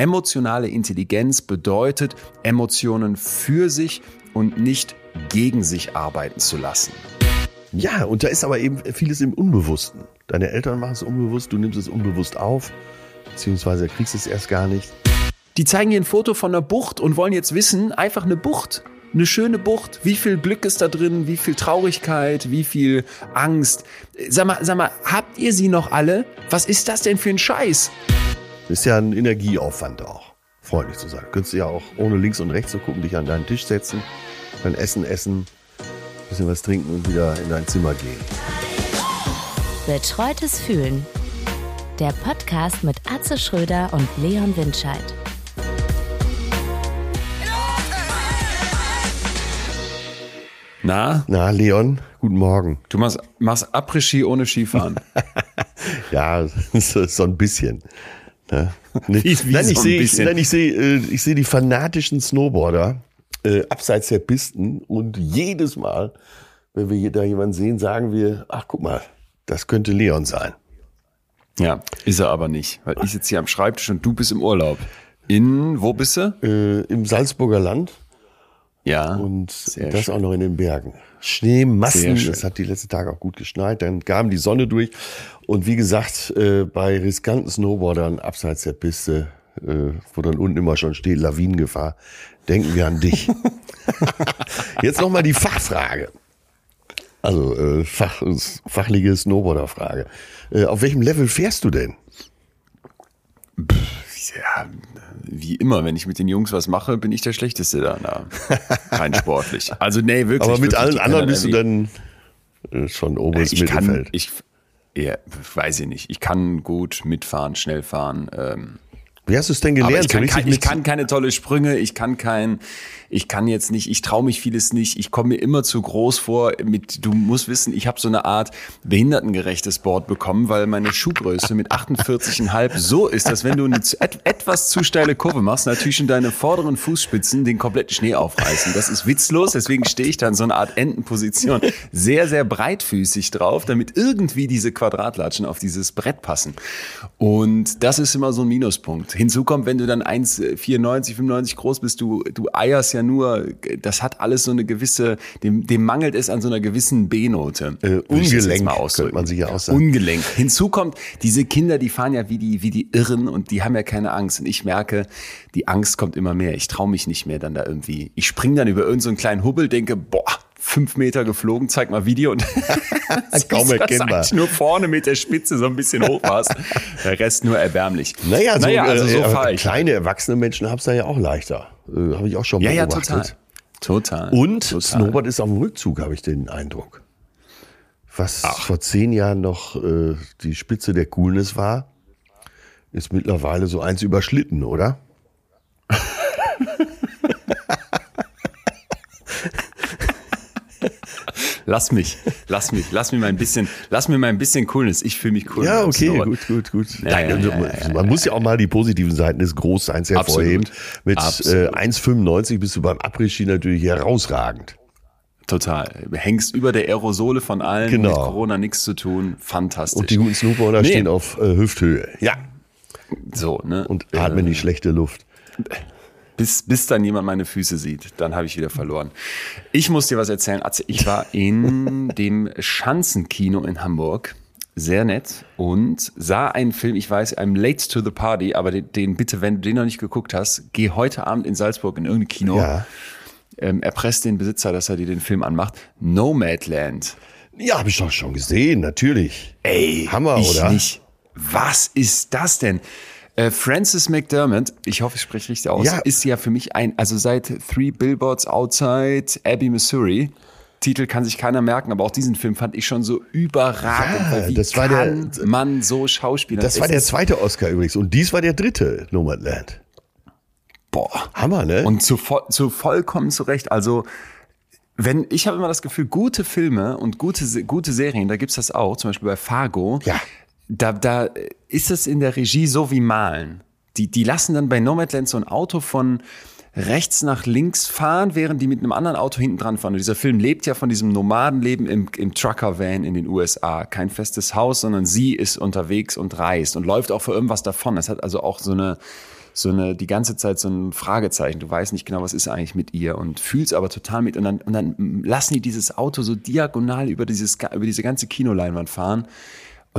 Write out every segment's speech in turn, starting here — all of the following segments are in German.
Emotionale Intelligenz bedeutet, Emotionen für sich und nicht gegen sich arbeiten zu lassen. Ja, und da ist aber eben vieles im Unbewussten. Deine Eltern machen es unbewusst, du nimmst es unbewusst auf, beziehungsweise kriegst es erst gar nicht. Die zeigen ihr ein Foto von einer Bucht und wollen jetzt wissen, einfach eine Bucht. Eine schöne Bucht. Wie viel Glück ist da drin? Wie viel Traurigkeit? Wie viel Angst? Sag mal, sag mal, habt ihr sie noch alle? Was ist das denn für ein Scheiß? Ist ja ein Energieaufwand auch, freundlich zu sein. Könntest du ja auch ohne links und rechts zu gucken, dich an deinen Tisch setzen, dein Essen essen, bisschen was trinken und wieder in dein Zimmer gehen. Betreutes Fühlen. Der Podcast mit Atze Schröder und Leon Windscheid. Na? Na, Leon, guten Morgen. Du machst, machst Après-Ski ohne Skifahren. ja, so ein bisschen. Ne? Wie, wie nein, ich so ein sehe ich, nein, ich sehe äh, ich sehe die fanatischen Snowboarder äh, abseits der Pisten und jedes Mal, wenn wir hier da jemanden sehen, sagen wir, ach guck mal, das könnte Leon sein. Ja, ist er aber nicht, weil ich sitze hier am Schreibtisch und du bist im Urlaub. In, wo bist du? Äh, Im Salzburger Land Ja. und das schön. auch noch in den Bergen. Schneemassen, es hat die letzten Tage auch gut geschneit, dann kam die Sonne durch und wie gesagt, äh, bei riskanten Snowboardern abseits der Piste, äh, wo dann unten immer schon steht Lawinengefahr, denken wir an dich. Jetzt nochmal die Fachfrage. Also äh, Fach, fachliche Snowboarderfrage. Äh, auf welchem Level fährst du denn? Ja, wie immer, wenn ich mit den Jungs was mache, bin ich der Schlechteste da. Na, rein sportlich. Also nee, wirklich. Aber mit wirklich, allen anderen bist du dann äh, schon oberes ich kann, Mittelfeld. ich, ja, weiß ich nicht. Ich kann gut mitfahren, schnell fahren. Ähm, Wie hast du es denn aber gelernt? ich kann, so kein, ich kann keine tolle Sprünge, ich kann kein, ich kann jetzt nicht, ich traue mich vieles nicht, ich komme mir immer zu groß vor. Mit, du musst wissen, ich habe so eine Art behindertengerechtes Board bekommen, weil meine Schuhgröße mit 48,5 so ist, dass wenn du eine et, etwas zu steile Kurve machst, natürlich schon deine vorderen Fußspitzen den kompletten Schnee aufreißen. Das ist witzlos, deswegen stehe ich da in so einer Art Entenposition sehr, sehr breitfüßig drauf, damit irgendwie diese Quadratlatschen auf dieses Brett passen. Und das ist immer so ein Minuspunkt. Hinzu kommt, wenn du dann 1,94, 95 groß bist, du, du eierst ja nur, das hat alles so eine gewisse, dem, dem mangelt es an so einer gewissen B-Note. Äh, ungelenk, könnte man sich ja auch sagen. Ungelenk. Hinzu kommt, diese Kinder, die fahren ja wie die, wie die Irren und die haben ja keine Angst. Und ich merke, die Angst kommt immer mehr. Ich traue mich nicht mehr dann da irgendwie. Ich spring dann über irgendeinen so einen kleinen Hubbel, denke, boah, fünf Meter geflogen, zeig mal Video und Kaum erkennbar. nur vorne mit der Spitze so ein bisschen hoch warst. Der Rest nur erbärmlich. Naja, so, naja also so äh, kleine erwachsene Menschen haben es da ja auch leichter. Äh, habe ich auch schon Ja, ja, beobachtet. total. Total. Und total. Snowboard ist auf dem Rückzug, habe ich den Eindruck. Was vor zehn Jahren noch äh, die Spitze der Coolness war, ist mittlerweile so eins überschlitten, oder? Lass mich, lass mich, lass mir mal ein bisschen, lass mir mal ein bisschen Coolness. Ich fühle mich cool. Ja, okay, gut, gut, gut. Ja, ja, ja, man muss ja auch mal die positiven Seiten des Großseins hervorheben. Absolut. Mit äh, Absolut. 1,95 bist du beim Après-Ski natürlich herausragend. Total. Hängst über der Aerosole von allen, Genau. mit Corona nichts zu tun. Fantastisch. Und die guten Snowboarder Nee. stehen auf äh, Hüfthöhe. Ja. so, ne? Und atmen die schlechte Luft. Bis, bis dann jemand meine Füße sieht, dann habe ich wieder verloren. Ich muss dir was erzählen. Atze. Ich war in dem Schanzenkino in Hamburg. Sehr nett und sah einen Film, ich weiß, I'm late to the party, aber den, den bitte, wenn du den noch nicht geguckt hast, geh heute Abend in Salzburg in irgendein Kino. Ja. Ähm, erpresst den Besitzer, dass er dir den Film anmacht. Nomadland. Ja, habe ich doch schon gesehen, natürlich. Ey, Hammer, ich oder? nicht. Was ist das denn? Äh, Francis McDermott, ich hoffe, ich spreche richtig aus, Ja. ist ja für mich ein, also seit Three Billboards Outside Abbey, Missouri. Titel kann sich keiner merken, aber auch diesen Film fand ich schon so überragend. Ja, wie das war kann der- man so Schauspieler? Das war Es der zweite Oscar übrigens. Und dies war der dritte Nomadland. Boah. Hammer, ne? Und zu, zu vollkommen zurecht. Also, wenn, ich habe immer das Gefühl, gute Filme und gute, gute Serien, da gibt's das auch, zum Beispiel bei Fargo. Ja. Da, da ist es in der Regie so wie Malen. Die, die lassen dann bei Nomadland so ein Auto von rechts nach links fahren, während die mit einem anderen Auto hinten dran fahren. Und dieser Film lebt ja von diesem Nomadenleben im, im Trucker-Van in den USA. Kein festes Haus, sondern sie ist unterwegs und reist und läuft auch für irgendwas davon. Das hat also auch so eine so eine, die ganze Zeit so ein Fragezeichen. Du weißt nicht genau, was ist eigentlich mit ihr und fühlst aber total mit. Und dann, und dann lassen die dieses Auto so diagonal über dieses, über diese ganze Kinoleinwand fahren.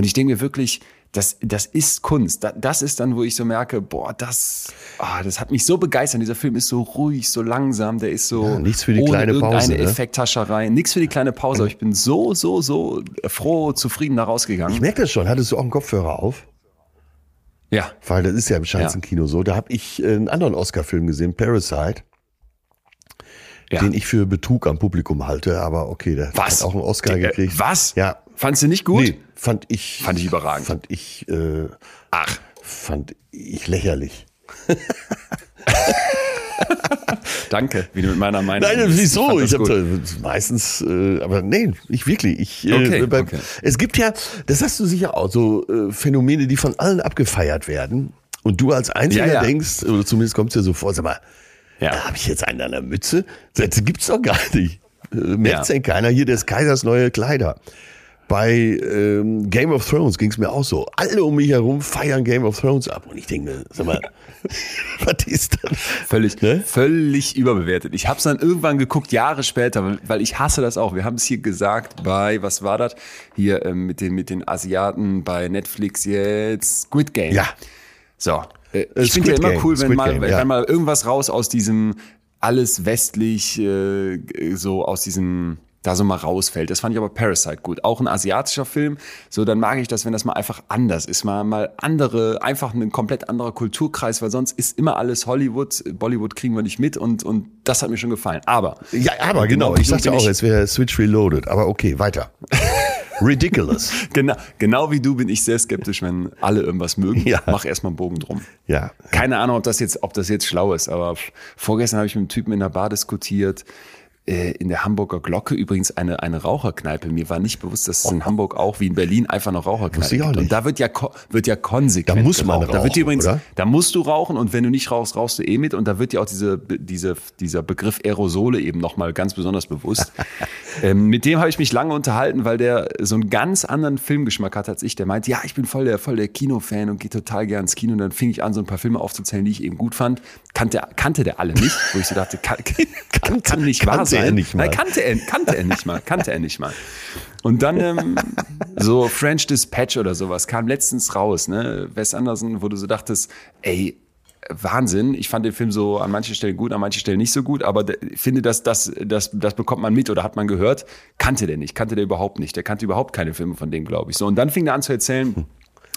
Und ich denke mir wirklich, das, das ist Kunst. Das ist dann, wo ich so merke, boah, das, oh, das hat mich so begeistert. Dieser Film ist so ruhig, so langsam, der ist so Ja, nichts für die ohne kleine Pause, ne? Effekthascherei, nichts für die kleine Pause. Aber ich bin so, so, so froh, zufrieden da rausgegangen. Ich merke das schon. Hattest du auch einen Kopfhörer auf? ja, Weil das ist ja im Schanzenkino so. Da habe ich äh, einen anderen Oscar-Film gesehen, Parasite, ja. den ich für Betrug am Publikum halte. Aber okay, der Was? hat auch einen Oscar Der- gekriegt. was? Ja. Fandst du nicht gut? Nee, fand ich. Fand ich überragend. Fand ich, äh, Ach, fand ich lächerlich. danke, wie du mit meiner Meinung Nein, wieso? Ich das habe meistens, äh, aber nee, nicht wirklich. Ich, äh, Okay, bei, okay. Es gibt ja, das hast du sicher auch, so äh, Phänomene, die von allen abgefeiert werden. Und du als Einziger Ja, ja. denkst, oder zumindest kommt es dir so vor, sag mal, Ja. da habe ich jetzt einen an der Mütze? Das gibt's doch gar nicht. Äh, merkt's Ja. denn keiner? Hier des Kaisers neue Kleider. Bei ähm, Game of Thrones ging's mir auch so. Alle um mich herum feiern Game of Thrones ab. Und ich denke mir, sag mal, was ist das? Völlig, Ne? völlig überbewertet. Ich habe es dann irgendwann geguckt, Jahre später, weil- ich hasse das auch. Wir haben es hier gesagt bei, was war das? Hier ähm, mit, den, mit den Asiaten bei Netflix jetzt, Squid Game. Ja. So. Äh, Äh, ich finde ja immer Game, cool, wenn Squid mal, Game, wenn ja. mal irgendwas raus aus diesem alles westlich, äh, so aus diesem da so mal rausfällt. Das fand ich aber Parasite gut. Auch ein asiatischer Film. So, dann mag ich das, wenn das mal einfach anders ist. Mal, mal andere, einfach ein komplett anderer Kulturkreis, weil sonst ist immer alles Hollywood. Bollywood kriegen wir nicht mit und, und das hat mir schon gefallen. Aber. Ja, aber genau. Ich so sagte auch, es wäre Switch Reloaded. Aber okay, weiter. Ridiculous. Genau, genau wie du bin ich sehr skeptisch, wenn alle irgendwas mögen. Ja. Mach erstmal einen Bogen drum. Ja. Keine Ahnung, ob das jetzt, ob das jetzt schlau ist, aber vorgestern habe ich mit einem Typen in der Bar diskutiert, äh, in der Hamburger Glocke, übrigens eine, eine Raucherkneipe. Mir war nicht bewusst, dass es in Hamburg auch wie in Berlin einfach noch Raucherkneipe gibt. Und da wird ja, wird ja konsequent Da muss man geraucht. Da wird rauchen, übrigens, oder? da musst du rauchen und wenn du nicht rauchst, rauchst du eh mit. Und da wird ja auch diese, diese, dieser Begriff Aerosole eben nochmal ganz besonders bewusst. ähm, mit dem habe ich mich lange unterhalten, weil der so einen ganz anderen Filmgeschmack hat als ich. Der meint, ja, ich bin voll der, voll der Kinofan und gehe total gern ins Kino. Und dann fing ich an, so ein paar Filme aufzuzählen, die ich eben gut fand. Kannte, kannte der alle nicht, wo ich so dachte, kann, kann, kann nicht wahr kannte er sein. nicht mal. Nein, kannte er, kannte er nicht mal, kannte er nicht mal. Und dann ähm, so French Dispatch oder sowas kam letztens raus, ne? Wes Anderson, wo du so dachtest, ey, Wahnsinn. Ich fand den Film so an manchen Stellen gut, an manchen Stellen nicht so gut, aber ich finde, dass das, das, das bekommt man mit oder hat man gehört. Kannte der nicht, kannte der überhaupt nicht. Der kannte überhaupt keine Filme von dem, glaube ich. So, und dann fing er an zu erzählen,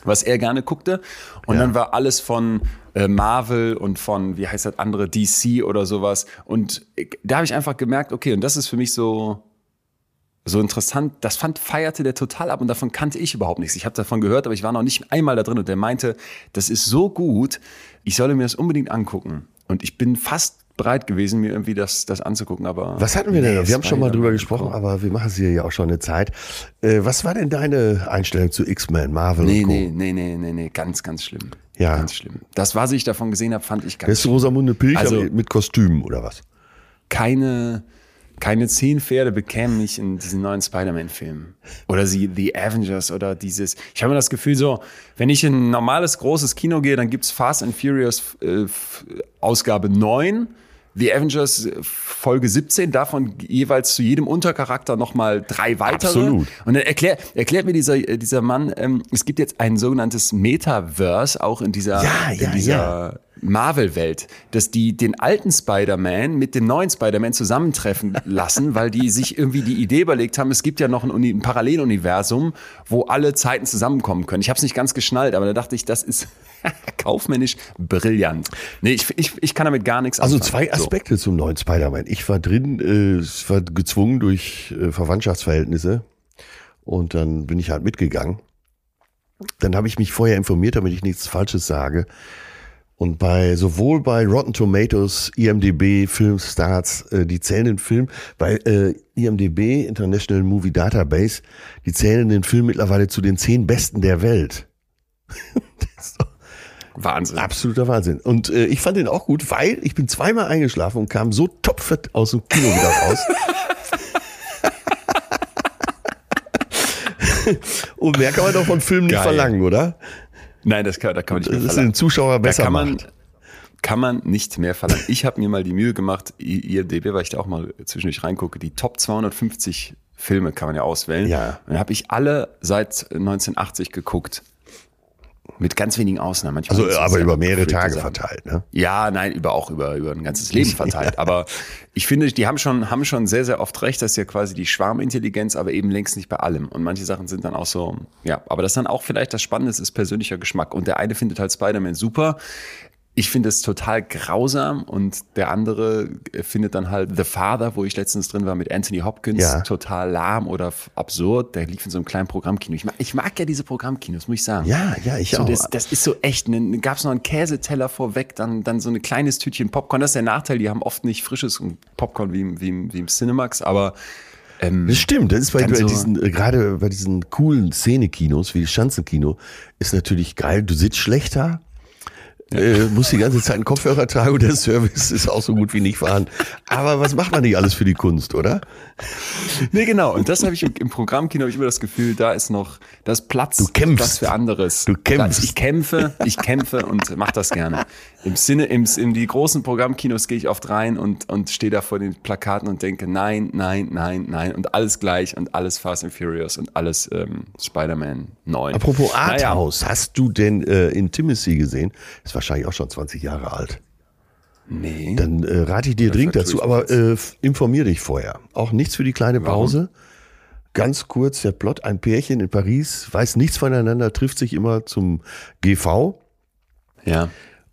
was er gerne guckte. Und dann war alles von äh, Marvel und von, wie heißt das andere, DC oder sowas. Und äh, da habe ich einfach gemerkt, okay, und das ist für mich so, so interessant. Das fand, feierte der total ab und davon kannte ich überhaupt nichts. Ich habe davon gehört, aber ich war noch nicht einmal da drin und der meinte, das ist so gut, ich solle mir das unbedingt angucken. Und ich bin fast bereit gewesen, mir irgendwie das, das anzugucken, aber. Was hatten wir denn? Nee? Wir haben es schon mal drüber gesprochen, aber wir machen es hier ja auch schon eine Zeit. Äh, was war denn deine Einstellung zu X-Men, Marvel Nee, und Co.? nee, nee, nee, nee, nee, ganz, ganz schlimm. Ja. Ganz schlimm. Das, was ich davon gesehen habe, fand ich ganz ist Rosamunde Pilcher Also- mit- Kostümen oder was? keine, keine zehn Pferde bekämen mich in diesen neuen Spider-Man-Filmen. Oder sie, The Avengers oder dieses. Ich habe immer das Gefühl, so, wenn ich in ein normales, großes Kino gehe, dann gibt's Fast and Furious äh, Ausgabe 9. The Avengers äh, Folge 17, davon jeweils zu jedem Untercharakter nochmal drei weitere. Absolut. Und dann erklär, erklärt mir dieser, dieser Mann, ähm, es gibt jetzt ein sogenanntes Metaverse, auch in dieser, Ja, ja, in dieser ja. Marvel-Welt, dass die den alten Spider-Man mit dem neuen Spider-Man zusammentreffen lassen, weil die sich irgendwie die Idee überlegt haben, es gibt ja noch ein, ein Paralleluniversum, wo alle Zeiten zusammenkommen können. Ich habe es nicht ganz geschnallt, aber da dachte ich, das ist kaufmännisch brillant. Nee, ich, ich, ich kann damit gar nichts Also anfangen. zwei Aspekte zum neuen Spider-Man. Ich war drin, äh, ich war gezwungen durch äh, Verwandtschaftsverhältnisse und dann bin ich halt mitgegangen. Dann habe ich mich vorher informiert, damit ich nichts Falsches sage. Und bei sowohl bei Rotten Tomatoes, IMDb, Filmstarts, äh, die zählen den Film, bei äh, IMDb, International Movie Database, die zählen den Film mittlerweile zu den zehn besten der Welt. Das ist doch So. Wahnsinn. Absoluter Wahnsinn. Und äh, ich fand den auch gut, weil ich bin zweimal eingeschlafen und kam so topfit aus dem Kino wieder raus. und mehr kann man doch von Filmen nicht verlangen, oder? Nein, das kann, da kann man nicht mehr Das ist verlangen. den Zuschauer Da besser kann man, macht. kann man nicht mehr verlangen. Ich habe mir mal die Mühe gemacht, IMDb, weil ich da auch mal zwischendurch reingucke, die Top 250 Filme kann man ja auswählen. Ja. Und dann habe ich alle seit 1980 geguckt. Mit ganz wenigen Ausnahmen. Manchmal Also, aber über mehrere Tage Sachen. verteilt, ne? Ja, nein, über auch über, über ein ganzes Leben verteilt. Aber ich finde, die haben schon, haben schon sehr, sehr oft recht, das ist ja quasi die Schwarmintelligenz, aber eben längst nicht bei allem. Und manche Sachen sind dann auch so, ja, aber das dann auch vielleicht das Spannende ist, ist persönlicher Geschmack. Und der eine findet halt Spider-Man super. Ich finde es total grausam und der andere findet dann halt The Father, wo ich letztens drin war mit Anthony Hopkins, Ja. total lahm oder absurd. Der lief in so einem kleinen Programmkino. Ich mag, ich mag ja diese Programmkinos, muss ich sagen. Ja, ja, ich so, auch. Das, das ist so echt. Dann gab es noch einen Käseteller vorweg, dann, dann so ein kleines Tütchen Popcorn. Das ist der Nachteil, die haben oft nicht frisches Popcorn wie, im- wie, im- wie im Cinemax, aber ähm, Das stimmt, das ist bei, bei so- diesen, äh, gerade bei diesen coolen Szene-Kinos, wie Schanzenkino, ist natürlich geil, du sitzt schlechter, äh, musst die ganze Zeit einen Kopfhörer tragen und der Service ist auch so gut wie nicht vorhanden. Aber was macht man nicht alles für die Kunst, oder? nee, genau. Und das habe ich im, im Programmkino habe ich immer das Gefühl, da ist noch, da ist Platz, Du kämpfst. Platz für anderes. Du kämpfst. Ich kämpfe, ich kämpfe und mach das gerne. Im Sinne, im, in die großen Programmkinos gehe ich oft rein und, und stehe da vor den Plakaten und denke, nein, nein, nein, nein und alles gleich und alles Fast and Furious und alles ähm, Spider-Man 9. Apropos Naja. Arthouse, hast du denn äh, Intimacy gesehen? Ist wahrscheinlich auch schon 20 Jahre alt. Nee. Dann äh, rate ich dir dringend vertue dazu, aber äh, f- informier dich vorher. Auch nichts für die kleine Pause. Ganz kurz der Plot, ein Pärchen in Paris, weiß nichts voneinander, trifft sich immer zum GV ja.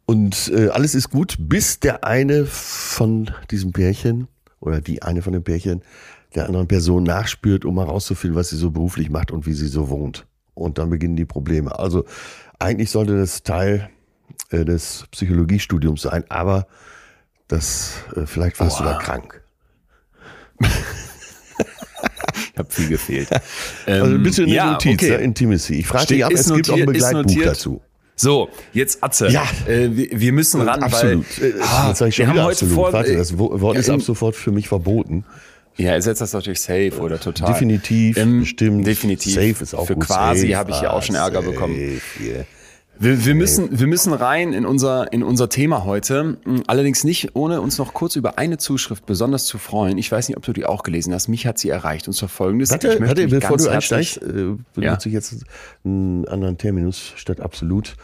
Und äh, alles ist gut, bis der eine von diesem Pärchen oder die eine von dem Pärchen der anderen Person nachspürt, um herauszufinden, was sie so beruflich macht und wie sie so wohnt. Und dann beginnen die Probleme. Also eigentlich sollte das Teil äh, des Psychologiestudiums sein, aber das äh, vielleicht warst du da krank. Ich habe viel gefehlt. Also Ähm, bitte eine ja, Notiz, okay. Intimacy. Ich frage dich ab, es gibt auch ein notiert- Begleitbuch notiert. dazu. So, jetzt Atze. Ja. Äh, wir, wir müssen ran, absolut. weil Äh, ah, Jetzt sag ich schon wir haben heute absolut. vor. Warte, das Wo- Wort ist ab sofort für mich verboten. Ja, er setzt das natürlich safe oder total. Definitiv, Ähm, bestimmt. Definitiv. Safe ist auch Für gut. quasi habe ich ja auch schon ah, Ärger safe, bekommen. yeah. Wir, wir, müssen, wir müssen rein in unser, in unser Thema heute. Allerdings nicht, ohne uns noch kurz über eine Zuschrift besonders zu freuen. Ich weiß nicht, ob du die auch gelesen hast. Mich hat sie erreicht. Und zwar folgendes. Warte, Ich möchte warte bevor du einsteigst, äh, benutze Ja. ich jetzt einen anderen Terminus statt absolut.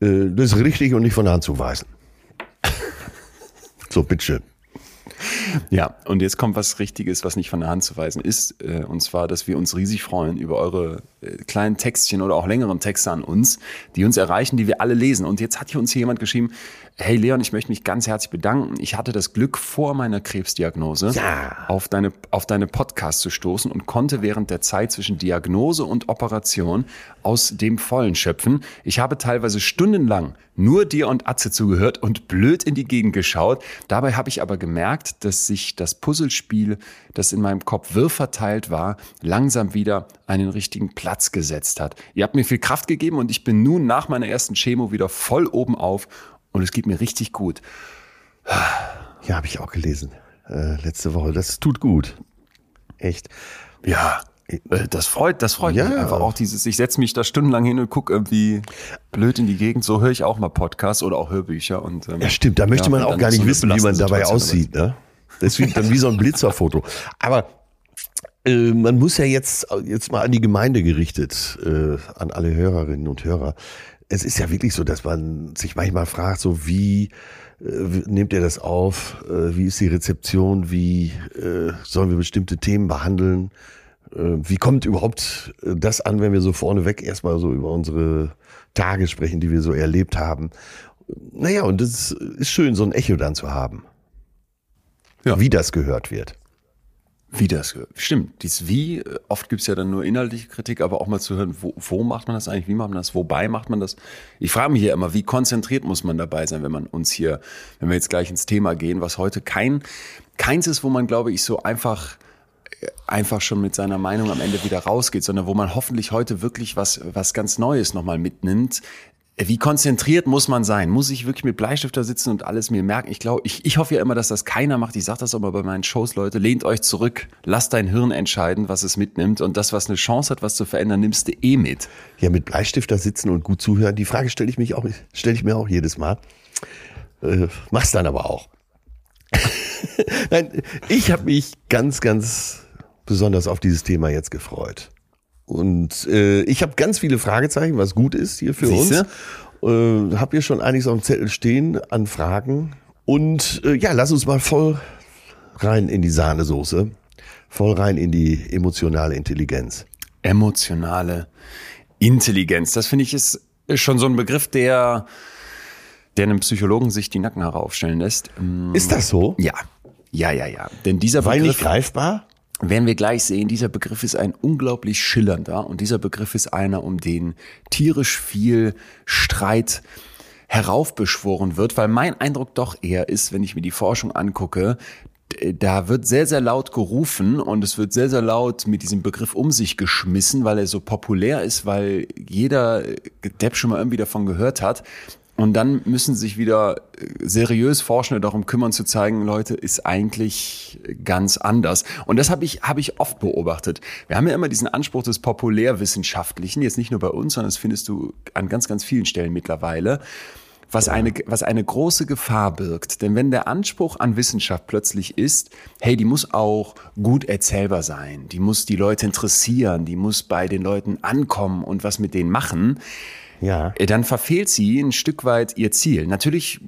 Äh, das ist richtig und nicht von der Hand zu weisen. so, bitteschön. Ja, und jetzt kommt was Richtiges, was nicht von der Hand zu weisen ist. Äh, und zwar, dass wir uns riesig freuen über eure äh, kleinen Textchen oder auch längeren Texte an uns, die uns erreichen, die wir alle lesen. Und jetzt hat hier uns hier jemand geschrieben, hey Leon, ich möchte mich ganz herzlich bedanken. Ich hatte das Glück, vor meiner Krebsdiagnose Ja. auf deine, auf deine Podcast zu stoßen und konnte während der Zeit zwischen Diagnose und Operation aus dem Vollen schöpfen. Ich habe teilweise stundenlang nur dir und Atze zugehört und blöd in die Gegend geschaut. Dabei habe ich aber gemerkt, dass sich das Puzzlespiel, das in meinem Kopf wirr verteilt war, langsam wieder einen richtigen Platz gesetzt hat. Ihr habt mir viel Kraft gegeben und ich bin nun nach meiner ersten Chemo wieder voll oben auf und es geht mir richtig gut. Ja, habe ich auch gelesen. Äh, letzte Woche. Das tut gut. Echt. Ja, äh, das freut, das freut Ja. mich einfach auch dieses, ich setze mich da stundenlang hin und gucke irgendwie blöd in die Gegend. So höre ich auch mal Podcasts oder auch Hörbücher. Und, ähm, Ja, stimmt. Da möchte man auch gar so nicht eine wissen, wie man dabei Situation aussieht. Ne? Das ist dann wie so ein Blitzerfoto. Aber äh, man muss ja jetzt, jetzt mal an die Gemeinde gerichtet, äh, an alle Hörerinnen und Hörer. Es ist ja wirklich so, dass man sich manchmal fragt, so wie äh, nehmt ihr das auf? Äh, wie ist die Rezeption? Wie äh, sollen wir bestimmte Themen behandeln? Wie kommt überhaupt das an, wenn wir so vorneweg erstmal so über unsere Tage sprechen, die wir so erlebt haben? Naja, und das ist schön, so ein Echo dann zu haben. Ja. Wie das gehört wird. Wie das gehört. Stimmt, dies Wie, äh, oft gibt's ja dann nur inhaltliche Kritik, aber auch mal zu hören, wo, wo macht man das eigentlich, wie macht man das, wobei macht man das. Ich frage mich ja immer, wie konzentriert muss man dabei sein, wenn man uns hier, wenn wir jetzt gleich ins Thema gehen, was heute kein, keins ist, wo man, glaube ich, so einfach äh, einfach schon mit seiner Meinung am Ende wieder rausgeht, sondern wo man hoffentlich heute wirklich was, was ganz Neues nochmal mitnimmt. Wie konzentriert muss man sein? Muss ich wirklich mit Bleistift da sitzen und alles mir merken? Ich glaube, ich, ich hoffe ja immer, dass das keiner macht. Ich sage das auch mal bei meinen Shows, Leute. Lehnt euch zurück, lasst dein Hirn entscheiden, was es mitnimmt. Und das, was eine Chance hat, was zu verändern, nimmst du eh mit. Ja, mit Bleistift da sitzen und gut zuhören. Die Frage stelle ich mich auch, stelle ich mir auch jedes Mal. Äh, mach's dann aber auch. Nein, ich habe mich ganz, ganz besonders auf dieses Thema jetzt gefreut. Und äh, ich habe ganz viele Fragezeichen, was gut ist hier für Siehste? uns. Äh, hab hier schon einiges auf dem Zettel stehen an Fragen. Und äh, ja, lass uns mal voll rein in die Sahnesoße, voll rein in die emotionale Intelligenz. Emotionale Intelligenz. Das finde ich ist schon so ein Begriff, der, der einem Psychologen sich die Nackenhaare aufstellen lässt. Ist das so? Ja. Ja, ja, ja. Denn dieser Weil nicht Begriff, greifbar? Werden wir gleich sehen, dieser Begriff ist ein unglaublich schillernder und dieser Begriff ist einer, um den tierisch viel Streit heraufbeschworen wird, weil mein Eindruck doch eher ist, wenn ich mir die Forschung angucke, da wird sehr, sehr laut gerufen und es wird sehr, sehr laut mit diesem Begriff um sich geschmissen, weil er so populär ist, weil jeder Depp schon mal irgendwie davon gehört hat. Und dann müssen sich wieder äh, seriös Forschende darum kümmern zu zeigen, Leute, ist eigentlich ganz anders. Und das habe ich, habe ich oft beobachtet. Wir haben ja immer diesen Anspruch des Populärwissenschaftlichen, jetzt nicht nur bei uns, sondern das findest du an ganz, ganz vielen Stellen mittlerweile was eine, was eine große Gefahr birgt. Denn wenn der Anspruch an Wissenschaft plötzlich ist, hey, die muss auch gut erzählbar sein, die muss die Leute interessieren, die muss bei den Leuten ankommen und was mit denen machen, Ja. äh, dann verfehlt sie ein Stück weit ihr Ziel. Natürlich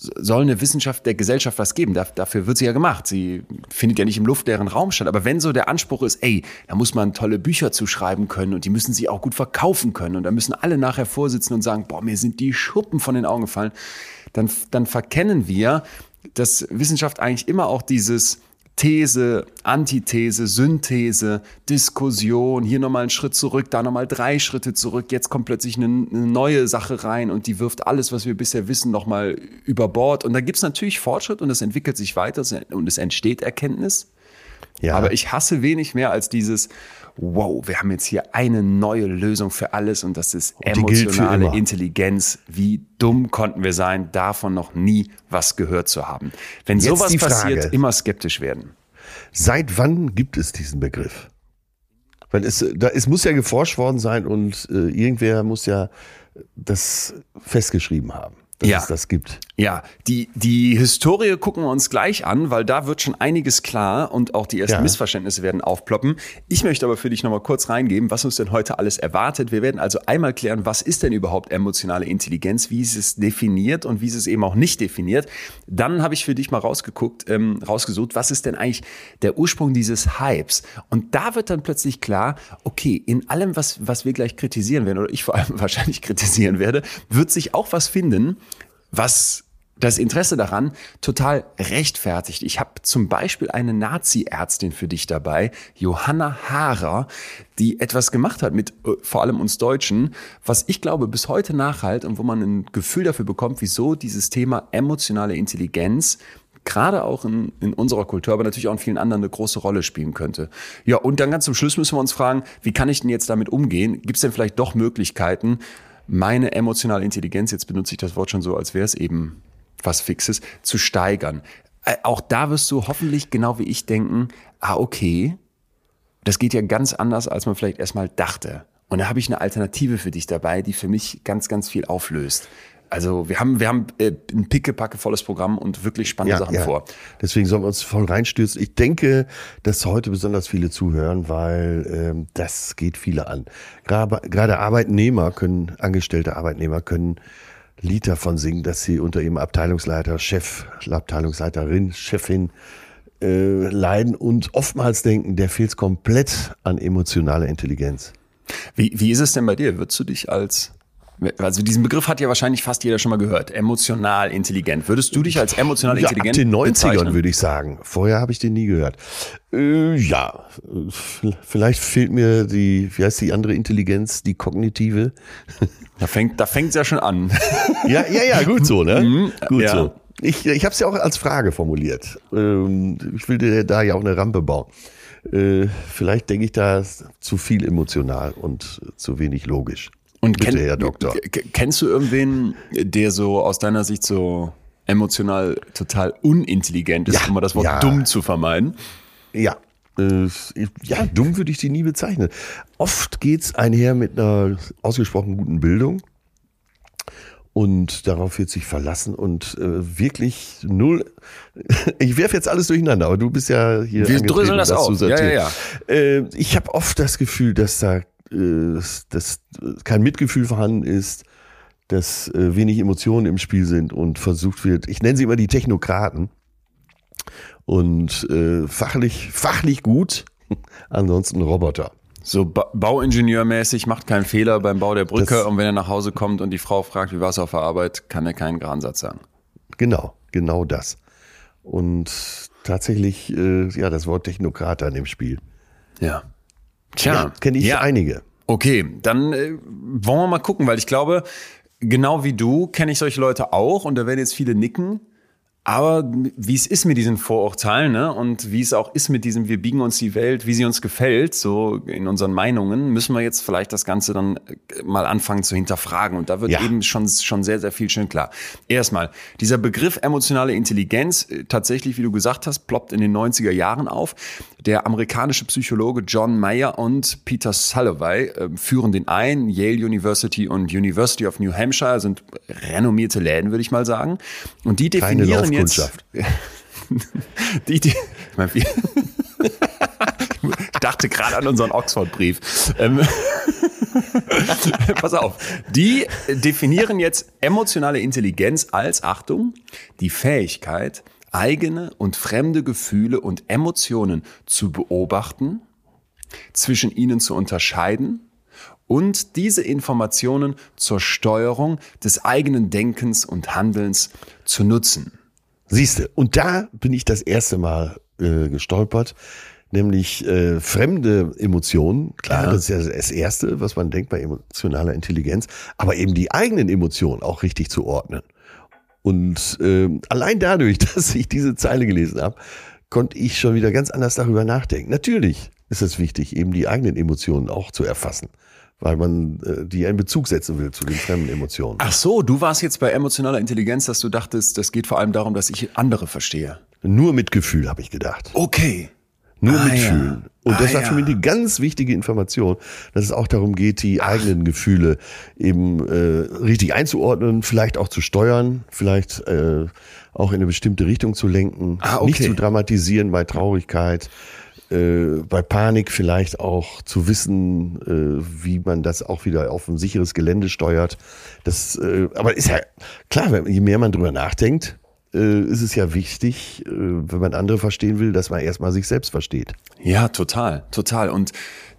soll eine Wissenschaft der Gesellschaft was geben. Da- Dafür wird sie ja gemacht. Sie findet ja nicht im luftleeren Raum statt. Aber wenn so der Anspruch ist, ey, da muss man tolle Bücher zuschreiben können und die müssen sie auch gut verkaufen können und da müssen alle nachher vorsitzen und sagen, boah, mir sind die Schuppen von den Augen gefallen, dann, dann verkennen wir, dass Wissenschaft eigentlich immer auch dieses These, Antithese, Synthese, Diskussion, hier nochmal einen Schritt zurück, da nochmal drei Schritte zurück, jetzt kommt plötzlich eine, eine neue Sache rein und die wirft alles, was wir bisher wissen, nochmal über Bord. Und da gibt's natürlich Fortschritt und es entwickelt sich weiter und es entsteht Erkenntnis. Ja. Aber ich hasse wenig mehr als dieses, wow, wir haben jetzt hier eine neue Lösung für alles und das ist emotionale. Intelligenz. Wie dumm konnten wir sein, davon noch nie was gehört zu haben. Wenn Jetzt sowas passiert, immer skeptisch werden. Seit wann gibt es diesen Begriff? Weil es, da, es muss ja geforscht worden sein und äh, irgendwer muss ja das festgeschrieben haben, dass Ja. es das gibt. Ja, die, die Historie gucken wir uns gleich an, weil da wird schon einiges klar und auch die ersten Ja. Missverständnisse werden aufploppen. Ich möchte aber für dich nochmal kurz reingeben, was uns denn heute alles erwartet. Wir werden also einmal klären, was ist denn überhaupt emotionale Intelligenz, wie ist es definiert und wie ist es eben auch nicht definiert. Dann habe ich für dich mal rausgeguckt, ähm, rausgesucht, was ist denn eigentlich der Ursprung dieses Hypes? Und da wird dann plötzlich klar, okay, in allem, was, was wir gleich kritisieren werden, oder ich vor allem wahrscheinlich kritisieren werde, wird sich auch was finden, was das Interesse daran total rechtfertigt. Ich habe zum Beispiel eine Nazi-Ärztin für dich dabei, Johanna Haarer, die etwas gemacht hat mit äh, vor allem uns Deutschen, was ich glaube bis heute nachhalt und wo man ein Gefühl dafür bekommt, wieso dieses Thema emotionale Intelligenz gerade auch in, in unserer Kultur, aber natürlich auch in vielen anderen eine große Rolle spielen könnte. Ja, und dann ganz zum Schluss müssen wir uns fragen, wie kann ich denn jetzt damit umgehen? Gibt es denn vielleicht doch Möglichkeiten, meine emotionale Intelligenz, jetzt benutze ich das Wort schon so, als wäre es eben was Fixes, zu steigern? Äh, Auch da wirst du hoffentlich genau wie ich denken, ah, okay, das geht ja ganz anders, als man vielleicht erstmal dachte. Und da habe ich eine Alternative für dich dabei, die für mich ganz, ganz viel auflöst. Also wir haben, wir haben äh, ein pickepackevolles Programm und wirklich spannende Sachen vor. Deswegen sollen wir uns voll reinstürzen. Ich denke, dass heute besonders viele zuhören, weil ähm, das geht viele an. Gerade, gerade Arbeitnehmer können, angestellte Arbeitnehmer können Lied davon singen, dass sie unter ihrem Abteilungsleiter, Chef, Abteilungsleiterin, Chefin äh, leiden und oftmals denken, der fehlt komplett an emotionaler Intelligenz. Wie, wie ist es denn bei dir? Würdest du dich als also diesen Begriff hat ja wahrscheinlich fast jeder schon mal gehört. Emotional intelligent. Würdest du dich als emotional Ja, ab intelligent den 90ern bezeichnen? würde ich sagen. Vorher habe ich den nie gehört. Äh, ja, vielleicht fehlt mir die, wie heißt die andere Intelligenz, die kognitive. Da fängt da fängt's ja schon an. Ja, ja, ja, gut so, ne? Gut ja. so. Ich, ich habe es ja auch als Frage formuliert. Ähm, ich will dir da ja auch eine Rampe bauen. Äh, vielleicht denke ich da zu viel emotional und zu wenig logisch. Und Bitte, kenn- Herr Doktor. Kennst du irgendwen, der so aus deiner Sicht so emotional total unintelligent ist, Ja, um mal das Wort ja. dumm zu vermeiden? Ja. Äh, ja, dumm würde ich die nie bezeichnen. Oft geht's einher mit einer ausgesprochen guten Bildung und darauf wird sich verlassen und äh, wirklich null. Ich werfe jetzt alles durcheinander, aber du bist ja hier. Wir dröseln das auf. Ja, ja, ja. Äh, ich habe oft das Gefühl, dass da äh, dass kein Mitgefühl vorhanden ist, dass äh, wenig Emotionen im Spiel sind und versucht wird. Ich nenne sie immer die Technokraten und äh, fachlich fachlich gut, ansonsten Roboter. So ba Bauingenieurmäßig macht keinen Fehler beim Bau der Brücke das, und wenn er nach Hause kommt und die Frau fragt, wie war es auf der Arbeit, kann er keinen Gransatz sagen. Genau, genau das. Und tatsächlich, äh, ja, das Wort Technokrat an dem Spiel. Ja. Tja, ja, kenne ich ja. einige. Okay, dann äh, wollen wir mal gucken, weil ich glaube, genau wie du kenne ich solche Leute auch und da werden jetzt viele nicken. Aber wie es ist mit diesen Vorurteilen ne? und wie es auch ist mit diesem, wir biegen uns die Welt, wie sie uns gefällt, so in unseren Meinungen, müssen wir jetzt vielleicht das Ganze dann äh, mal anfangen zu hinterfragen. Und da wird ja. eben schon, schon sehr, sehr viel schön klar. Erstmal, dieser Begriff emotionale Intelligenz, äh, tatsächlich, wie du gesagt hast, ploppt in den 90er Jahren auf. Der amerikanische Psychologe John Mayer und Peter Salovey äh, führen den ein. Yale University und University of New Hampshire sind renommierte Läden, würde ich mal sagen. Und die definieren Kundschaft. die, die, ich, dachte gerade an unseren Oxford-Brief. Ähm, pass auf. Die definieren jetzt emotionale Intelligenz als, Achtung, die Fähigkeit, eigene und fremde Gefühle und Emotionen zu beobachten, zwischen ihnen zu unterscheiden und diese Informationen zur Steuerung des eigenen Denkens und Handelns zu nutzen. Siehste, und da bin ich das erste Mal äh, gestolpert, nämlich äh, fremde Emotionen. Klar, ja. das ist ja das Erste, was man denkt bei emotionaler Intelligenz, aber eben die eigenen Emotionen auch richtig zu ordnen. Und äh, allein dadurch, dass ich diese Zeile gelesen habe, konnte ich schon wieder ganz anders darüber nachdenken. Natürlich ist es wichtig, eben die eigenen Emotionen auch zu erfassen weil man äh, die in Bezug setzen will zu den fremden Emotionen. Ach so, du warst jetzt bei emotionaler Intelligenz, dass du dachtest, das geht vor allem darum, dass ich andere verstehe. Nur Mitgefühl, habe ich gedacht. Okay. Nur ah, mitfühlen. Ja. Und das ah, war für mich die ganz wichtige Information, dass es auch darum geht, die Ach. eigenen Gefühle eben äh, richtig einzuordnen, vielleicht auch zu steuern, vielleicht äh, auch in eine bestimmte Richtung zu lenken, ah, okay. nicht zu dramatisieren bei Traurigkeit äh, bei Panik vielleicht auch zu wissen, äh, wie man das auch wieder auf ein sicheres Gelände steuert. Das, äh, aber ist ja klar, je mehr man drüber nachdenkt, äh, ist es ja wichtig, äh, wenn man andere verstehen will, dass man erstmal sich selbst versteht. Ja, total, total. Und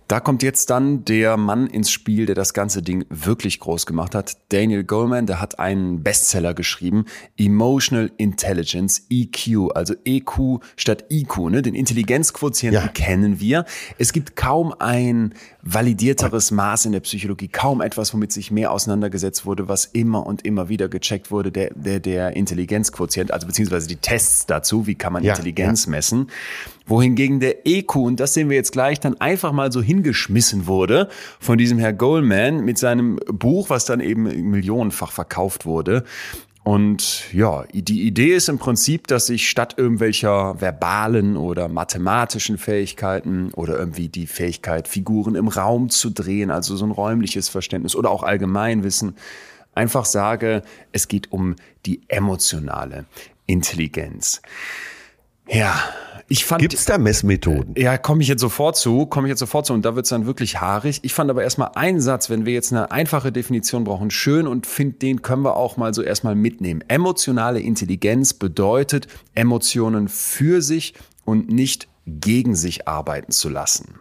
da kommt jetzt dann der Mann ins Spiel, der das ganze Ding wirklich groß gemacht hat. Daniel Goleman, der hat einen Bestseller geschrieben, Emotional Intelligence, EQ, also EQ statt IQ, ne? Den Intelligenzquotienten ja. kennen wir. Es gibt kaum ein validierteres Maß in der Psychologie, kaum etwas, womit sich mehr auseinandergesetzt wurde, was immer und immer wieder gecheckt wurde, der, der, der Intelligenzquotient, also beziehungsweise die Tests dazu, wie kann man ja, Intelligenz ja. messen wohingegen der EQ, und das sehen wir jetzt gleich, dann einfach mal so hingeschmissen wurde von diesem Herr Goldman mit seinem Buch, was dann eben millionenfach verkauft wurde. Und ja, die Idee ist im Prinzip, dass ich statt irgendwelcher verbalen oder mathematischen Fähigkeiten oder irgendwie die Fähigkeit, Figuren im Raum zu drehen, also so ein räumliches Verständnis oder auch Allgemeinwissen, einfach sage, es geht um die emotionale Intelligenz. Ja, ich fand. Gibt es da Messmethoden? Ja, komme ich jetzt sofort zu, komme ich jetzt sofort zu und da wird's dann wirklich haarig. Ich fand aber erstmal einen Satz, wenn wir jetzt eine einfache Definition brauchen, schön und finde, den können wir auch mal so erstmal mitnehmen. Emotionale Intelligenz bedeutet, Emotionen für sich und nicht gegen sich arbeiten zu lassen.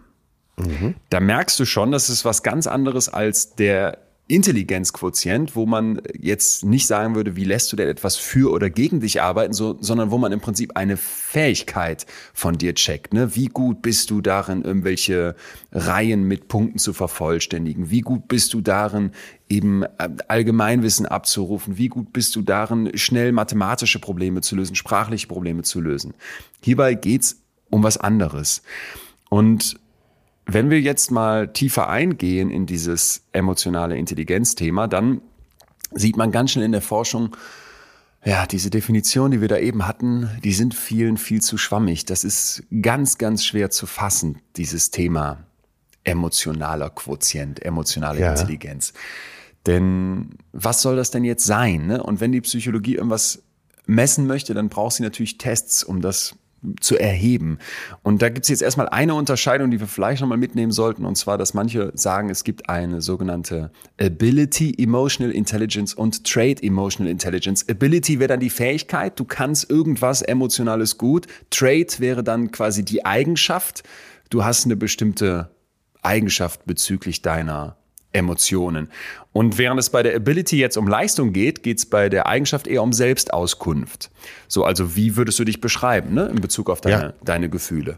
Mhm. Da merkst du schon, das ist was ganz anderes als der Intelligenzquotient, wo man jetzt nicht sagen würde, wie lässt du denn etwas für oder gegen dich arbeiten, so, sondern wo man im Prinzip eine Fähigkeit von dir checkt. Ne? Wie gut bist du darin, irgendwelche Reihen mit Punkten zu vervollständigen? Wie gut bist du darin, eben äh, Allgemeinwissen abzurufen? Wie gut bist du darin, schnell mathematische Probleme zu lösen, sprachliche Probleme zu lösen? Hierbei geht's um was anderes. Und wenn wir jetzt mal tiefer eingehen in dieses emotionale Intelligenzthema, dann sieht man ganz schnell in der Forschung, ja, diese Definition, die wir da eben hatten, die sind vielen viel zu schwammig. Das ist ganz, ganz schwer zu fassen, dieses Thema emotionaler Quotient, emotionale ja. Intelligenz. Denn was soll das denn jetzt sein? Ne? Und wenn die Psychologie irgendwas messen möchte, dann braucht sie natürlich Tests, um das zu erheben. Und da gibt es jetzt erstmal eine Unterscheidung, die wir vielleicht nochmal mitnehmen sollten, und zwar, dass manche sagen, es gibt eine sogenannte Ability Emotional Intelligence und Trait Emotional Intelligence. Ability wäre dann die Fähigkeit, du kannst irgendwas Emotionales gut. Trait wäre dann quasi die Eigenschaft, du hast eine bestimmte Eigenschaft bezüglich deiner Emotionen. Und während es bei der Ability jetzt um Leistung geht, geht es bei der Eigenschaft eher um Selbstauskunft. So, also wie würdest du dich beschreiben, ne, in Bezug auf deine, ja. deine Gefühle?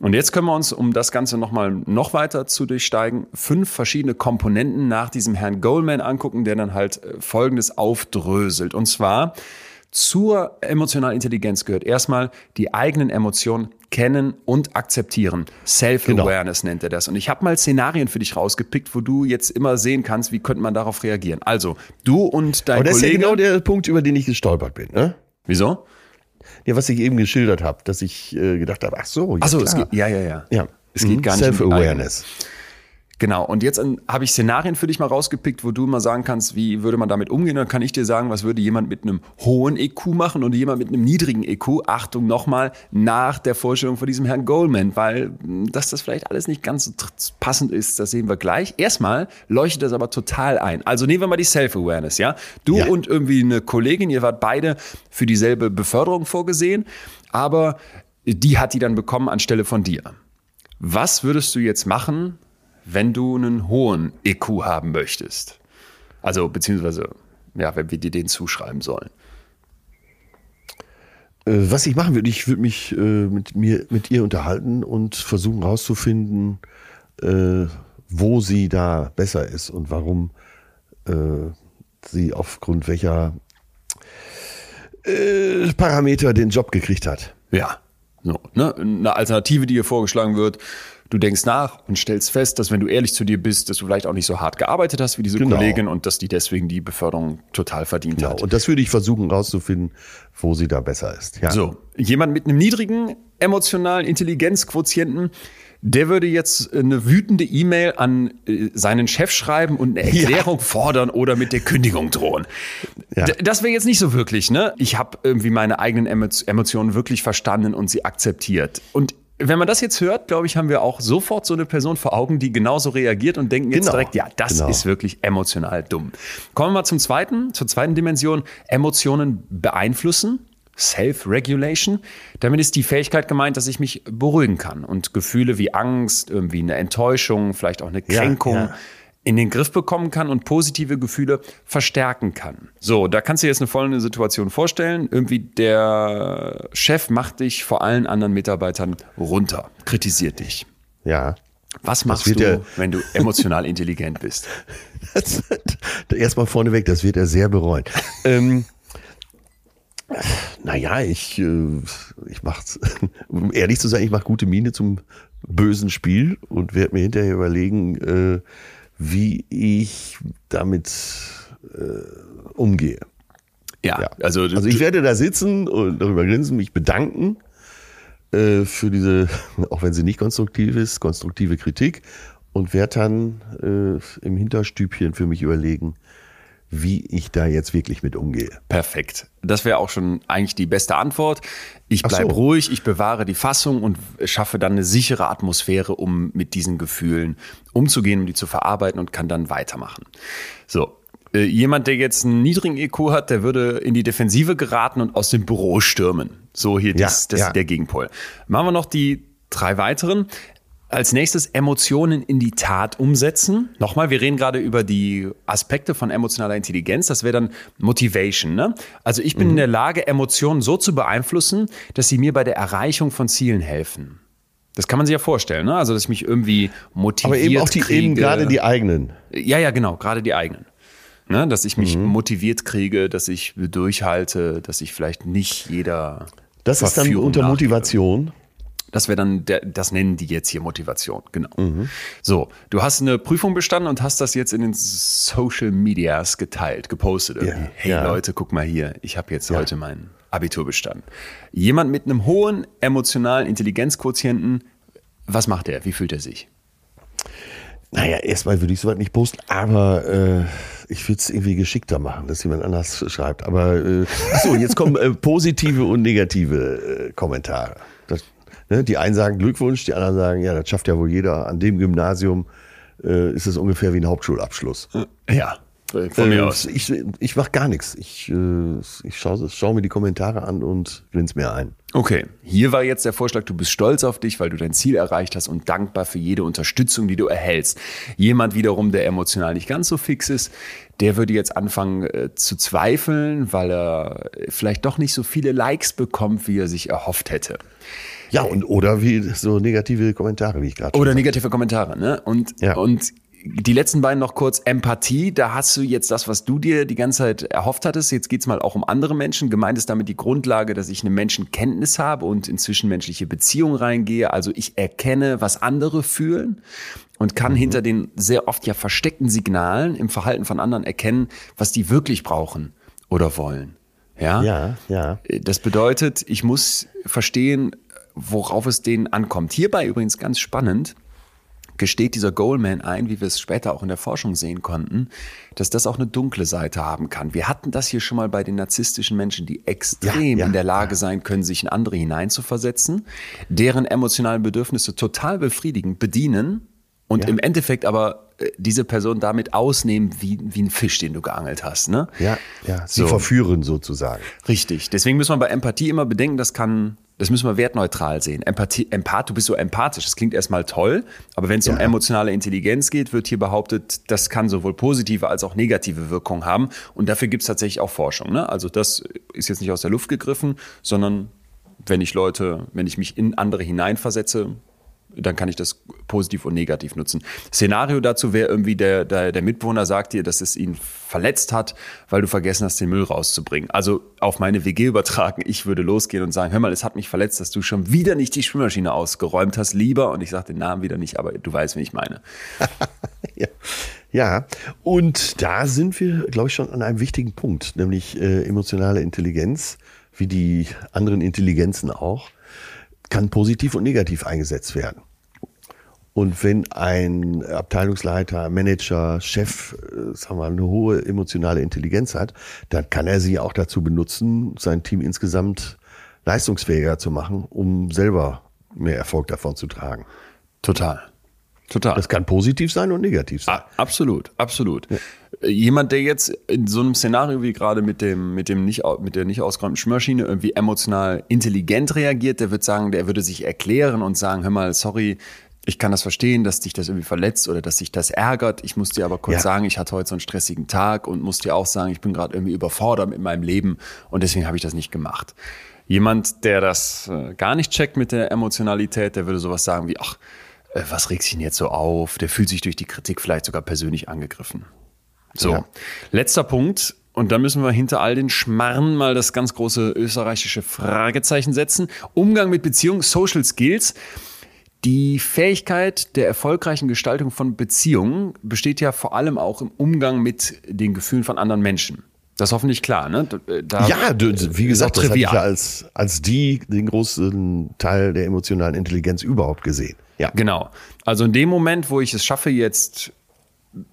Und jetzt können wir uns, um das Ganze nochmal noch weiter zu durchsteigen, fünf verschiedene Komponenten nach diesem Herrn Goldman angucken, der dann halt äh, Folgendes aufdröselt. Und zwar, zur emotionalen Intelligenz gehört erstmal die eigenen Emotionen kennen und akzeptieren. Self-Awareness genau. nennt er das. Und ich habe mal Szenarien für dich rausgepickt, wo du jetzt immer sehen kannst, wie könnte man darauf reagieren. Also, du und dein Aber das Kollege. ist ja genau der Punkt, über den ich gestolpert bin. Ne? Wieso? Ja, was ich eben geschildert habe, dass ich äh, gedacht habe, ach so, ja, ach so, es geht, ja, ja, ja. Ja, es geht mhm. gar nicht Self-Awareness. Genau, und jetzt habe ich Szenarien für dich mal rausgepickt, wo du mal sagen kannst, wie würde man damit umgehen. Dann kann ich dir sagen, was würde jemand mit einem hohen EQ machen und jemand mit einem niedrigen EQ. Achtung nochmal, nach der Vorstellung von diesem Herrn Goldman, weil hm, dass das vielleicht alles nicht ganz so passend ist, das sehen wir gleich. Erstmal leuchtet das aber total ein. Also nehmen wir mal die Self-Awareness, ja? Du ja. und irgendwie eine Kollegin, ihr wart beide für dieselbe Beförderung vorgesehen, aber die hat die dann bekommen anstelle von dir. Was würdest du jetzt machen, wenn du einen hohen EQ haben möchtest. Also beziehungsweise, ja, wenn wir dir den zuschreiben sollen. Äh, was ich machen würde, ich würde mich äh, mit mir, mit ihr unterhalten und versuchen herauszufinden, äh, wo sie da besser ist und warum äh, sie aufgrund welcher äh, Parameter den Job gekriegt hat. Ja, so, ne? eine Alternative, die hier vorgeschlagen wird, Du denkst nach und stellst fest, dass wenn du ehrlich zu dir bist, dass du vielleicht auch nicht so hart gearbeitet hast wie diese genau. Kollegin und dass die deswegen die Beförderung total verdient genau. hat. Und das würde ich versuchen rauszufinden, wo sie da besser ist. Ja. So, jemand mit einem niedrigen emotionalen Intelligenzquotienten, der würde jetzt eine wütende E-Mail an äh, seinen Chef schreiben und eine Erklärung ja. fordern oder mit der Kündigung drohen. Ja. Das wäre jetzt nicht so wirklich, ne? Ich habe irgendwie meine eigenen Emotionen wirklich verstanden und sie akzeptiert. Und wenn man das jetzt hört, glaube ich, haben wir auch sofort so eine Person vor Augen, die genauso reagiert und denken jetzt genau. direkt, ja, das genau. ist wirklich emotional dumm. Kommen wir mal zum zweiten, zur zweiten Dimension. Emotionen beeinflussen. Self-Regulation. Damit ist die Fähigkeit gemeint, dass ich mich beruhigen kann und Gefühle wie Angst, irgendwie eine Enttäuschung, vielleicht auch eine Kränkung ja, ja in den Griff bekommen kann und positive Gefühle verstärken kann. So, da kannst du dir jetzt eine folgende Situation vorstellen. Irgendwie der Chef macht dich vor allen anderen Mitarbeitern runter, kritisiert dich. Ja. Was machst du, er, wenn du emotional intelligent bist? Erstmal vorneweg, das wird er sehr bereuen. ähm, naja, ich, äh, ich mach's, um ehrlich zu sein, ich mache gute Miene zum bösen Spiel und werde mir hinterher überlegen, äh, wie ich damit äh, umgehe. Ja, ja. Also, also ich werde da sitzen und darüber grinsen, mich bedanken äh, für diese, auch wenn sie nicht konstruktiv ist, konstruktive Kritik und werde dann äh, im Hinterstübchen für mich überlegen, wie ich da jetzt wirklich mit umgehe. Perfekt. Das wäre auch schon eigentlich die beste Antwort. Ich bleibe so. ruhig, ich bewahre die Fassung und schaffe dann eine sichere Atmosphäre, um mit diesen Gefühlen umzugehen, um die zu verarbeiten und kann dann weitermachen. So. Äh, jemand, der jetzt einen niedrigen EQ hat, der würde in die Defensive geraten und aus dem Büro stürmen. So hier, ja, das, das ja. ist der Gegenpol. Machen wir noch die drei weiteren. Als nächstes Emotionen in die Tat umsetzen. Nochmal, wir reden gerade über die Aspekte von emotionaler Intelligenz. Das wäre dann Motivation. Ne? Also ich bin mhm. in der Lage, Emotionen so zu beeinflussen, dass sie mir bei der Erreichung von Zielen helfen. Das kann man sich ja vorstellen, ne? Also dass ich mich irgendwie motiviert Aber eben auch die, kriege. eben gerade die eigenen. Ja, ja, genau, gerade die eigenen. Ne? Dass ich mich mhm. motiviert kriege, dass ich durchhalte, dass ich vielleicht nicht jeder. Das ist dann unter Motivation. Das wäre dann, der, das nennen die jetzt hier Motivation, genau. Mhm. So, du hast eine Prüfung bestanden und hast das jetzt in den Social Medias geteilt, gepostet. Irgendwie. Ja, hey ja. Leute, guck mal hier, ich habe jetzt ja. heute mein Abitur bestanden. Jemand mit einem hohen emotionalen Intelligenzquotienten, was macht er? Wie fühlt er sich? Naja, erstmal würde ich sowas nicht posten, aber äh, ich würde es irgendwie geschickter machen, dass jemand anders schreibt. Aber äh, achso, jetzt kommen äh, positive und negative äh, Kommentare. Ne, die einen sagen Glückwunsch, die anderen sagen, ja, das schafft ja wohl jeder. An dem Gymnasium äh, ist es ungefähr wie ein Hauptschulabschluss. Ja. Von mir Äh, aus. Ich, ich mache gar nichts. Ich, äh, ich schaue schau mir die Kommentare an und blend's mir ein. Okay, hier war jetzt der Vorschlag, du bist stolz auf dich, weil du dein Ziel erreicht hast und dankbar für jede Unterstützung, die du erhältst. Jemand wiederum, der emotional nicht ganz so fix ist, der würde jetzt anfangen äh, zu zweifeln, weil er vielleicht doch nicht so viele Likes bekommt, wie er sich erhofft hätte. Ja, und oder wie so negative Kommentare, wie ich gerade Oder negative Kommentare, ne? Und, Ja. und die letzten beiden noch kurz Empathie. Da hast du jetzt das, was du dir die ganze Zeit erhofft hattest. Jetzt geht's mal auch um andere Menschen. Gemeint ist damit die Grundlage, dass ich eine Menschenkenntnis habe und in zwischenmenschliche Beziehungen reingehe. Also ich erkenne, was andere fühlen und kann hinter den sehr oft ja versteckten Signalen im Verhalten von anderen erkennen, was die wirklich brauchen oder wollen. Ja, Ja, ja. das bedeutet, ich muss verstehen, worauf es denen ankommt. Hierbei übrigens ganz spannend gesteht dieser Goalman ein, wie wir es später auch in der Forschung sehen konnten, dass das auch eine dunkle Seite haben kann. Wir hatten das hier schon mal bei den narzisstischen Menschen, die extrem Ja, ja, in der Lage sein können, sich in andere hineinzuversetzen, deren emotionalen Bedürfnisse total befriedigen, bedienen und Ja. im Endeffekt aber äh, diese Person damit ausnehmen wie, wie ein Fisch, den du geangelt hast. Ne? Ja, ja. Sie So. verführen sozusagen. Richtig. Deswegen muss man bei Empathie immer bedenken, das kann, das müssen wir wertneutral sehen. Empathie, Empath, du bist so empathisch. Das klingt erstmal toll, aber wenn es um Ja. emotionale Intelligenz geht, wird hier behauptet, das kann sowohl positive als auch negative Wirkung haben. Und dafür gibt es tatsächlich auch Forschung. Ne? Also das ist jetzt nicht aus der Luft gegriffen, sondern wenn ich Leute, wenn ich mich in andere hineinversetze, dann kann ich das positiv und negativ nutzen. Szenario dazu wäre irgendwie, der, der, der Mitbewohner sagt dir, dass es ihn verletzt hat, weil du vergessen hast, den Müll rauszubringen. Also auf meine WG übertragen, ich würde losgehen und sagen, hör mal, es hat mich verletzt, dass du schon wieder nicht die Spülmaschine ausgeräumt hast, lieber. Und ich sage den Namen wieder nicht, aber du weißt, wen ich meine. Ja. ja, und da sind wir, glaube ich, schon an einem wichtigen Punkt, nämlich äh, emotionale Intelligenz, wie die anderen Intelligenzen auch, kann positiv und negativ eingesetzt werden. Und wenn ein Abteilungsleiter, Manager, Chef, äh, sagen wir, eine hohe emotionale Intelligenz hat, dann kann er sie auch dazu benutzen, sein Team insgesamt leistungsfähiger zu machen, um selber mehr Erfolg davon zu tragen. Total. Total. Das kann positiv sein und negativ sein. Ah, absolut, absolut. Äh, Jemand, der jetzt in so einem Szenario wie gerade mit dem, mit dem nicht, mit der nicht ausgeräumten Spülmaschine irgendwie emotional intelligent reagiert, der wird sagen, der würde sich erklären und sagen, hör mal, sorry, ich kann das verstehen, dass dich das irgendwie verletzt oder dass dich das ärgert. Ich muss dir aber kurz Ja. sagen, ich hatte heute so einen stressigen Tag und muss dir auch sagen, ich bin gerade irgendwie überfordert mit meinem Leben und deswegen habe ich das nicht gemacht. Jemand, der das äh, gar nicht checkt mit der Emotionalität, der würde sowas sagen wie, ach, äh, was regt sich denn jetzt so auf? Der fühlt sich durch die Kritik vielleicht sogar persönlich angegriffen. So, Ja. letzter Punkt. Und da müssen wir hinter all den Schmarren mal das ganz große österreichische Fragezeichen setzen. Umgang mit Beziehungen, Social Skills. Die Fähigkeit der erfolgreichen Gestaltung von Beziehungen besteht ja vor allem auch im Umgang mit den Gefühlen von anderen Menschen. Das ist hoffentlich klar, ne? Da, Ja, wie gesagt, das hatte ich ja als, als die den großen Teil der emotionalen Intelligenz überhaupt gesehen. Ja, Genau. Also in dem Moment, wo ich es schaffe, jetzt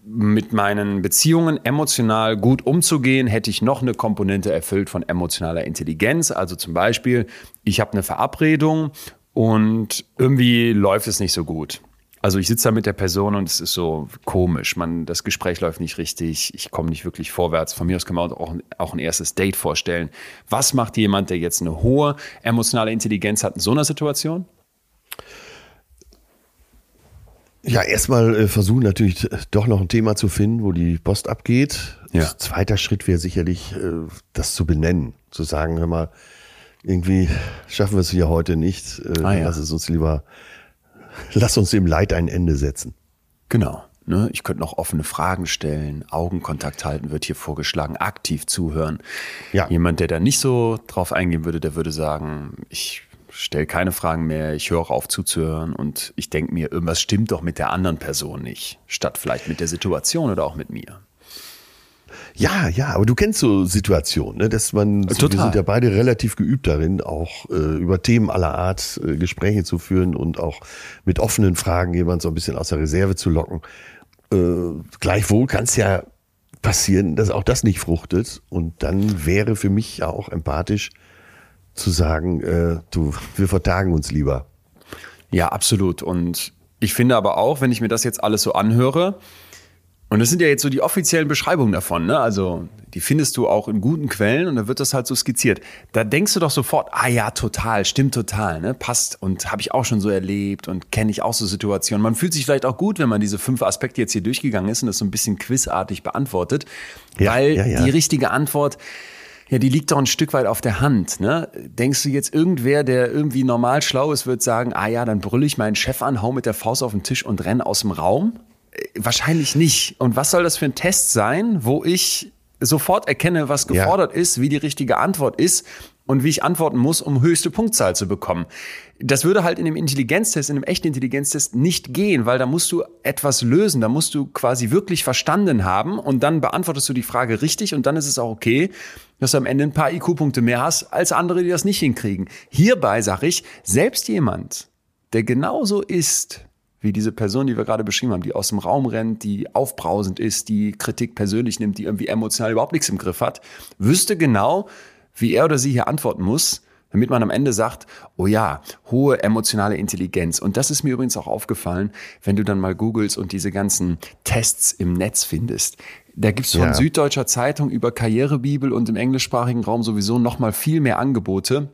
mit meinen Beziehungen emotional gut umzugehen, hätte ich noch eine Komponente erfüllt von emotionaler Intelligenz. Also zum Beispiel, ich habe eine Verabredung und irgendwie läuft es nicht so gut. Also ich sitze da mit der Person und es ist so komisch. Man, das Gespräch läuft nicht richtig. Ich komme nicht wirklich vorwärts. Von mir aus kann man auch, auch ein erstes Date vorstellen. Was macht jemand, der jetzt eine hohe emotionale Intelligenz hat in so einer Situation? Ja erstmal äh, versuchen natürlich äh, doch noch ein Thema zu finden, wo die Post abgeht. Ja. Zweiter Schritt wäre sicherlich, äh, das zu benennen. Zu sagen, hör mal, irgendwie schaffen wir es hier heute nicht. Ah, ja. Lass es uns lieber, lass uns dem Leid ein Ende setzen. Genau. Ne? Ich könnte noch offene Fragen stellen, Augenkontakt halten wird hier vorgeschlagen, aktiv zuhören. Ja. Jemand, der da nicht so drauf eingehen würde, der würde sagen, ich stelle keine Fragen mehr, ich höre auch auf zuzuhören und ich denke mir, irgendwas stimmt doch mit der anderen Person nicht, statt vielleicht mit der Situation oder auch mit mir. Ja, ja, aber du kennst so Situationen, ne, dass man, so, wir sind ja beide relativ geübt darin, auch äh, über Themen aller Art äh, Gespräche zu führen und auch mit offenen Fragen jemand so ein bisschen aus der Reserve zu locken. Äh, gleichwohl kann es ja passieren, dass auch das nicht fruchtet und dann wäre für mich ja auch empathisch zu sagen, äh, du, wir vertagen uns lieber. Ja, absolut. Und ich finde aber auch, wenn ich mir das jetzt alles so anhöre, und das sind ja jetzt so die offiziellen Beschreibungen davon, ne? Also die findest du auch in guten Quellen und da wird das halt so skizziert. Da denkst du doch sofort, ah ja, total, stimmt total, ne? Passt und habe ich auch schon so erlebt und kenne ich auch so Situationen. Man fühlt sich vielleicht auch gut, wenn man diese fünf Aspekte jetzt hier durchgegangen ist und das so ein bisschen quizartig beantwortet, Ja, weil ja, ja. die richtige Antwort ja, die liegt doch ein Stück weit auf der Hand. Ne? Denkst du jetzt, irgendwer, der irgendwie normal schlau ist, wird sagen, ah ja, dann brülle ich meinen Chef an, hau mit der Faust auf den Tisch und renn aus dem Raum? Äh, Wahrscheinlich nicht. Und was soll das für ein Test sein, wo ich sofort erkenne, was Ja. gefordert ist, wie die richtige Antwort ist und wie ich antworten muss, um höchste Punktzahl zu bekommen. Das würde halt in einem Intelligenztest, in einem echten Intelligenztest nicht gehen, weil da musst du etwas lösen, da musst du quasi wirklich verstanden haben und dann beantwortest du die Frage richtig und dann ist es auch okay, dass du am Ende ein paar IQ-Punkte mehr hast als andere, die das nicht hinkriegen. Hierbei sage ich, selbst jemand, der genauso ist wie diese Person, die wir gerade beschrieben haben, die aus dem Raum rennt, die aufbrausend ist, die Kritik persönlich nimmt, die irgendwie emotional überhaupt nichts im Griff hat, wüsste genau, wie er oder sie hier antworten muss, damit man am Ende sagt, oh ja, hohe emotionale Intelligenz. Und das ist mir übrigens auch aufgefallen, wenn du dann mal googelst und diese ganzen Tests im Netz findest. Da gibt's von Ja. Süddeutscher Zeitung über Karrierebibel und im englischsprachigen Raum sowieso noch mal viel mehr Angebote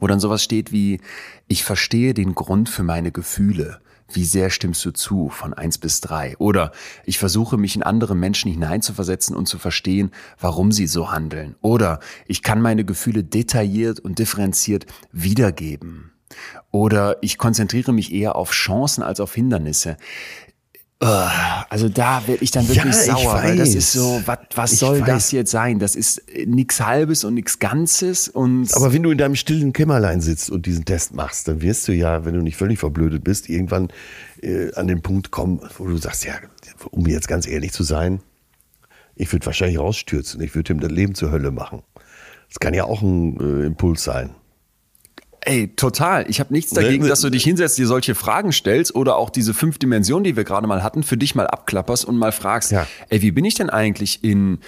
wo dann sowas steht wie, ich verstehe den Grund für meine Gefühle. Wie sehr stimmst du zu von eins bis drei? Oder ich versuche mich in andere Menschen hineinzuversetzen und zu verstehen, warum sie so handeln. Oder ich kann meine Gefühle detailliert und differenziert wiedergeben. Oder ich konzentriere mich eher auf Chancen als auf Hindernisse. Ugh, Also da werde ich dann wirklich Ja, sauer, weil das ist so, was, was Ich soll weiß. das jetzt sein? Das ist nichts Halbes und nichts Ganzes und Aber wenn du in deinem stillen Kämmerlein sitzt und diesen Test machst, dann wirst du ja, wenn du nicht völlig verblödet bist, irgendwann äh, an den Punkt kommen, wo du sagst, ja, um jetzt ganz ehrlich zu sein, ich würde wahrscheinlich rausstürzen, ich würde ihm das Leben zur Hölle machen. Das kann ja auch ein äh, Impuls sein. Ey, total. Ich habe nichts dagegen, Ne, dass du dich hinsetzt, dir solche Fragen stellst oder auch diese fünf Dimensionen, die wir gerade mal hatten, für dich mal abklapperst und mal fragst, Ja. ey, wie bin ich denn eigentlich in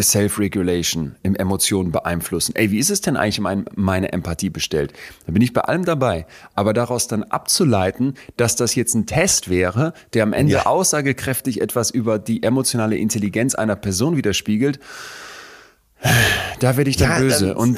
Self-Regulation, im Emotionen beeinflussen? Ey, wie ist es denn eigentlich mein, meine Empathie bestellt? Da bin ich bei allem dabei. Aber daraus dann abzuleiten, dass das jetzt ein Test wäre, der am Ende Ja. aussagekräftig etwas über die emotionale Intelligenz einer Person widerspiegelt, da werde ich dann Ja, böse. ähm, Und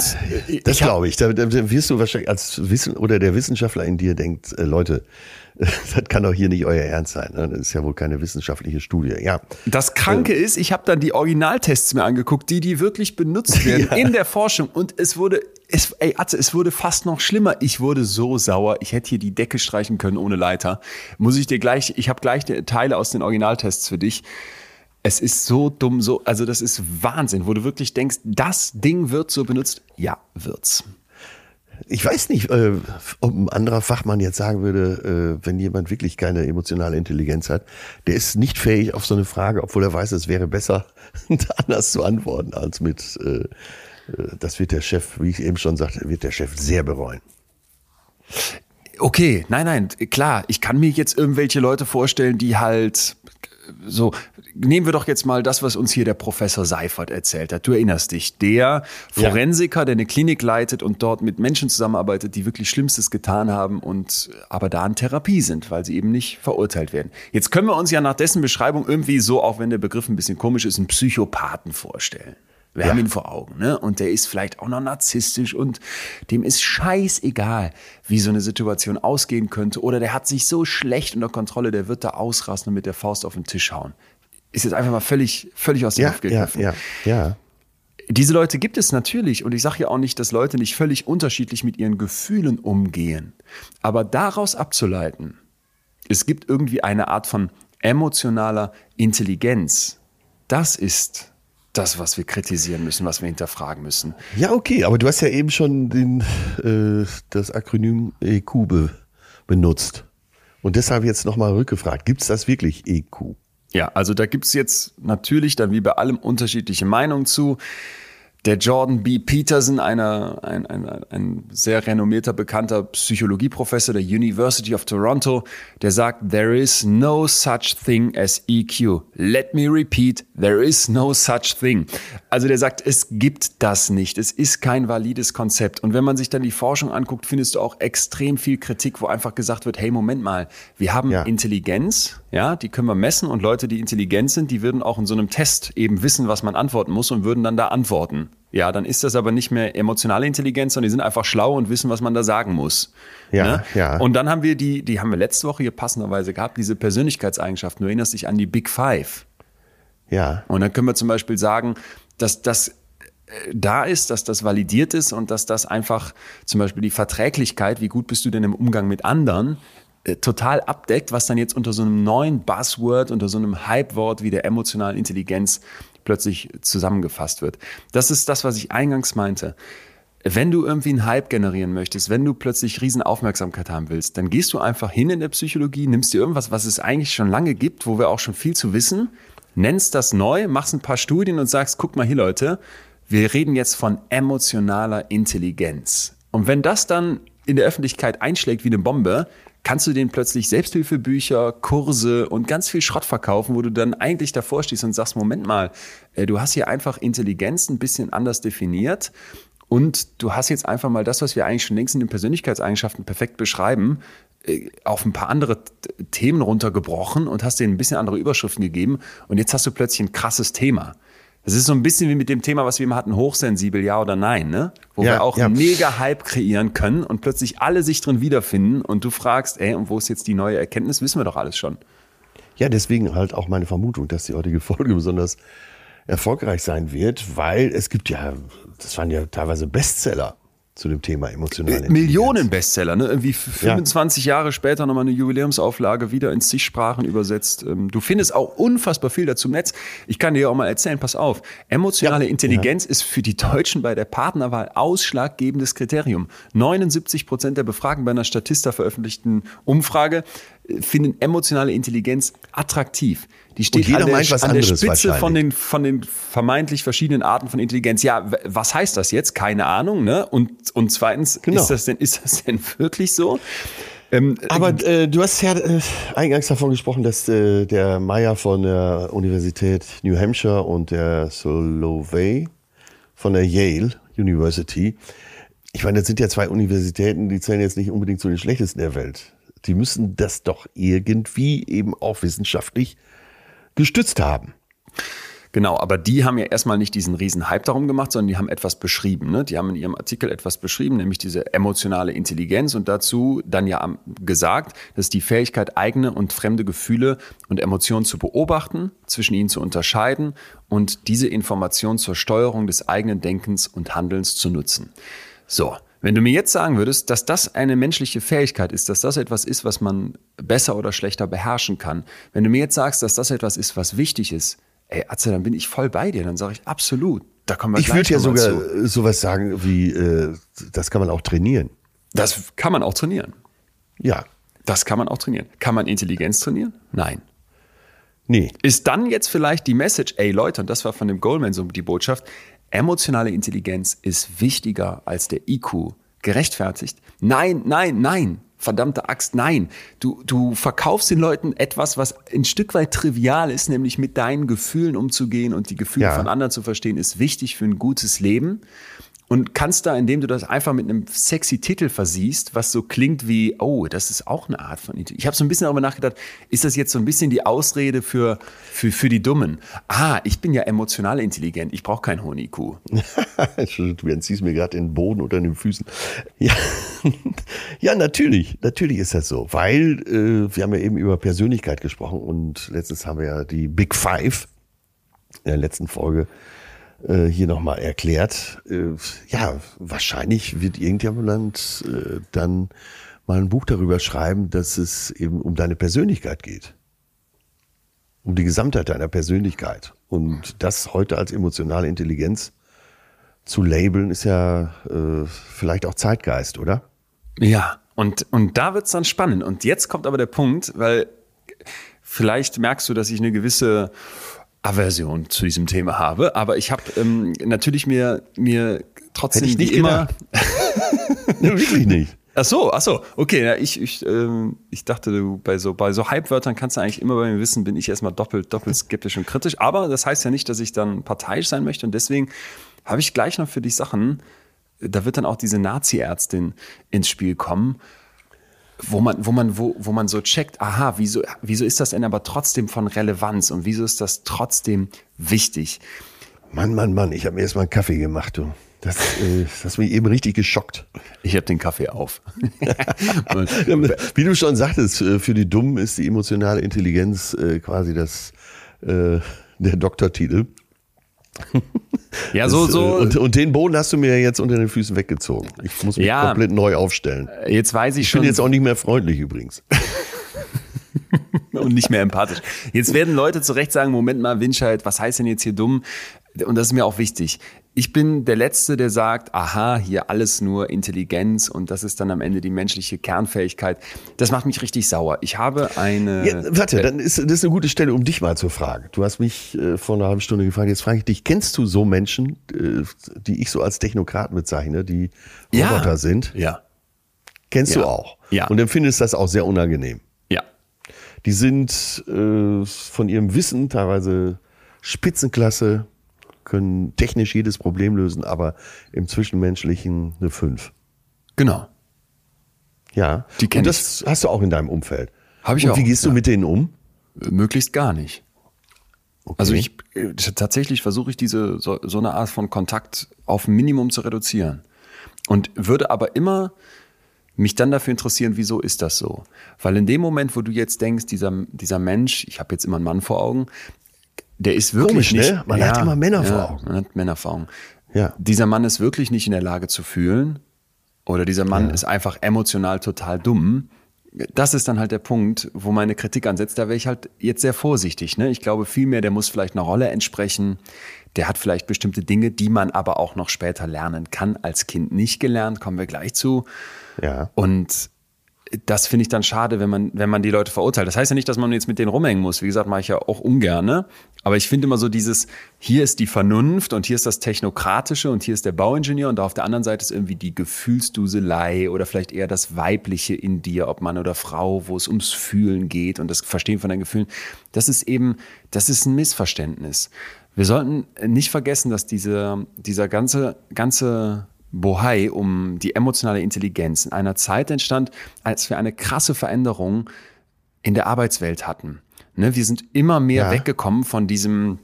Das ich hab- glaube ich. Da, da da wirst du wahrscheinlich als Wissen oder der Wissenschaftler in dir denkt, äh, Leute, das kann doch hier nicht euer Ernst sein. Ne? Das ist ja wohl keine wissenschaftliche Studie. Ja. Das Kranke ist, ich habe dann die Originaltests mir angeguckt, die die wirklich benutzt werden Ja. in der Forschung und es wurde es, ey, Atze, es wurde fast noch schlimmer. Ich wurde so sauer. Ich hätte hier die Decke streichen können ohne Leiter. Muss ich dir gleich, ich habe gleich Teile aus den Originaltests für dich. Es ist so dumm, so, also das ist Wahnsinn, wo du wirklich denkst, das Ding wird so benutzt. Ja, wird's. Ich weiß nicht, äh, ob ein anderer Fachmann jetzt sagen würde, äh, wenn jemand wirklich keine emotionale Intelligenz hat, der ist nicht fähig auf so eine Frage, obwohl er weiß, es wäre besser, anders zu antworten als mit, äh, äh, das wird der Chef, wie ich eben schon sagte, wird der Chef sehr bereuen. Okay, nein, nein, klar, ich kann mir jetzt irgendwelche Leute vorstellen, die halt so, nehmen wir doch jetzt mal das, was uns hier der Professor Seifert erzählt hat. Du erinnerst dich, der Forensiker, der eine Klinik leitet und dort mit Menschen zusammenarbeitet, die wirklich Schlimmstes getan haben und aber da in Therapie sind, weil sie eben nicht verurteilt werden. Jetzt können wir uns ja nach dessen Beschreibung irgendwie so, auch wenn der Begriff ein bisschen komisch ist, einen Psychopathen vorstellen. Wir Ja. haben ihn vor Augen, ne? Und der ist vielleicht auch noch narzisstisch und dem ist scheißegal, wie so eine Situation ausgehen könnte. Oder der hat sich so schlecht unter Kontrolle, der wird da ausrasten und mit der Faust auf den Tisch hauen. Ist jetzt einfach mal völlig, völlig aus der Ja, ja, gegriffen. ja, ja. Diese Leute gibt es natürlich und ich sage ja auch nicht, dass Leute nicht völlig unterschiedlich mit ihren Gefühlen umgehen. Aber daraus abzuleiten, es gibt irgendwie eine Art von emotionaler Intelligenz, das ist das, was wir kritisieren müssen, was wir hinterfragen müssen. Ja, okay, aber du hast ja eben schon den, äh, das Akronym EQ be benutzt. Und deshalb jetzt nochmal rückgefragt, gibt es das wirklich EQ? Ja, also da gibt's jetzt natürlich dann wie bei allem unterschiedliche Meinungen zu. Der Jordan B. Peterson, einer, ein, ein, ein sehr renommierter, bekannter Psychologieprofessor der University of Toronto, der sagt, there is no such thing as EQ. Let me repeat, there is no such thing. Also der sagt, es gibt das nicht. Es ist kein valides Konzept. Und wenn man sich dann die Forschung anguckt, findest du auch extrem viel Kritik, wo einfach gesagt wird, hey, Moment mal, wir haben ja. Intelligenz, ja, die können wir messen und Leute, die intelligent sind, die würden auch in so einem Test eben wissen, was man antworten muss und würden dann da antworten. Ja, dann ist das aber nicht mehr emotionale Intelligenz, sondern die sind einfach schlau und wissen, was man da sagen muss. Ja, ne? ja. Und dann haben wir die, die haben wir letzte Woche hier passenderweise gehabt, diese Persönlichkeitseigenschaften. Du erinnerst dich an die Big Five. Ja. Und dann können wir zum Beispiel sagen, dass das äh, da ist, dass das validiert ist und dass das einfach zum Beispiel die Verträglichkeit, wie gut bist du denn im Umgang mit anderen, total abdeckt, was dann jetzt unter so einem neuen Buzzword, unter so einem Hypewort wie der emotionalen Intelligenz plötzlich zusammengefasst wird. Das ist das, was ich eingangs meinte. Wenn du irgendwie einen Hype generieren möchtest, wenn du plötzlich riesen Aufmerksamkeit haben willst, dann gehst du einfach hin in der Psychologie, nimmst dir irgendwas, was es eigentlich schon lange gibt, wo wir auch schon viel zu wissen, nennst das neu, machst ein paar Studien und sagst, guck mal hier Leute, wir reden jetzt von emotionaler Intelligenz. Und wenn das dann in der Öffentlichkeit einschlägt wie eine Bombe, kannst du denen plötzlich Selbsthilfebücher, Kurse und ganz viel Schrott verkaufen, wo du dann eigentlich davor stehst und sagst, Moment mal, äh, du hast hier einfach Intelligenz ein bisschen anders definiert und du hast jetzt einfach mal das, was wir eigentlich schon längst in den Persönlichkeitseigenschaften perfekt beschreiben, äh, auf ein paar andere Themen runtergebrochen und hast denen ein bisschen andere Überschriften gegeben und jetzt hast du plötzlich ein krasses Thema. Das ist so ein bisschen wie mit dem Thema, was wir immer hatten, hochsensibel, ja oder nein, ne? Wo ja, wir auch ja. mega Hype kreieren können und plötzlich alle sich drin wiederfinden und du fragst, ey, und wo ist jetzt die neue Erkenntnis? Wissen wir doch alles schon. Ja, deswegen halt auch meine Vermutung, dass die heutige Folge besonders erfolgreich sein wird, weil es gibt ja, das waren ja teilweise Bestseller zu dem Thema emotionale äh, Millionen Bestseller, ne? Irgendwie 25 ja. Jahre später nochmal eine Jubiläumsauflage wieder in zig Sprachen übersetzt. Ähm, du findest auch unfassbar viel dazu im Netz. Ich kann dir auch mal erzählen, pass auf. Emotionale ja. Intelligenz ja. ist für die Deutschen bei der Partnerwahl ausschlaggebendes Kriterium. 79 Prozent der Befragten bei einer Statista veröffentlichten Umfrage äh, finden emotionale Intelligenz attraktiv. Die steht an der, an der Spitze von den, von den vermeintlich verschiedenen Arten von Intelligenz. Ja, was heißt das jetzt? Keine Ahnung. Ne? Und, und zweitens, genau. ist, das denn, ist das denn wirklich so? Ähm, Aber äh, du hast ja äh, eingangs davon gesprochen, dass äh, der Meyer von der Universität New Hampshire und der Solovey von der Yale University, ich meine, das sind ja zwei Universitäten, die zählen jetzt nicht unbedingt zu den schlechtesten der Welt. Die müssen das doch irgendwie eben auch wissenschaftlich gestützt haben. Genau, aber die haben ja erstmal nicht diesen riesen Hype darum gemacht, sondern die haben etwas beschrieben. Ne? Die haben in ihrem Artikel etwas beschrieben, nämlich diese emotionale Intelligenz und dazu dann ja gesagt, dass die Fähigkeit, eigene und fremde Gefühle und Emotionen zu beobachten, zwischen ihnen zu unterscheiden und diese Information zur Steuerung des eigenen Denkens und Handelns zu nutzen. So, wenn du mir jetzt sagen würdest, dass das eine menschliche Fähigkeit ist, dass das etwas ist, was man besser oder schlechter beherrschen kann, wenn du mir jetzt sagst, dass das etwas ist, was wichtig ist, ey, Atze, dann bin ich voll bei dir. Dann sage ich absolut. Da kommen wir Ich würde ja sogar zu. sowas sagen wie, äh, das kann man auch trainieren. Das kann man auch trainieren. Ja. Das kann man auch trainieren. Kann man Intelligenz trainieren? Nein. Nee. Ist dann jetzt vielleicht die Message, ey Leute, und das war von dem Goldman so die Botschaft, emotionale Intelligenz ist wichtiger als der IQ. Gerechtfertigt? Nein, nein, nein. Verdammte Axt, nein. Du, du verkaufst den Leuten etwas, was ein Stück weit trivial ist, nämlich mit deinen Gefühlen umzugehen und die Gefühle ja. von anderen zu verstehen, ist wichtig für ein gutes Leben und kannst da, indem du das einfach mit einem sexy Titel versiehst, was so klingt wie, oh, das ist auch eine Art von Intelligenz. Ich habe so ein bisschen darüber nachgedacht, ist das jetzt so ein bisschen die Ausrede für, für, für die Dummen? Ah, ich bin ja emotional intelligent, ich brauche keinen hohen du entziehst mir gerade den Boden unter den Füßen. Ja. ja, natürlich, natürlich ist das so, weil äh, wir haben ja eben über Persönlichkeit gesprochen und letztens haben wir ja die Big Five in der letzten Folge äh, hier nochmal erklärt. Äh, ja, wahrscheinlich wird irgendjemand äh, dann mal ein Buch darüber schreiben, dass es eben um deine Persönlichkeit geht. Um die Gesamtheit deiner Persönlichkeit. Und das heute als emotionale Intelligenz zu labeln, ist ja äh, vielleicht auch Zeitgeist, oder? Ja, und, und da wird's dann spannend. Und jetzt kommt aber der Punkt, weil Vielleicht merkst du, dass ich eine gewisse Aversion zu diesem Thema habe, aber ich habe ähm, natürlich mir, mir trotzdem Hätte ich nicht immer. Nee, wirklich nicht. Ach so, ach so, okay. Ja, ich, ich, ähm, ich dachte, du, bei so, bei so Hypewörtern kannst du eigentlich immer bei mir wissen, bin ich erstmal doppelt, doppelt skeptisch und kritisch. Aber das heißt ja nicht, dass ich dann parteiisch sein möchte. Und deswegen habe ich gleich noch für dich Sachen, da wird dann auch diese Nazi-Ärztin ins Spiel kommen, wo man, wo man, wo, wo man so checkt, aha, wieso, wieso ist das denn aber trotzdem von Relevanz und wieso ist das trotzdem wichtig? Mann, Mann, Mann, ich habe mir erstmal einen Kaffee gemacht, du. Das, äh, das hat mich eben richtig geschockt. Ich habe den Kaffee auf. Wie du schon sagtest, äh, für die Dummen ist die emotionale Intelligenz äh, quasi das, äh, der Doktortitel. Ja, so, Das, so. äh, Und, und den Boden hast du mir jetzt unter den Füßen weggezogen. Ich muss mich Ja. komplett neu aufstellen. jetzt weiß ich Ich schon. bin jetzt auch nicht mehr freundlich übrigens. und nicht mehr empathisch. Jetzt werden Leute zu Recht sagen, Moment mal, Winscheid, was heißt denn jetzt hier dumm? Und das ist mir auch wichtig. Ich bin der Letzte, der sagt, aha, hier alles nur Intelligenz und das ist dann am Ende die menschliche Kernfähigkeit. Das macht mich richtig sauer. Ich habe eine... Ja, warte, dann ist das ist eine gute Stelle, um dich mal zu fragen. Du hast mich äh, vor einer halben Stunde gefragt, jetzt frage ich dich, kennst du so Menschen, äh, die ich so als Technokraten bezeichne, die Ja. Roboter sind? Ja, Kennst Ja. du auch? Ja. Und empfindest das auch sehr unangenehm. ja. Die sind äh, von ihrem Wissen teilweise Spitzenklasse, können technisch jedes Problem lösen, aber im Zwischenmenschlichen eine 5. Genau. Ja. Die kenn Und das hast du auch in deinem Umfeld. Hab ich Und auch, wie gehst du ja. mit denen um? Möglichst gar nicht. Also Okay. ich äh, tatsächlich versuche ich diese so, so eine Art von Kontakt auf ein Minimum zu reduzieren und würde aber immer mich dann dafür interessieren, wieso ist das so? Weil in dem Moment, wo du jetzt denkst, dieser dieser Mensch, ich habe jetzt immer einen Mann vor Augen, der ist wirklich Komisch, ne? nicht. Man hat immer Männer vor Augen. Man hat Männer vor Augen. Ja. Dieser Mann ist wirklich nicht in der Lage zu fühlen oder dieser Mann ist einfach emotional total dumm. Das ist dann halt der Punkt, wo meine Kritik ansetzt. Da wäre ich halt jetzt sehr vorsichtig. Ne? Ich glaube vielmehr, der muss vielleicht einer Rolle entsprechen. Der hat vielleicht bestimmte Dinge, die man aber auch noch später lernen kann. Als Kind nicht gelernt, kommen wir gleich zu. Ja. Und das finde ich dann schade, wenn man, wenn man die Leute verurteilt. Das heißt ja nicht, dass man jetzt mit denen rumhängen muss. Wie gesagt, mache ich ja auch ungern. Ne? Aber ich finde immer so dieses, hier ist die Vernunft und hier ist das Technokratische und hier ist der Bauingenieur und auf der anderen Seite ist irgendwie die Gefühlsduselei oder vielleicht eher das Weibliche in dir, ob Mann oder Frau, wo es ums Fühlen geht und das Verstehen von deinen Gefühlen. Das ist eben, das ist ein Missverständnis. Wir sollten nicht vergessen, dass diese, dieser ganze, ganze Bohai um die emotionale Intelligenz in einer Zeit entstand, als wir eine krasse Veränderung in der Arbeitswelt hatten. Ne, wir sind immer mehr Ja. weggekommen von diesem,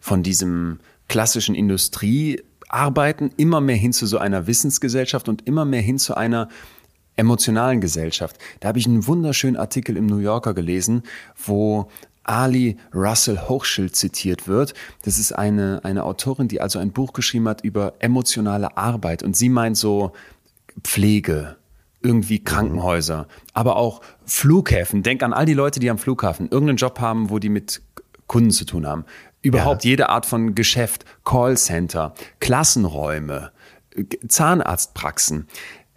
von diesem klassischen Industriearbeiten, immer mehr hin zu so einer Wissensgesellschaft und immer mehr hin zu einer emotionalen Gesellschaft. Da habe ich einen wunderschönen Artikel im New Yorker gelesen, wo Ali Russell Hochschild zitiert wird. Das ist eine, eine Autorin, die also ein Buch geschrieben hat über emotionale Arbeit. Und sie meint so Pflege, irgendwie Krankenhäuser, aber auch Flughäfen. Denk an all die Leute, die am Flughafen irgendeinen Job haben, wo die mit Kunden zu tun haben. Überhaupt jede Art von Geschäft, Callcenter, Klassenräume, Zahnarztpraxen.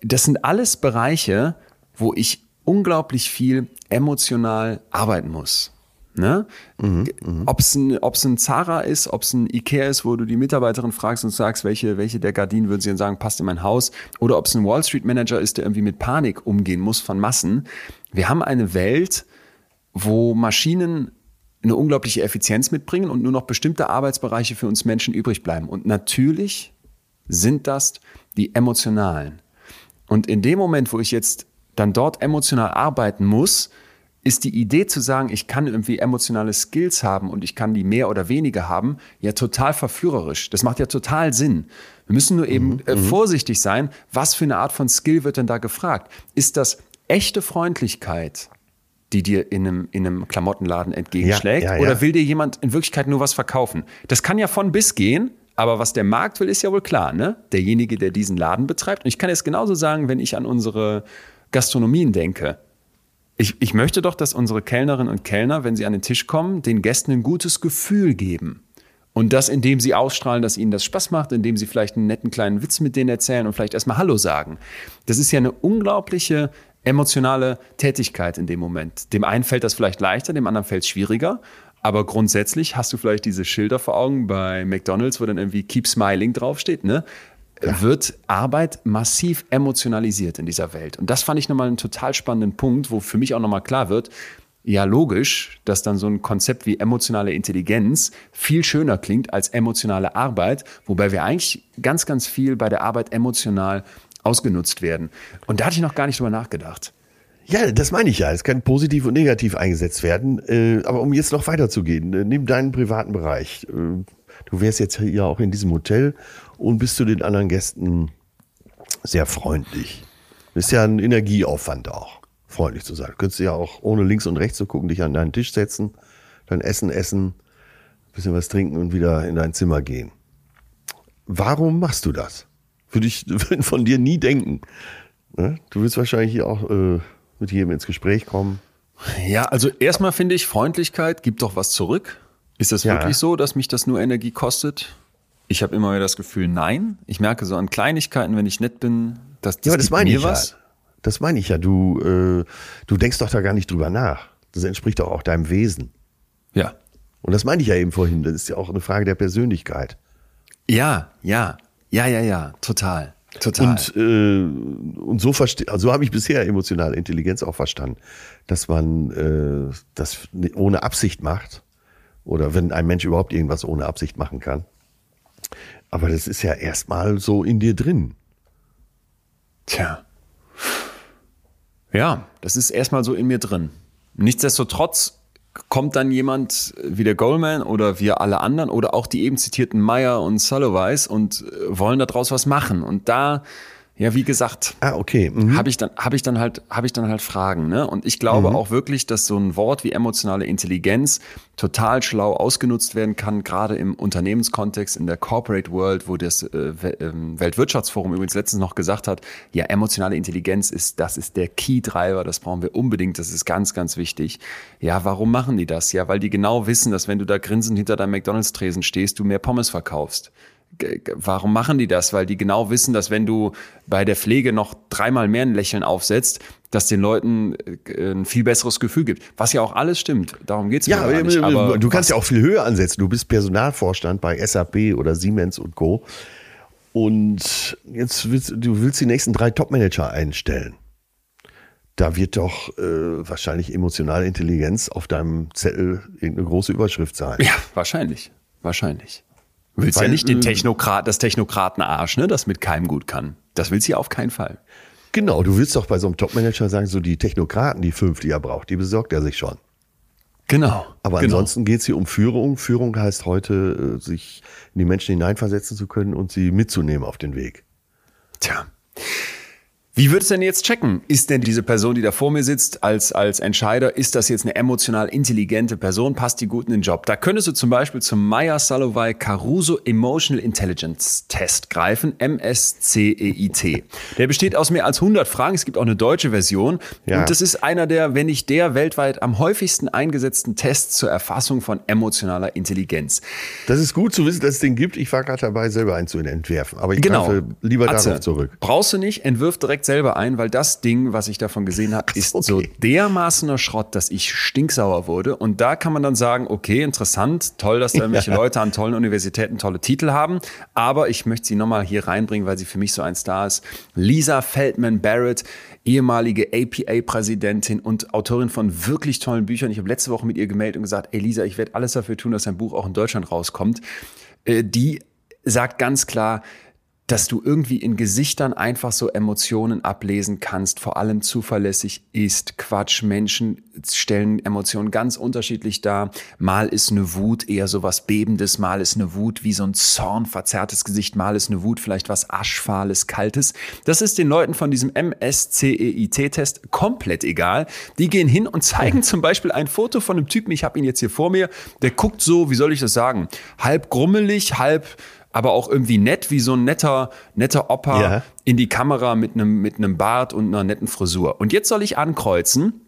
Das sind alles Bereiche, wo ich unglaublich viel emotional arbeiten muss. Ne? Ob es ein, ob's ein Zara ist, ob es ein Ikea ist, wo du die Mitarbeiterin fragst und sagst, welche, welche der Gardinen würden sie denn sagen, passt in mein Haus, oder ob es ein Wall Street Manager ist, der irgendwie mit Panik umgehen muss von Massen. Wir haben eine Welt, wo Maschinen eine unglaubliche Effizienz mitbringen und nur noch bestimmte Arbeitsbereiche für uns Menschen übrig bleiben. Und natürlich sind das die emotionalen. Und in dem Moment, wo ich jetzt dann dort emotional arbeiten muss, ist die Idee zu sagen, ich kann irgendwie emotionale Skills haben und ich kann die mehr oder weniger haben, ja total verführerisch. Das macht ja total Sinn. Wir müssen nur eben äh, vorsichtig sein, was für eine Art von Skill wird denn da gefragt? Ist das echte Freundlichkeit, die dir in einem, in einem Klamottenladen entgegenschlägt? Ja, ja, ja. Oder will dir jemand in Wirklichkeit nur was verkaufen? Das kann ja von bis gehen, aber was der Markt will, ist ja wohl klar, ne? Derjenige, der diesen Laden betreibt. Und ich kann es genauso sagen, wenn ich an unsere Gastronomien denke. Ich, ich möchte doch, dass unsere Kellnerinnen und Kellner, wenn sie an den Tisch kommen, den Gästen ein gutes Gefühl geben. Und das, indem sie ausstrahlen, dass ihnen das Spaß macht, indem sie vielleicht einen netten kleinen Witz mit denen erzählen und vielleicht erstmal Hallo sagen. Das ist ja eine unglaubliche emotionale Tätigkeit in dem Moment. Dem einen fällt das vielleicht leichter, dem anderen fällt es schwieriger. Aber grundsätzlich hast du vielleicht diese Schilder vor Augen bei McDonalds, wo dann irgendwie Keep Smiling draufsteht, ne? Ja. Wird Arbeit massiv emotionalisiert in dieser Welt. Und das fand ich nochmal einen total spannenden Punkt, wo für mich auch nochmal klar wird, ja logisch, dass dann so ein Konzept wie emotionale Intelligenz viel schöner klingt als emotionale Arbeit, wobei wir eigentlich ganz, ganz viel bei der Arbeit emotional ausgenutzt werden. Und da hatte ich noch gar nicht drüber nachgedacht. Ja, das meine ich ja. Es kann positiv und negativ eingesetzt werden. Äh, aber um jetzt noch weiterzugehen, äh, nimm deinen privaten Bereich. Äh, du wärst jetzt hier auch in diesem Hotel und bist zu den anderen Gästen sehr freundlich. Ist ja ein Energieaufwand auch, freundlich zu sein. Du könntest ja auch ohne links und rechts zu gucken, dich an deinen Tisch setzen, dein Essen essen, bisschen was trinken und wieder in dein Zimmer gehen. Warum machst du das? Würde ich von dir nie denken. Ne? Du willst wahrscheinlich hier auch äh, mit jedem ins Gespräch kommen. Ja, also erstmal finde ich, Freundlichkeit gibt doch was zurück. Ist das ja. wirklich so, dass mich das nur Energie kostet? Ich habe immer wieder das Gefühl, nein. Ich merke so an Kleinigkeiten, wenn ich nett bin, dass das, ja, das meine ich was. Ja. Das meine ich ja. Du, äh, du denkst doch da gar nicht drüber nach. Das entspricht doch auch deinem Wesen. Ja. Und das meine ich ja eben vorhin. Das ist ja auch eine Frage der Persönlichkeit. Ja, ja. Ja, ja, ja, total. Total. Und, äh, und so verstehe, also so habe ich bisher emotionale Intelligenz auch verstanden, dass man äh, das ohne Absicht macht oder wenn ein Mensch überhaupt irgendwas ohne Absicht machen kann. Aber das ist ja erstmal so in dir drin. Tja. Ja, das ist erstmal so in mir drin. Nichtsdestotrotz kommt dann jemand wie der Goldman oder wir alle anderen oder auch die eben zitierten Meyer und Sullivan und äh, wollen daraus was machen. Und da ja, wie gesagt, ah, okay. Mhm. habe ich dann habe ich dann halt habe ich dann halt Fragen, ne? Und ich glaube mhm. auch wirklich, dass so ein Wort wie emotionale Intelligenz total schlau ausgenutzt werden kann, gerade im Unternehmenskontext in der Corporate World, wo das äh, ähm, Weltwirtschaftsforum übrigens letztens noch gesagt hat, ja, emotionale Intelligenz ist das ist der Key Driver, das brauchen wir unbedingt, das ist ganz ganz wichtig. Ja, warum machen die das? Ja, weil die genau wissen, dass wenn du da grinsend hinter deinem McDonald's Tresen stehst, du mehr Pommes verkaufst warum machen die das? Weil die genau wissen, dass wenn du bei der Pflege noch dreimal mehr ein Lächeln aufsetzt, dass den Leuten äh, ein viel besseres Gefühl gibt. Was ja auch alles stimmt. Darum geht's ja, mir nicht. Aber du kannst ja auch viel höher ansetzen. Du bist Personalvorstand bei SAP oder Siemens und Co. Und jetzt willst du willst die nächsten drei Topmanager einstellen. Da wird doch äh, wahrscheinlich emotionale Intelligenz auf deinem Zettel irgendeine große Überschrift sein. Ja, wahrscheinlich. Wahrscheinlich. Willst Weil, ja nicht den Technokrat, das Technokratenarsch, ne, das mit keinem gut kann. Das willst du ja auf keinen Fall. Genau, du willst doch bei so einem Topmanager sagen, so die Technokraten, die fünf, die er braucht, die besorgt er sich schon. Genau. Aber genau. ansonsten geht es hier um Führung. Führung heißt heute, äh, sich in die Menschen hineinversetzen zu können und sie mitzunehmen auf den Weg. Tja. Wie würdest du denn jetzt checken? Ist denn diese Person, die da vor mir sitzt, als, als Entscheider, ist das jetzt eine emotional intelligente Person? Passt die gut in den Job? Da könntest du zum Beispiel zum Meyer Salovey Caruso Emotional Intelligence Test greifen, MSCEIT. Der besteht aus mehr als 100 Fragen. Es gibt auch eine deutsche Version. Ja. Und das ist einer der, wenn nicht der weltweit am häufigsten eingesetzten Tests zur Erfassung von emotionaler Intelligenz. Das ist gut zu wissen, dass es den gibt. Ich war gerade dabei, selber einen zu entwerfen. Aber ich genau. greife lieber Atze, darauf zurück. Brauchst du nicht, entwirf direkt direkt selber ein, weil das Ding, was ich davon gesehen habe, ist okay. so dermaßener Schrott, dass ich stinksauer wurde. Und da kann man dann sagen, okay, interessant, toll, dass da irgendwelche ja. Leute an tollen Universitäten tolle Titel haben. Aber ich möchte sie nochmal hier reinbringen, weil sie für mich so ein Star ist. Lisa Feldman Barrett, ehemalige APA-Präsidentin und Autorin von wirklich tollen Büchern. Ich habe letzte Woche mit ihr gemeldet und gesagt, ey Lisa, ich werde alles dafür tun, dass dein Buch auch in Deutschland rauskommt. Äh, die sagt ganz klar, dass du irgendwie in Gesichtern einfach so Emotionen ablesen kannst, vor allem zuverlässig ist Quatsch. Menschen stellen Emotionen ganz unterschiedlich dar. Mal ist eine Wut eher so was Bebendes, mal ist eine Wut wie so ein Zorn, verzerrtes Gesicht, mal ist eine Wut vielleicht was Aschfahles, Kaltes. Das ist den Leuten von diesem MSCEIT-Test komplett egal. Die gehen hin und zeigen zum Beispiel ein Foto von einem Typen, ich habe ihn jetzt hier vor mir, der guckt so, wie soll ich das sagen, halb grummelig, halb aber auch irgendwie nett, wie so ein netter, netter Opa ja. in die Kamera mit einem, mit einem Bart und einer netten Frisur. Und jetzt soll ich ankreuzen,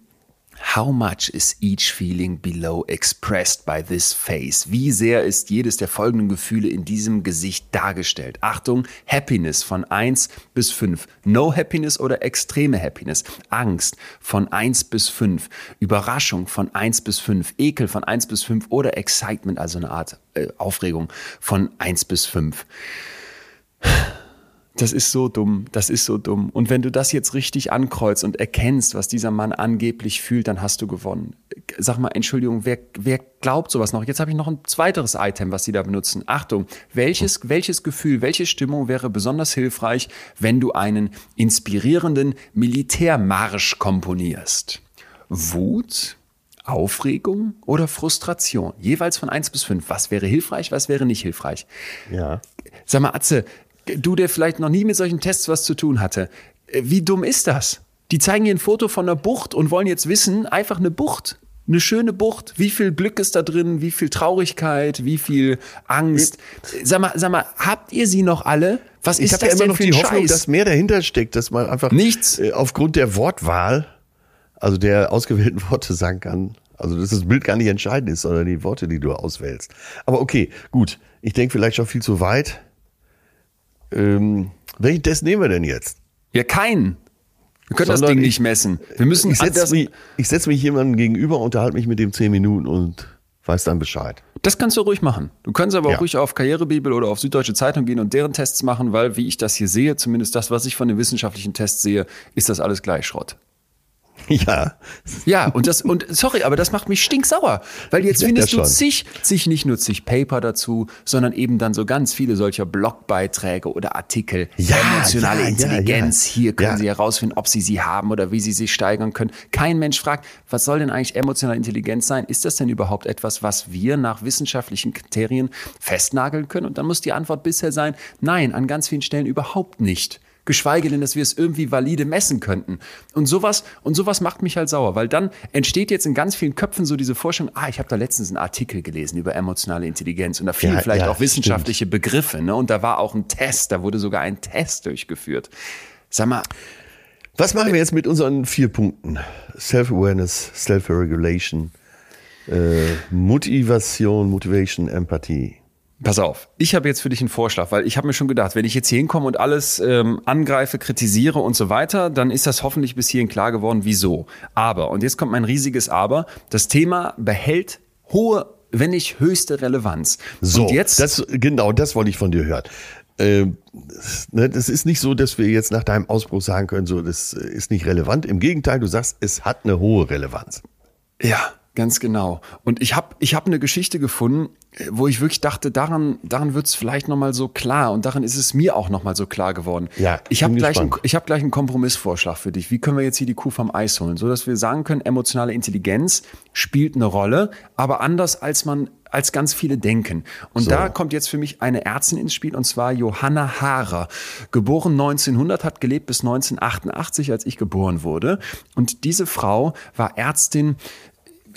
How much is each feeling below expressed by this face? Wie sehr ist jedes der folgenden Gefühle in diesem Gesicht dargestellt? Achtung, Happiness von 1 bis 5. No Happiness oder extreme Happiness. Angst von 1 bis 5. Überraschung von 1 bis 5. Ekel von 1 bis 5 oder Excitement, also eine Art äh, Aufregung von 1 bis 5. Das ist so dumm, das ist so dumm. Und wenn du das jetzt richtig ankreuzt und erkennst, was dieser Mann angeblich fühlt, dann hast du gewonnen. Sag mal, Entschuldigung, wer, wer glaubt sowas noch? Jetzt habe ich noch ein zweiteres Item, was sie da benutzen. Achtung, welches, welches Gefühl, welche Stimmung wäre besonders hilfreich, wenn du einen inspirierenden Militärmarsch komponierst? Wut, Aufregung oder Frustration? Jeweils von eins bis fünf. Was wäre hilfreich, was wäre nicht hilfreich? Ja. Sag mal, Atze, du, der vielleicht noch nie mit solchen Tests was zu tun hatte, äh, wie dumm ist das? Die zeigen hier ein Foto von einer Bucht und wollen jetzt wissen, einfach eine Bucht. Eine schöne Bucht. Wie viel Glück ist da drin? Wie viel Traurigkeit? Wie viel Angst? Sag mal, sag mal, habt ihr sie noch alle? Was Ich ist das ja immer noch die Hoffnung, Scheiß? dass mehr dahinter steckt, dass man einfach Nichts. äh, aufgrund der Wortwahl, also der ausgewählten Worte sagen kann, also dass das Bild gar nicht entscheidend ist, sondern die Worte, die du auswählst. Aber okay, gut. Ich denke vielleicht schon viel zu weit. Ähm, welchen Test nehmen wir denn jetzt? ja, keinen. Wir können das Sondern Ding ich- nicht messen. Wir müssen Ich setze mich, ich setz mich jemandem gegenüber, unterhalte mich mit dem zehn Minuten und weiß dann Bescheid. Das kannst du ruhig machen. Du kannst aber Ja. auch ruhig auf Karrierebibel oder auf Süddeutsche Zeitung gehen und deren Tests machen, weil, wie ich das hier sehe, zumindest das, was ich von den wissenschaftlichen Tests sehe, ist das alles gleich Schrott. Ja, Ja, und das, und sorry, aber das macht mich stinksauer. Weil jetzt findest ja du zig, zig, nicht nur zig Paper dazu, sondern eben dann so ganz viele solcher Blogbeiträge oder Artikel. Ja, Emotionale ja, Intelligenz. ja. Hier können sie herausfinden, ob sie sie haben oder wie sie sich steigern können. Kein Mensch fragt, was soll denn eigentlich emotionale Intelligenz sein? Ist das denn überhaupt etwas, was wir nach wissenschaftlichen Kriterien festnageln können? Und dann muss die Antwort bisher sein, nein, an ganz vielen Stellen überhaupt nicht geschweige denn, dass wir es irgendwie valide messen könnten. Und sowas, und sowas macht mich halt sauer, weil dann entsteht jetzt in ganz vielen Köpfen so diese Vorstellung, ah, ich habe da letztens einen Artikel gelesen über emotionale Intelligenz und da fielen Ja, vielleicht ja, auch wissenschaftliche Begriffe, ne? Und da war auch ein Test, da wurde sogar ein Test durchgeführt. Sag mal, Was machen wir jetzt mit unseren vier Punkten? Self-Awareness, Self-Regulation, äh, Motivation, Motivation, Empathie. Pass auf, ich habe jetzt für dich einen Vorschlag, weil ich habe mir schon gedacht, wenn ich jetzt hier hinkomme und alles ähm, angreife, kritisiere und so weiter, dann ist das hoffentlich bis hierhin klar geworden, wieso. Aber, und jetzt kommt mein riesiges Aber, das Thema behält hohe, wenn nicht höchste Relevanz. So, und jetzt, das, genau, das wollte ich von dir hören. Ähm, ne, das ist nicht so, dass wir jetzt nach deinem Ausbruch sagen können, so, das ist nicht relevant. Im Gegenteil, du sagst, es hat eine hohe Relevanz. Ja, ganz genau. Und ich habe ich hab eine Geschichte gefunden, äh, wo ich wirklich dachte, daran, daran wird es vielleicht nochmal so klar. Und daran ist es mir auch nochmal so klar geworden. Ja, ich habe gleich, ich hab gleich einen Kompromissvorschlag für dich. Wie können wir jetzt hier die Kuh vom Eis holen? So dass wir sagen können, emotionale Intelligenz spielt eine Rolle, aber anders als man als ganz viele denken. Und da kommt jetzt für mich eine Ärztin ins Spiel, und zwar Johanna Haarer. Geboren 1900, hat gelebt bis 1988, als ich geboren wurde. Und diese Frau war Ärztin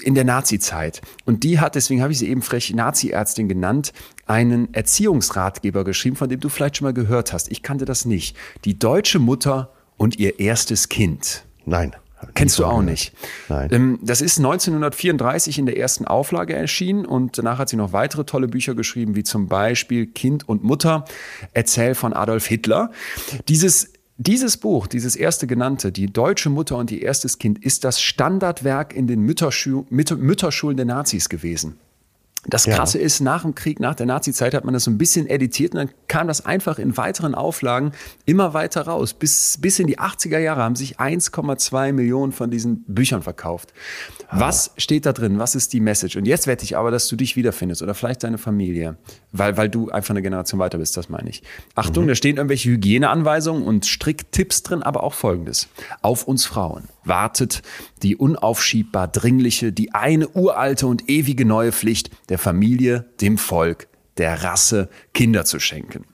in der Nazi-Zeit. Und die hat, deswegen habe ich sie eben frech Nazi-Ärztin genannt, einen Erziehungsratgeber geschrieben, von dem du vielleicht schon mal gehört hast. Ich kannte das nicht. Die deutsche Mutter und ihr erstes Kind. Nein. Kennst du auch nicht. Nein. Ähm, das ist 1934 in der ersten Auflage erschienen und danach hat sie noch weitere tolle Bücher geschrieben, wie zum Beispiel Kind und Mutter, Erzähl von Adolf Hitler. Dieses dieses Buch, dieses erste genannte, die deutsche Mutter und ihr erstes Kind, ist das Standardwerk in den Mütterschu Mütter Mütterschulen der Nazis gewesen. Das Ja. Krasse ist, nach dem Krieg, nach der Nazi-Zeit hat man das so ein bisschen editiert und dann kam das einfach in weiteren Auflagen immer weiter raus. Bis, bis in die 80er Jahre haben sich 1,2 Millionen von diesen Büchern verkauft. Was steht da drin? Was ist die Message? Und jetzt wette ich aber, dass du dich wiederfindest oder vielleicht deine Familie, weil, weil du einfach eine Generation weiter bist, das meine ich. Achtung, da stehen irgendwelche Hygieneanweisungen und Stricktipps drin, aber auch Folgendes. Auf uns Frauen wartet die unaufschiebbar dringliche, die eine uralte und ewige neue Pflicht der Familie, dem Volk, der Rasse Kinder zu schenken.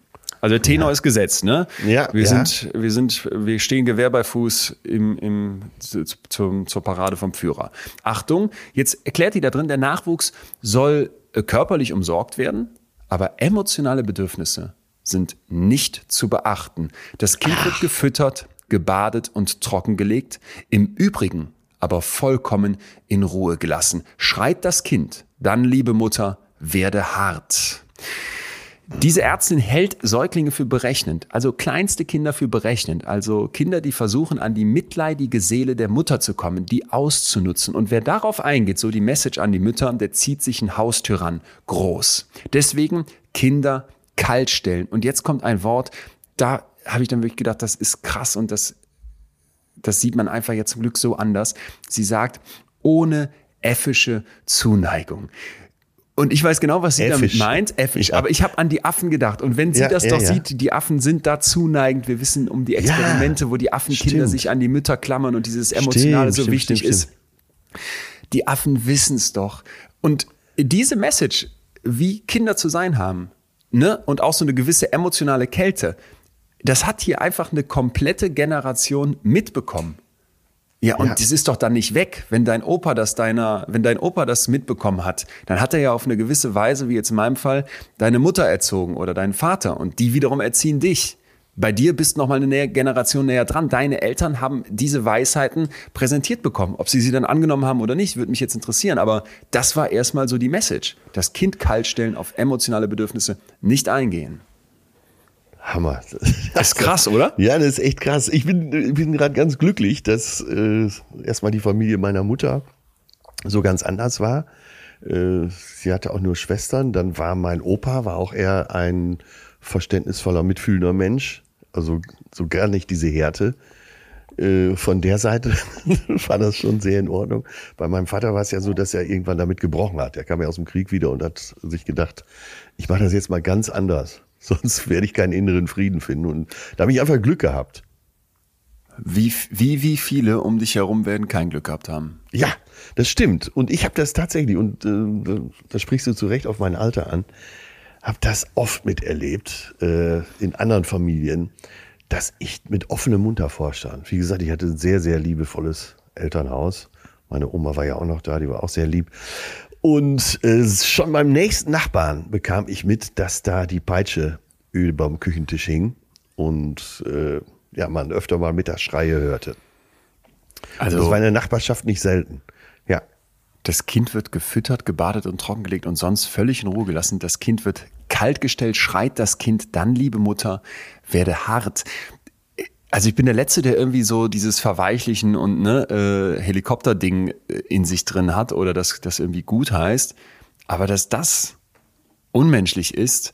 Also der Tenor ist gesetzt, ne? Ja, wir ja. sind, wir sind, wir stehen Gewehr bei Fuß im, im, zu, zum, zur Parade vom Führer. Achtung, jetzt erklärt die da drin, der Nachwuchs soll äh, körperlich umsorgt werden, aber emotionale Bedürfnisse sind nicht zu beachten. Das Kind wird gefüttert, gebadet und trockengelegt. Im Übrigen aber vollkommen in Ruhe gelassen. Schreit das Kind, dann, liebe Mutter, werde hart. Diese Ärztin hält Säuglinge für berechnend, also kleinste Kinder für berechnend, also Kinder, die versuchen, an die mitleidige Seele der Mutter zu kommen, die auszunutzen. Und wer darauf eingeht, so die Message an die Mütter, der zieht sich ein Haustyrann groß. Deswegen Kinder kalt stellen. Und jetzt kommt ein Wort, da habe ich dann wirklich gedacht, das ist krass und das, das sieht man einfach jetzt zum Glück so anders. Sie sagt, ohne effische Zuneigung. Und ich weiß genau, was sie Effisch. damit meint. Effisch. Aber ich habe an die Affen gedacht. Und wenn sie ja, das ja, doch ja. sieht, die Affen sind da zuneigend. Wir wissen um die Experimente, wo die Affenkinder stimmt. sich an die Mütter klammern und dieses Emotionale stimmt, so stimmt, wichtig ist. Die Affen wissen es doch. Und diese Message, wie Kinder zu sein haben, ne, und auch so eine gewisse emotionale Kälte, das hat hier einfach eine komplette Generation mitbekommen. Ja, und ja. das ist doch dann nicht weg. Wenn dein Opa das deiner, wenn dein Opa das mitbekommen hat, dann hat er ja auf eine gewisse Weise, wie jetzt in meinem Fall, deine Mutter erzogen oder deinen Vater und die wiederum erziehen dich. Bei dir bist noch mal eine Generation näher dran. Deine Eltern haben diese Weisheiten präsentiert bekommen. Ob sie sie dann angenommen haben oder nicht, würde mich jetzt interessieren. Aber das war erstmal so die Message. Das Kind kaltstellen, auf emotionale Bedürfnisse nicht eingehen. Hammer. Das ist krass, oder? Ja, das ist echt krass. Ich bin, bin gerade ganz glücklich, dass äh, erstmal die Familie meiner Mutter so ganz anders war. Äh, sie hatte auch nur Schwestern. Dann war mein Opa, war auch eher ein verständnisvoller, mitfühlender Mensch. Also so gar nicht diese Härte. Äh, von der Seite war das schon sehr in Ordnung. Bei meinem Vater war es ja so, dass er irgendwann damit gebrochen hat. Er kam ja aus dem Krieg wieder und hat sich gedacht, ich mache das jetzt mal ganz anders. Sonst werde ich keinen inneren Frieden finden. Und da habe ich einfach Glück gehabt. Wie, wie, wie viele um dich herum werden kein Glück gehabt haben? Ja, das stimmt. Und ich habe das tatsächlich, und äh, da sprichst du zu Recht auf mein Alter an, habe das oft miterlebt äh, in anderen Familien, dass ich mit offenem Mund davor stand. Wie gesagt, ich hatte ein sehr, sehr liebevolles Elternhaus. Meine Oma war ja auch noch da, die war auch sehr lieb. Und äh, schon beim nächsten Nachbarn bekam ich mit, dass da die Peitsche über dem Küchentisch hing und äh, ja, man öfter mal Mittagsschreie hörte. Also das war in der Nachbarschaft nicht selten. Ja. Das Kind wird gefüttert, gebadet und trockengelegt und sonst völlig in Ruhe gelassen. Das Kind wird kaltgestellt, schreit das Kind, dann, liebe Mutter, werde hart. Also ich bin der Letzte, der irgendwie so dieses Verweichlichen und ne, äh, Helikopter-Ding äh, in sich drin hat oder dass das irgendwie gut heißt. Aber dass das unmenschlich ist,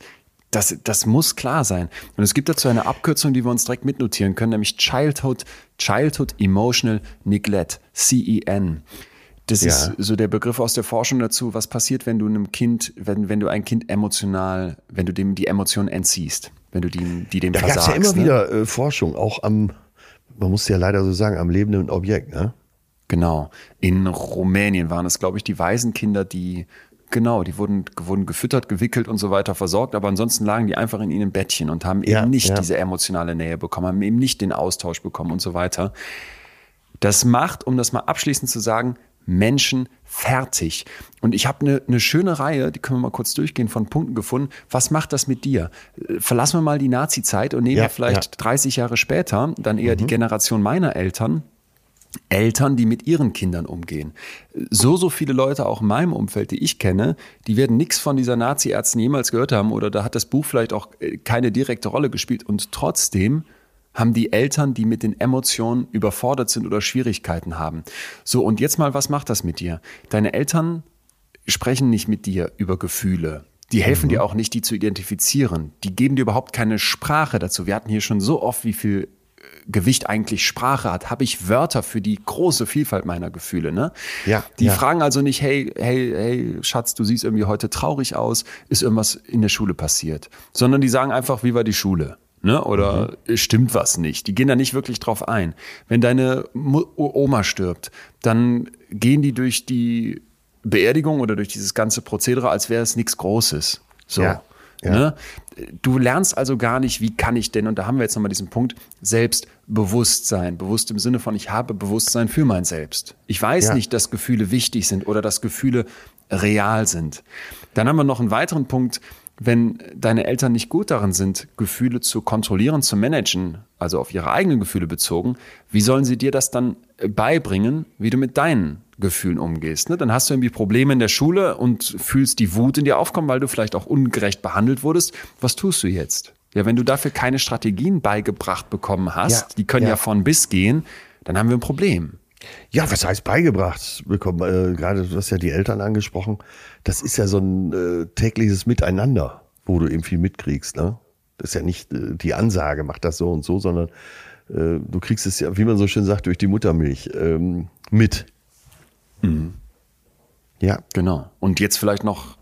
das, das muss klar sein. Und es gibt dazu eine Abkürzung, die wir uns direkt mitnotieren können, nämlich Childhood, Childhood Emotional Neglect, CEN. Das ja. ist so der Begriff aus der Forschung dazu, was passiert, wenn du einem Kind, wenn, wenn du ein Kind emotional, wenn du dem die Emotionen entziehst wenn du die, die dem da versagst. Da gab ja immer ne? wieder äh, Forschung, auch am, man muss ja leider so sagen, am lebenden Objekt. Ne? Genau. In Rumänien waren es, glaube ich, die Waisenkinder, die Genau, die wurden, wurden gefüttert, gewickelt und so weiter versorgt, aber ansonsten lagen die einfach in ihnen Bettchen und haben ja, eben nicht ja. diese emotionale Nähe bekommen, haben eben nicht den Austausch bekommen und so weiter. Das macht, um das mal abschließend zu sagen, Menschen fertig. Und ich habe eine, eine schöne Reihe, die können wir mal kurz durchgehen, von Punkten gefunden. Was macht das mit dir? Verlassen wir mal die Nazi-Zeit und nehmen ja, vielleicht ja. 30 Jahre später dann eher mhm. die Generation meiner Eltern. Eltern, die mit ihren Kindern umgehen. So, so viele Leute auch in meinem Umfeld, die ich kenne, die werden nichts von dieser Nazi-Ärztin jemals gehört haben oder da hat das Buch vielleicht auch äh, keine direkte Rolle gespielt und trotzdem haben die Eltern, die mit den Emotionen überfordert sind oder Schwierigkeiten haben. So, und jetzt mal, was macht das mit dir? Deine Eltern sprechen nicht mit dir über Gefühle. Die helfen mhm. dir auch nicht, die zu identifizieren. Die geben dir überhaupt keine Sprache dazu. Wir hatten hier schon so oft, wie viel äh, Gewicht eigentlich Sprache hat, habe ich Wörter für die große Vielfalt meiner Gefühle. Ne? Ja, die ja. fragen also nicht, hey, hey, hey, Schatz, du siehst irgendwie heute traurig aus, ist irgendwas in der Schule passiert, sondern die sagen einfach, wie war die Schule? Ne? Oder mhm. stimmt was nicht? Die gehen da nicht wirklich drauf ein. Wenn deine Oma stirbt, dann gehen die durch die Beerdigung oder durch dieses ganze Prozedere, als wäre es nichts Großes. So. Ja, ja. Ne? Du lernst also gar nicht, wie kann ich denn, und da haben wir jetzt nochmal diesen Punkt, Selbstbewusstsein. Bewusst im Sinne von, ich habe Bewusstsein für mein Selbst. Ich weiß ja. nicht, dass Gefühle wichtig sind oder dass Gefühle real sind. Dann haben wir noch einen weiteren Punkt, wenn deine Eltern nicht gut darin sind, Gefühle zu kontrollieren, zu managen, also auf ihre eigenen Gefühle bezogen, wie sollen sie dir das dann äh, beibringen, wie du mit deinen Gefühlen umgehst? Ne? Dann hast du irgendwie Probleme in der Schule und fühlst die Wut in dir aufkommen, weil du vielleicht auch ungerecht behandelt wurdest. Was tust du jetzt? Ja, wenn du dafür keine Strategien beigebracht bekommen hast, ja, die können ja. ja von bis gehen, dann haben wir ein Problem. Ja, was heißt beigebracht bekommen? Äh, gerade du hast ja die Eltern angesprochen. Das ist ja so ein äh, tägliches Miteinander, wo du eben viel mitkriegst. Ne? Das ist ja nicht äh, die Ansage, mach das so und so, sondern äh, du kriegst es ja, wie man so schön sagt, durch die Muttermilch ähm, mit. Mhm. Ja. Genau. Und jetzt vielleicht noch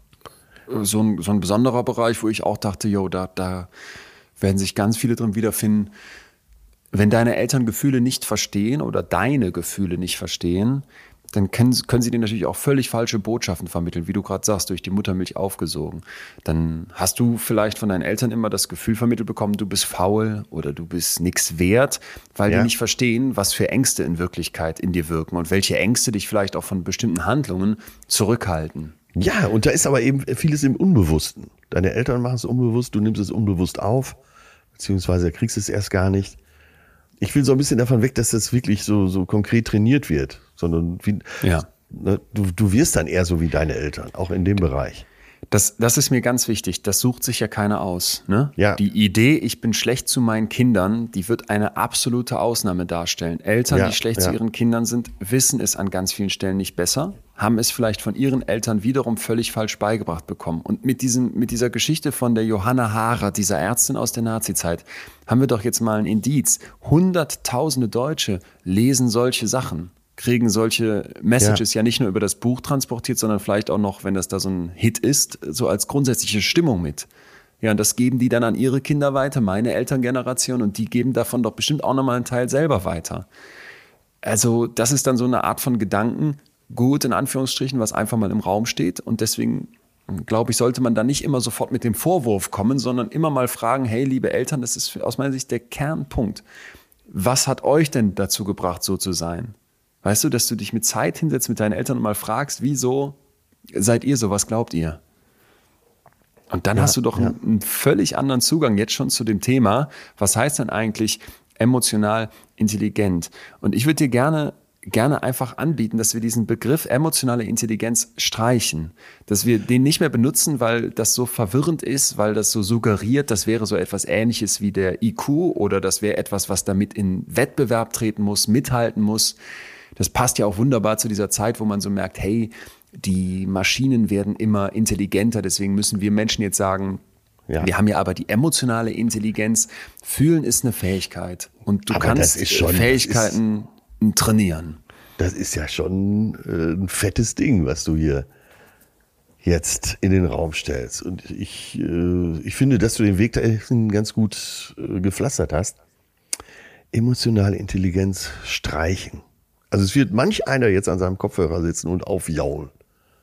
äh, so ein, so ein besonderer Bereich, wo ich auch dachte, yo, da, da werden sich ganz viele drin wiederfinden wenn deine Eltern Gefühle nicht verstehen oder deine Gefühle nicht verstehen, dann können, können sie dir natürlich auch völlig falsche Botschaften vermitteln, wie du gerade sagst, durch die Muttermilch aufgesogen. Dann hast du vielleicht von deinen Eltern immer das Gefühl vermittelt bekommen, du bist faul oder du bist nichts wert, weil ja. die nicht verstehen, was für Ängste in Wirklichkeit in dir wirken und welche Ängste dich vielleicht auch von bestimmten Handlungen zurückhalten. Ja, und da ist aber eben vieles im Unbewussten. Deine Eltern machen es unbewusst, du nimmst es unbewusst auf, beziehungsweise kriegst es erst gar nicht ich will so ein bisschen davon weg, dass das wirklich so, so konkret trainiert wird, sondern wie, ja. Ne, du, du wirst dann eher so wie deine Eltern, auch in dem Bereich. Das, das ist mir ganz wichtig. Das sucht sich ja keiner aus. Ne? Ja. Die Idee, ich bin schlecht zu meinen Kindern, die wird eine absolute Ausnahme darstellen. Eltern, ja, die schlecht ja. zu ihren Kindern sind, wissen es an ganz vielen Stellen nicht besser, haben es vielleicht von ihren Eltern wiederum völlig falsch beigebracht bekommen. Und mit, diesem, mit dieser Geschichte von der Johanna Haarer, dieser Ärztin aus der Nazizeit, haben wir doch jetzt mal ein Indiz. Hunderttausende Deutsche lesen solche Sachen kriegen solche Messages ja. ja. nicht nur über das Buch transportiert, sondern vielleicht auch noch, wenn das da so ein Hit ist, so als grundsätzliche Stimmung mit. Ja, und das geben die dann an ihre Kinder weiter, meine Elterngeneration, und die geben davon doch bestimmt auch nochmal einen Teil selber weiter. Also, das ist dann so eine Art von Gedanken, gut in Anführungsstrichen, was einfach mal im Raum steht. Und deswegen glaube ich, sollte man da nicht immer sofort mit dem Vorwurf kommen, sondern immer mal fragen, hey, liebe Eltern, das ist aus meiner Sicht der Kernpunkt. Was hat euch denn dazu gebracht, so zu sein? Weißt du, dass du dich mit Zeit hinsetzt mit deinen Eltern und mal fragst, wieso seid ihr so, was glaubt ihr? Und dann ja, hast du doch ja. einen, einen, völlig anderen Zugang jetzt schon zu dem Thema. Was heißt denn eigentlich emotional intelligent? Und ich würde dir gerne gerne einfach anbieten, dass wir diesen Begriff emotionale Intelligenz streichen, dass wir den nicht mehr benutzen, weil das so verwirrend ist, weil das so suggeriert, das wäre so etwas ähnliches wie der IQ oder das wäre etwas, was damit in Wettbewerb treten muss, mithalten muss das passt ja auch wunderbar zu dieser Zeit, wo man so merkt, hey, die Maschinen werden immer intelligenter, deswegen müssen wir Menschen jetzt sagen, ja. Wir haben ja aber die emotionale Intelligenz. Fühlen ist eine Fähigkeit. Und du aber kannst schon, Fähigkeiten ist, trainieren. Das ist ja schon äh, ein fettes Ding, was du hier jetzt in den Raum stellst. Und ich, äh, ich finde, dass du den Weg dahin ganz gut äh, gepflastert hast. Emotionale Intelligenz streichen. Also es wird manch einer jetzt an seinem Kopfhörer sitzen und aufjaulen.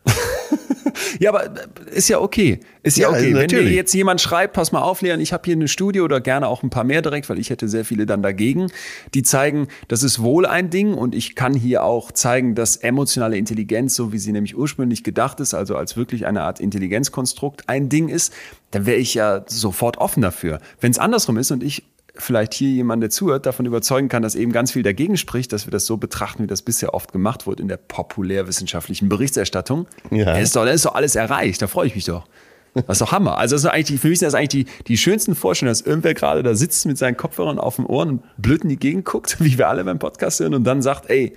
ja, aber äh, ist ja okay. Ist ja, ja okay. Wenn dir jetzt jemand schreibt, pass mal auf, Leon, ich habe hier eine Studie oder gerne auch ein paar mehr direkt, weil ich hätte sehr viele dann dagegen, die zeigen, das ist wohl ein Ding und ich kann hier auch zeigen, dass emotionale Intelligenz, so wie sie nämlich ursprünglich gedacht ist, also als wirklich eine Art Intelligenzkonstrukt, ein Ding ist, dann wäre ich ja sofort offen dafür. Wenn es andersrum ist und ich vielleicht hier jemand, der zuhört, davon überzeugen kann, dass eben ganz viel dagegen spricht, dass wir das so betrachten, wie das bisher oft gemacht wurde in der populärwissenschaftlichen Berichterstattung. Ja. Da ist doch, ist doch alles erreicht, da freue ich mich doch. Das ist doch Hammer. Also das ist eigentlich, für mich sind das eigentlich die, die schönsten Vorstellungen, dass irgendwer gerade da sitzt mit seinen Kopfhörern auf den Ohren und blöd in die Gegend guckt, wie wir alle beim Podcast hören und dann sagt, ey,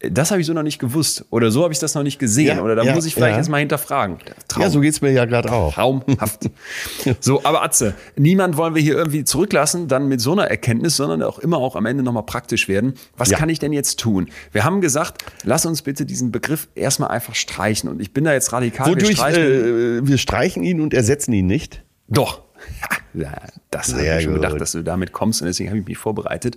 das habe ich so noch nicht gewusst oder so habe ich das noch nicht gesehen ja, oder da ja, muss ich vielleicht ja. jetzt mal hinterfragen. Traum. Ja, so geht's mir ja gerade auch. Traumhaft. so, aber Atze, niemand wollen wir hier irgendwie zurücklassen, dann mit so einer Erkenntnis, sondern auch immer auch am Ende nochmal praktisch werden. Was kann ich denn jetzt tun? Wir haben gesagt, lass uns bitte diesen Begriff erstmal einfach streichen und ich bin da jetzt radikal. Wodurch, wir streichen, äh, wir streichen ihn und ersetzen ihn nicht? Doch. Ja, das habe ich schon gut. gedacht, dass du damit kommst und deswegen habe ich mich vorbereitet.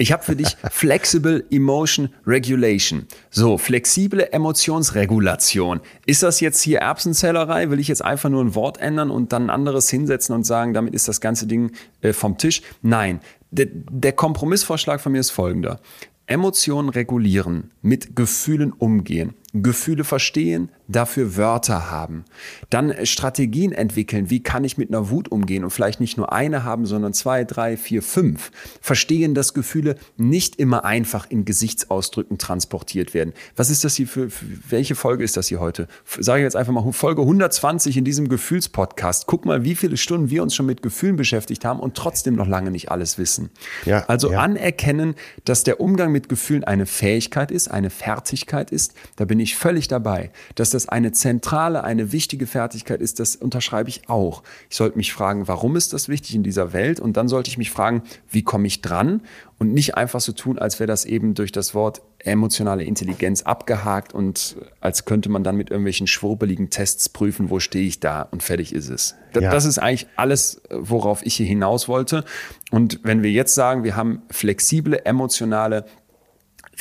Ich habe für dich Flexible Emotion Regulation. So, flexible Emotionsregulation. Ist das jetzt hier Erbsenzählerei? Will ich jetzt einfach nur ein Wort ändern und dann ein anderes hinsetzen und sagen, damit ist das ganze Ding äh, vom Tisch? Nein. Der, der Kompromissvorschlag von mir ist folgender. Emotionen regulieren, mit Gefühlen umgehen, Gefühle verstehen, dafür Wörter haben. Dann Strategien entwickeln, wie kann ich mit einer Wut umgehen und vielleicht nicht nur eine haben, sondern zwei, drei, vier, fünf. Verstehen, dass Gefühle nicht immer einfach in Gesichtsausdrücken transportiert werden. Was ist das hier für, für welche Folge ist das hier heute? Sage ich jetzt einfach mal Folge 120 in diesem Gefühlspodcast. Guck mal, wie viele Stunden wir uns schon mit Gefühlen beschäftigt haben und trotzdem noch lange nicht alles wissen. Ja, also ja. anerkennen, dass der Umgang mit Gefühlen eine Fähigkeit ist, eine Fertigkeit ist. Da bin ich völlig dabei. Dass das eine zentrale, eine wichtige Fertigkeit ist, das unterschreibe ich auch. Ich sollte mich fragen, warum ist das wichtig in dieser Welt? Und dann sollte ich mich fragen, wie komme ich dran? Und nicht einfach so tun, als wäre das eben durch das Wort emotionale Intelligenz abgehakt und als könnte man dann mit irgendwelchen schwurbeligen Tests prüfen, wo stehe ich da und fertig ist es. Das, ja. das ist eigentlich alles, worauf ich hier hinaus wollte. Und wenn wir jetzt sagen, wir haben flexible emotionale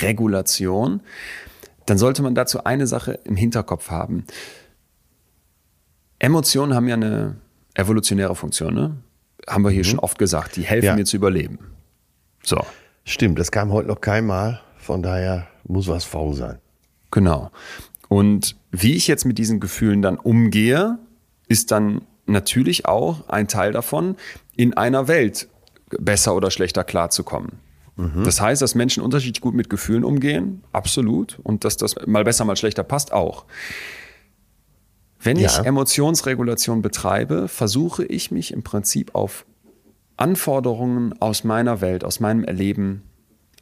Regulation, dann sollte man dazu eine Sache im Hinterkopf haben. Emotionen haben ja eine evolutionäre Funktion, ne? Haben wir hier mhm. schon oft gesagt. Die helfen ja. mir zu überleben. So. Stimmt, das kam heute noch keinmal. Von daher muss was faul sein. Genau. Und wie ich jetzt mit diesen Gefühlen dann umgehe, ist dann natürlich auch ein Teil davon, in einer Welt besser oder schlechter klarzukommen. Mhm. Das heißt, dass Menschen unterschiedlich gut mit Gefühlen umgehen, absolut. Und dass das mal besser, mal schlechter passt, auch. Wenn ja. ich Emotionsregulation betreibe, versuche ich mich im Prinzip auf Anforderungen aus meiner Welt, aus meinem Erleben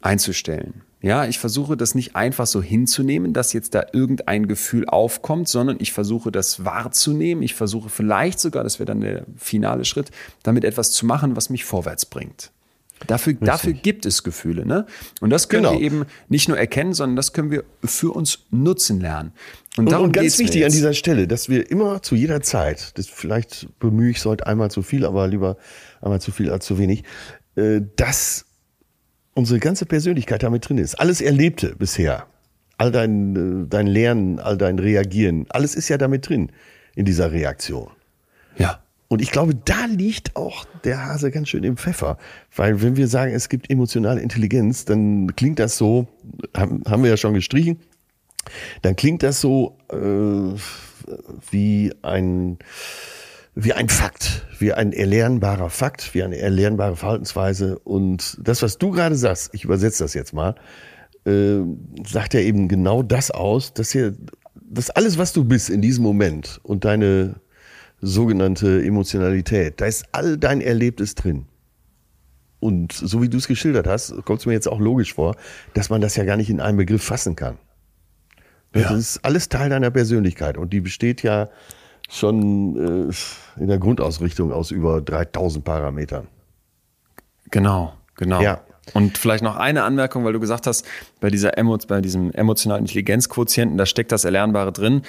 einzustellen. Ja, ich versuche das nicht einfach so hinzunehmen, dass jetzt da irgendein Gefühl aufkommt, sondern ich versuche das wahrzunehmen. Ich versuche vielleicht sogar, das wäre dann der finale Schritt, damit etwas zu machen, was mich vorwärts bringt. Dafür, dafür gibt es Gefühle. Ne? Und das können genau. wir eben nicht nur erkennen, sondern das können wir für uns nutzen lernen. Und, darum und ganz wichtig an dieser Stelle, dass wir immer zu jeder Zeit, das vielleicht bemühe ich es heute einmal zu viel, aber lieber einmal zu viel als zu wenig, äh, dass unsere ganze Persönlichkeit damit drin ist. Alles Erlebte bisher, all dein, äh, dein Lernen, all dein Reagieren, alles ist ja damit drin in dieser Reaktion. Ja. Und ich glaube, da liegt auch der Hase ganz schön im Pfeffer. Weil wenn wir sagen, es gibt emotionale Intelligenz, dann klingt das so, haben, wir ja schon gestrichen, dann klingt das so äh, wie ein wie ein Fakt, wie ein erlernbarer Fakt, wie eine erlernbare Verhaltensweise. Und das, was du gerade sagst, ich übersetze das jetzt mal, äh, sagt ja eben genau das aus, dass hier, dass alles, was du bist in diesem Moment und deine sogenannte Emotionalität. Da ist all dein Erlebtes drin. Und so wie du es geschildert hast, kommt es mir jetzt auch logisch vor, dass man das ja gar nicht in einem Begriff fassen kann. Ja. Das ist alles Teil deiner Persönlichkeit und die besteht ja schon äh, in der Grundausrichtung aus über 3000 Parametern. Genau, genau. Ja. Und vielleicht noch eine Anmerkung, weil du gesagt hast, bei, dieser Emo, bei diesem emotionalen Intelligenzquotienten, da steckt das Erlernbare drin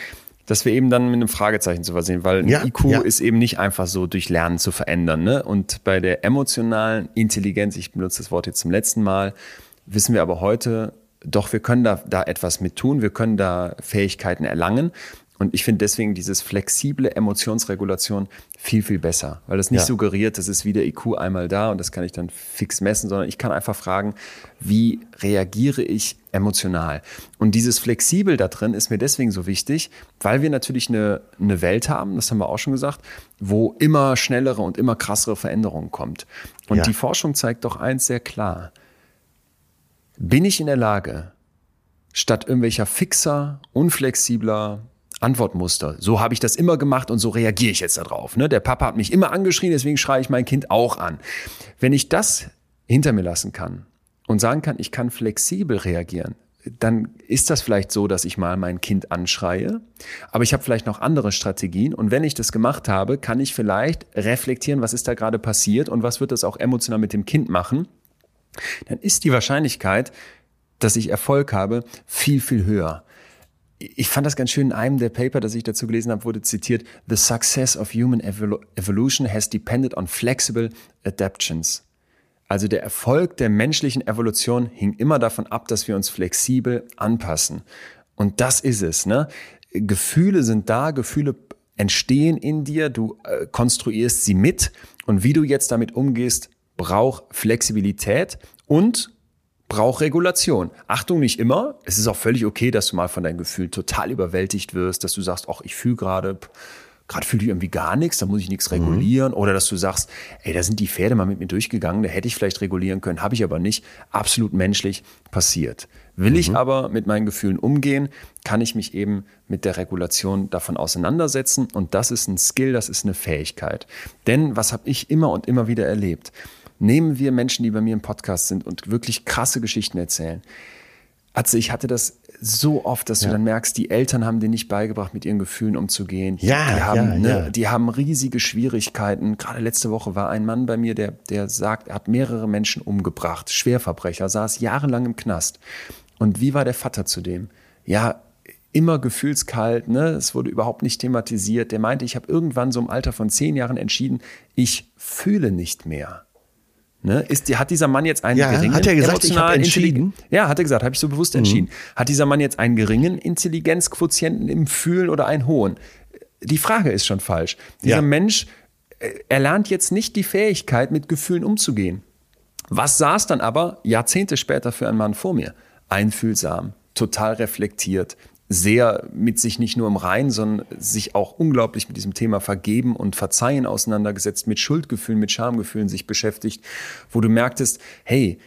dass wir eben dann mit einem Fragezeichen zu versehen, weil ein ja, IQ ja. ist eben nicht einfach so durch Lernen zu verändern. Ne? Und bei der emotionalen Intelligenz, ich benutze das Wort jetzt zum letzten Mal, wissen wir aber heute, doch, wir können da, da etwas mit tun, wir können da Fähigkeiten erlangen. Und ich finde deswegen dieses flexible Emotionsregulation viel, viel besser, weil das nicht ja. suggeriert, das ist wieder IQ einmal da und das kann ich dann fix messen, sondern ich kann einfach fragen, wie reagiere ich emotional? Und dieses Flexibel da drin ist mir deswegen so wichtig, weil wir natürlich eine, eine Welt haben, das haben wir auch schon gesagt, wo immer schnellere und immer krassere Veränderungen kommt. Und ja. die Forschung zeigt doch eins sehr klar. Bin ich in der Lage, statt irgendwelcher fixer, unflexibler, Antwortmuster. So habe ich das immer gemacht und so reagiere ich jetzt darauf. Ne? Der Papa hat mich immer angeschrien, deswegen schreie ich mein Kind auch an. Wenn ich das hinter mir lassen kann und sagen kann, ich kann flexibel reagieren, dann ist das vielleicht so, dass ich mal mein Kind anschreie, aber ich habe vielleicht noch andere Strategien und wenn ich das gemacht habe, kann ich vielleicht reflektieren, was ist da gerade passiert und was wird das auch emotional mit dem Kind machen. Dann ist die Wahrscheinlichkeit, dass ich Erfolg habe, viel, viel höher ich fand das ganz schön in einem der Paper, das ich dazu gelesen habe, wurde zitiert, The success of human evolution has depended on flexible adaptions. Also der Erfolg der menschlichen Evolution hing immer davon ab, dass wir uns flexibel anpassen. Und das ist es. Ne? Gefühle sind da, Gefühle entstehen in dir, du äh, konstruierst sie mit und wie du jetzt damit umgehst, braucht Flexibilität und braucht Regulation. Achtung, nicht immer. Es ist auch völlig okay, dass du mal von deinen Gefühlen total überwältigt wirst, dass du sagst, ach, ich fühle gerade, gerade fühle ich irgendwie gar nichts, da muss ich nichts regulieren. Oder dass du sagst, ey, da sind die Pferde mal mit mir durchgegangen, da hätte ich vielleicht regulieren können, habe ich aber nicht. Absolut menschlich passiert. Will ich aber mit meinen Gefühlen umgehen, kann ich mich eben mit der Regulation davon auseinandersetzen. Und das ist ein Skill, das ist eine Fähigkeit. Denn was habe ich immer und immer wieder erlebt? Nehmen wir Menschen, die bei mir im Podcast sind und wirklich krasse Geschichten erzählen. Also ich hatte das so oft, dass du dann merkst, die Eltern haben dir nicht beigebracht, mit ihren Gefühlen umzugehen. Ja, die haben, ja, ne, ja. die haben riesige Schwierigkeiten. Gerade letzte Woche war ein Mann bei mir, der, der sagt, er hat mehrere Menschen umgebracht, Schwerverbrecher, saß jahrelang im Knast. Und wie war der Vater zu dem? Ja, immer gefühlskalt, ne? Es wurde überhaupt nicht thematisiert. Der meinte, ich habe irgendwann so im Alter von zehn Jahren entschieden, ich fühle nicht mehr. Ne? Ist, hat dieser Mann jetzt einen Ja, geringen hat er gesagt, ich emotionalen entschieden? Intelligen- Ja, hat er gesagt, habe ich so bewusst entschieden. Hat dieser Mann jetzt einen geringen Intelligenzquotienten im Fühlen oder einen hohen? Die Frage ist schon falsch. Dieser Ja. Mensch äh, erlernt jetzt nicht die Fähigkeit, mit Gefühlen umzugehen. Was saß dann aber Jahrzehnte später für einen Mann vor mir? Einfühlsam, total reflektiert, sehr mit sich nicht nur im Rein, sondern sich auch unglaublich mit diesem Thema Vergeben und Verzeihen auseinandergesetzt, mit Schuldgefühlen, mit Schamgefühlen sich beschäftigt, wo du merktest, hey,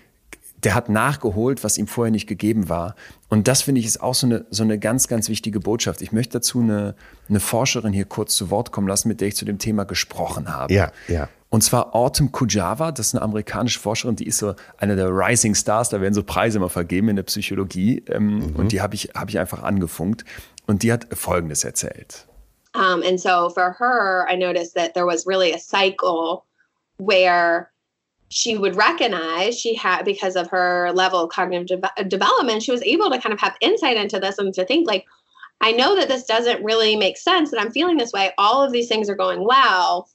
der hat nachgeholt, was ihm vorher nicht gegeben war. Und das finde ich ist auch so eine, so eine ganz, ganz wichtige Botschaft. Ich möchte dazu eine, eine Forscherin hier kurz zu Wort kommen lassen, mit der ich zu dem Thema gesprochen habe. Ja, ja. Und zwar Autumn Kujava, das ist eine amerikanische Forscherin, die ist so eine der Rising Stars, da werden so Preise immer vergeben in der Psychologie. Ähm, Und die habe ich, habe ich einfach angefunkt. Und die hat Folgendes erzählt. Um, and so for her, I noticed that there was really a cycle where she would recognize she had, because of her level of cognitive de- development, she was able to kind of have insight into this and to think, like, I know that this doesn't really make sense, that I'm feeling this way. All of these things are going well,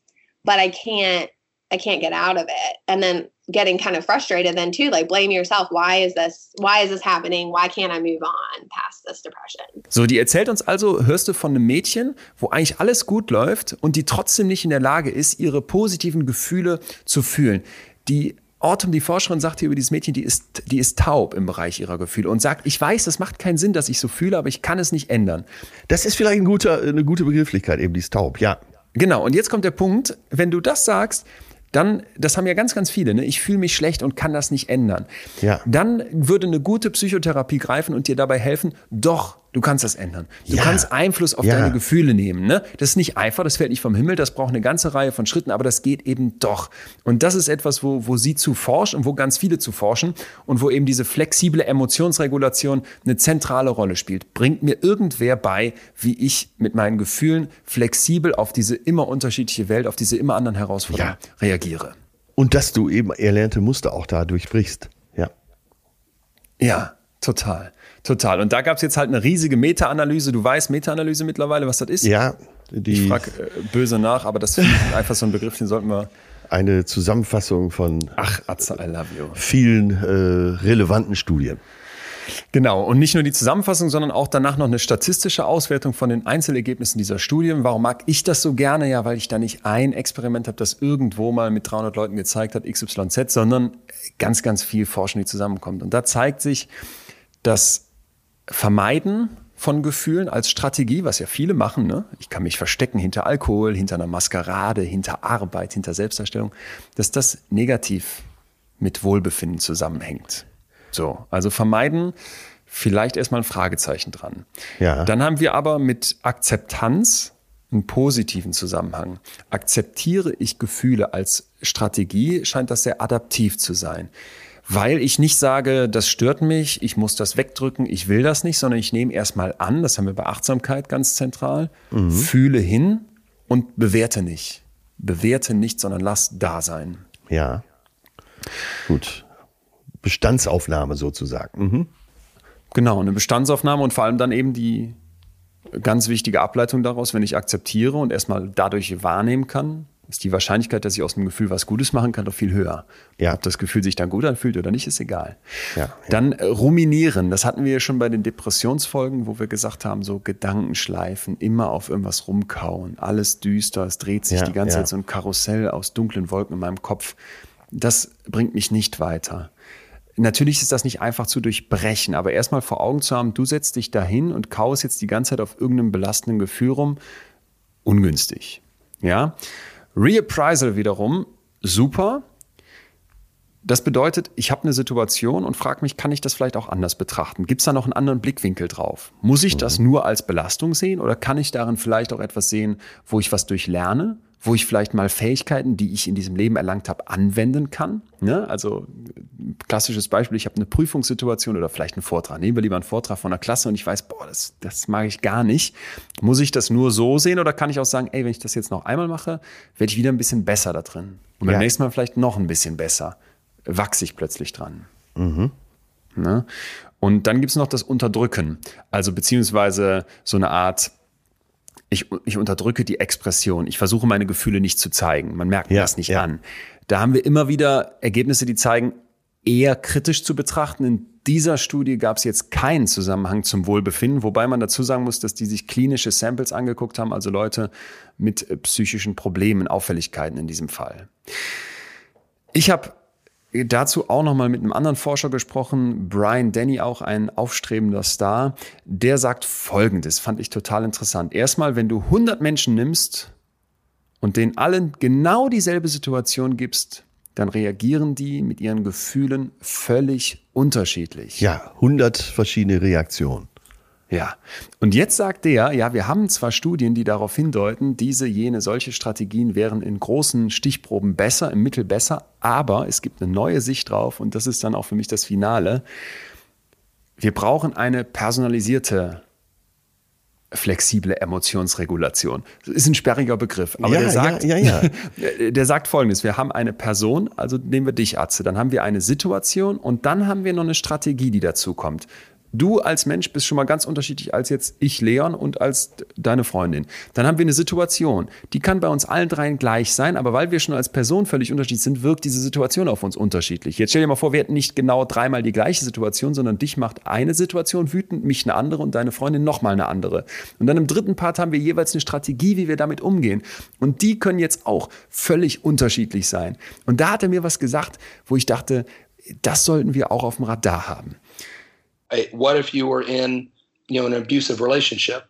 but I can't, I can't get out of it. And then getting kind of frustrated then too, like blame yourself. Why is this, why is this happening? Why can't I move on past this depression? So, die erzählt uns also, hörst du von einem Mädchen, wo eigentlich alles gut läuft und die trotzdem nicht in der Lage ist, ihre positiven Gefühle zu fühlen. Die Autumn, die Forscherin, sagt hier über dieses Mädchen, die ist, die ist taub im Bereich ihrer Gefühle und sagt, ich weiß, das macht keinen Sinn, dass ich so fühle, aber ich kann es nicht ändern. Das ist vielleicht ein guter, eine gute Begrifflichkeit, eben die ist taub, ja. Genau, und jetzt kommt der Punkt, wenn du das sagst, dann, das haben ja ganz, ganz viele, ne? ich fühle mich schlecht und kann das nicht ändern. Ja. Dann würde eine gute Psychotherapie greifen und dir dabei helfen, doch, du kannst das ändern. Du Ja. kannst Einfluss auf Ja. deine Gefühle nehmen. Ne? Das ist nicht einfach, das fällt nicht vom Himmel, das braucht eine ganze Reihe von Schritten, aber das geht eben doch. Und das ist etwas, wo, wo sie zu forscht und wo ganz viele zu forschen und wo eben diese flexible Emotionsregulation eine zentrale Rolle spielt. Bringt mir irgendwer bei, wie ich mit meinen Gefühlen flexibel auf diese immer unterschiedliche Welt, auf diese immer anderen Herausforderungen Ja. reagiere. Und dass du eben erlernte Muster auch da durchbrichst. Ja. Ja, total. Total. Und da gab es jetzt halt eine riesige Meta-Analyse. Du weißt Meta-Analyse mittlerweile, was das ist? Ja, Ich die, frage äh, böse nach, aber das ist einfach so ein Begriff, den sollten wir. eine Zusammenfassung von Ach, Atze, I love you. vielen äh, relevanten Studien. Genau. Und nicht nur die Zusammenfassung, sondern auch danach noch eine statistische Auswertung von den Einzelergebnissen dieser Studien. Warum mag ich das so gerne? Ja, weil ich da nicht ein Experiment habe, das irgendwo mal mit 300 Leuten gezeigt hat, XYZ, sondern ganz, ganz viel Forschung, die zusammenkommt. Und da zeigt sich, dass Vermeiden von Gefühlen als Strategie, was ja viele machen, ne? ich kann mich verstecken hinter Alkohol, hinter einer Maskerade, hinter Arbeit, hinter Selbstdarstellung, dass das negativ mit Wohlbefinden zusammenhängt. So, also vermeiden, vielleicht erstmal ein Fragezeichen dran. Ja. Dann haben wir aber mit Akzeptanz einen positiven Zusammenhang. Akzeptiere ich Gefühle als Strategie, scheint das sehr adaptiv zu sein. Weil ich nicht sage, das stört mich, ich muss das wegdrücken, ich will das nicht, sondern ich nehme erstmal an, das haben wir bei Achtsamkeit ganz zentral, fühle hin und bewerte nicht. Bewerte nicht, sondern lass da sein. Ja. Gut. Bestandsaufnahme sozusagen. Mhm. Genau, eine Bestandsaufnahme und vor allem dann eben die ganz wichtige Ableitung daraus, wenn ich akzeptiere und erstmal dadurch wahrnehmen kann, ist die Wahrscheinlichkeit, dass ich aus dem Gefühl was Gutes machen kann, doch viel höher. Ja. Ob das Gefühl sich dann gut anfühlt oder nicht, ist egal. Ja, ja. Dann äh, ruminieren, das hatten wir ja schon bei den Depressionsfolgen, wo wir gesagt haben, so Gedankenschleifen, immer auf irgendwas rumkauen, alles düster, es dreht sich Ja, die ganze. Zeit so ein Karussell aus dunklen Wolken in meinem Kopf. Das bringt mich nicht weiter natürlich ist das nicht einfach zu durchbrechen, aber erstmal vor Augen zu haben, du setzt dich dahin und kaust jetzt die ganze Zeit auf irgendeinem belastenden Gefühl rum, ungünstig. Ja. Reappraisal wiederum, super. Das bedeutet, ich habe eine Situation und frage mich, kann ich das vielleicht auch anders betrachten? Gibt es da noch einen anderen Blickwinkel drauf? Muss ich das mhm. nur als Belastung sehen oder kann ich darin vielleicht auch etwas sehen, wo ich was durchlerne? wo ich vielleicht mal Fähigkeiten, die ich in diesem Leben erlangt habe, anwenden kann. Ne? Also klassisches Beispiel, ich habe eine Prüfungssituation oder vielleicht einen Vortrag. Nehmen wir lieber einen Vortrag von der Klasse und ich weiß, boah, das, das mag ich gar nicht. Muss ich das nur so sehen oder kann ich auch sagen, ey, wenn ich das jetzt noch einmal mache, werde ich wieder ein bisschen besser da drin. Und beim ja. nächsten Mal vielleicht noch ein bisschen besser. Wachse ich plötzlich dran. Mhm. Ne? Und dann gibt es noch das Unterdrücken. Also beziehungsweise so eine Art ich, ich unterdrücke die Expression, ich versuche meine Gefühle nicht zu zeigen. Man merkt ja, das nicht ja. an. Da haben wir immer wieder Ergebnisse, die zeigen, eher kritisch zu betrachten. In dieser Studie gab es jetzt keinen Zusammenhang zum Wohlbefinden, wobei man dazu sagen muss, dass die sich klinische Samples angeguckt haben, also Leute mit psychischen Problemen, Auffälligkeiten in diesem Fall. Ich habe dazu auch nochmal mit einem anderen Forscher gesprochen, Brian Denny, auch ein aufstrebender Star. Der sagt Folgendes, fand ich total interessant. Erstmal, wenn du 100 Menschen nimmst und denen allen genau dieselbe Situation gibst, dann reagieren die mit ihren Gefühlen völlig unterschiedlich. Ja, 100 verschiedene Reaktionen. Ja, und jetzt sagt der, ja, wir haben zwar Studien, die darauf hindeuten, diese, jene, solche Strategien wären in großen Stichproben besser, im Mittel besser, aber es gibt eine neue Sicht drauf und das ist dann auch für mich das Finale. Wir brauchen eine personalisierte flexible Emotionsregulation. Das ist ein sperriger Begriff, aber ja, der sagt, ja, ja, der sagt folgendes, wir haben eine Person, also nehmen wir dich Atze, dann haben wir eine Situation und dann haben wir noch eine Strategie, die dazu kommt. Du als Mensch bist schon mal ganz unterschiedlich als jetzt ich, Leon, und als deine Freundin. Dann haben wir eine Situation, die kann bei uns allen dreien gleich sein, aber weil wir schon als Person völlig unterschiedlich sind, wirkt diese Situation auf uns unterschiedlich. Jetzt stell dir mal vor, wir hätten nicht genau dreimal die gleiche Situation, sondern dich macht eine Situation wütend, mich eine andere und deine Freundin nochmal eine andere. Und dann im dritten Part haben wir jeweils eine Strategie, wie wir damit umgehen. Und die können jetzt auch völlig unterschiedlich sein. Und da hat er mir was gesagt, wo ich dachte, das sollten wir auch auf dem Radar haben. What if you were in you know an abusive relationship?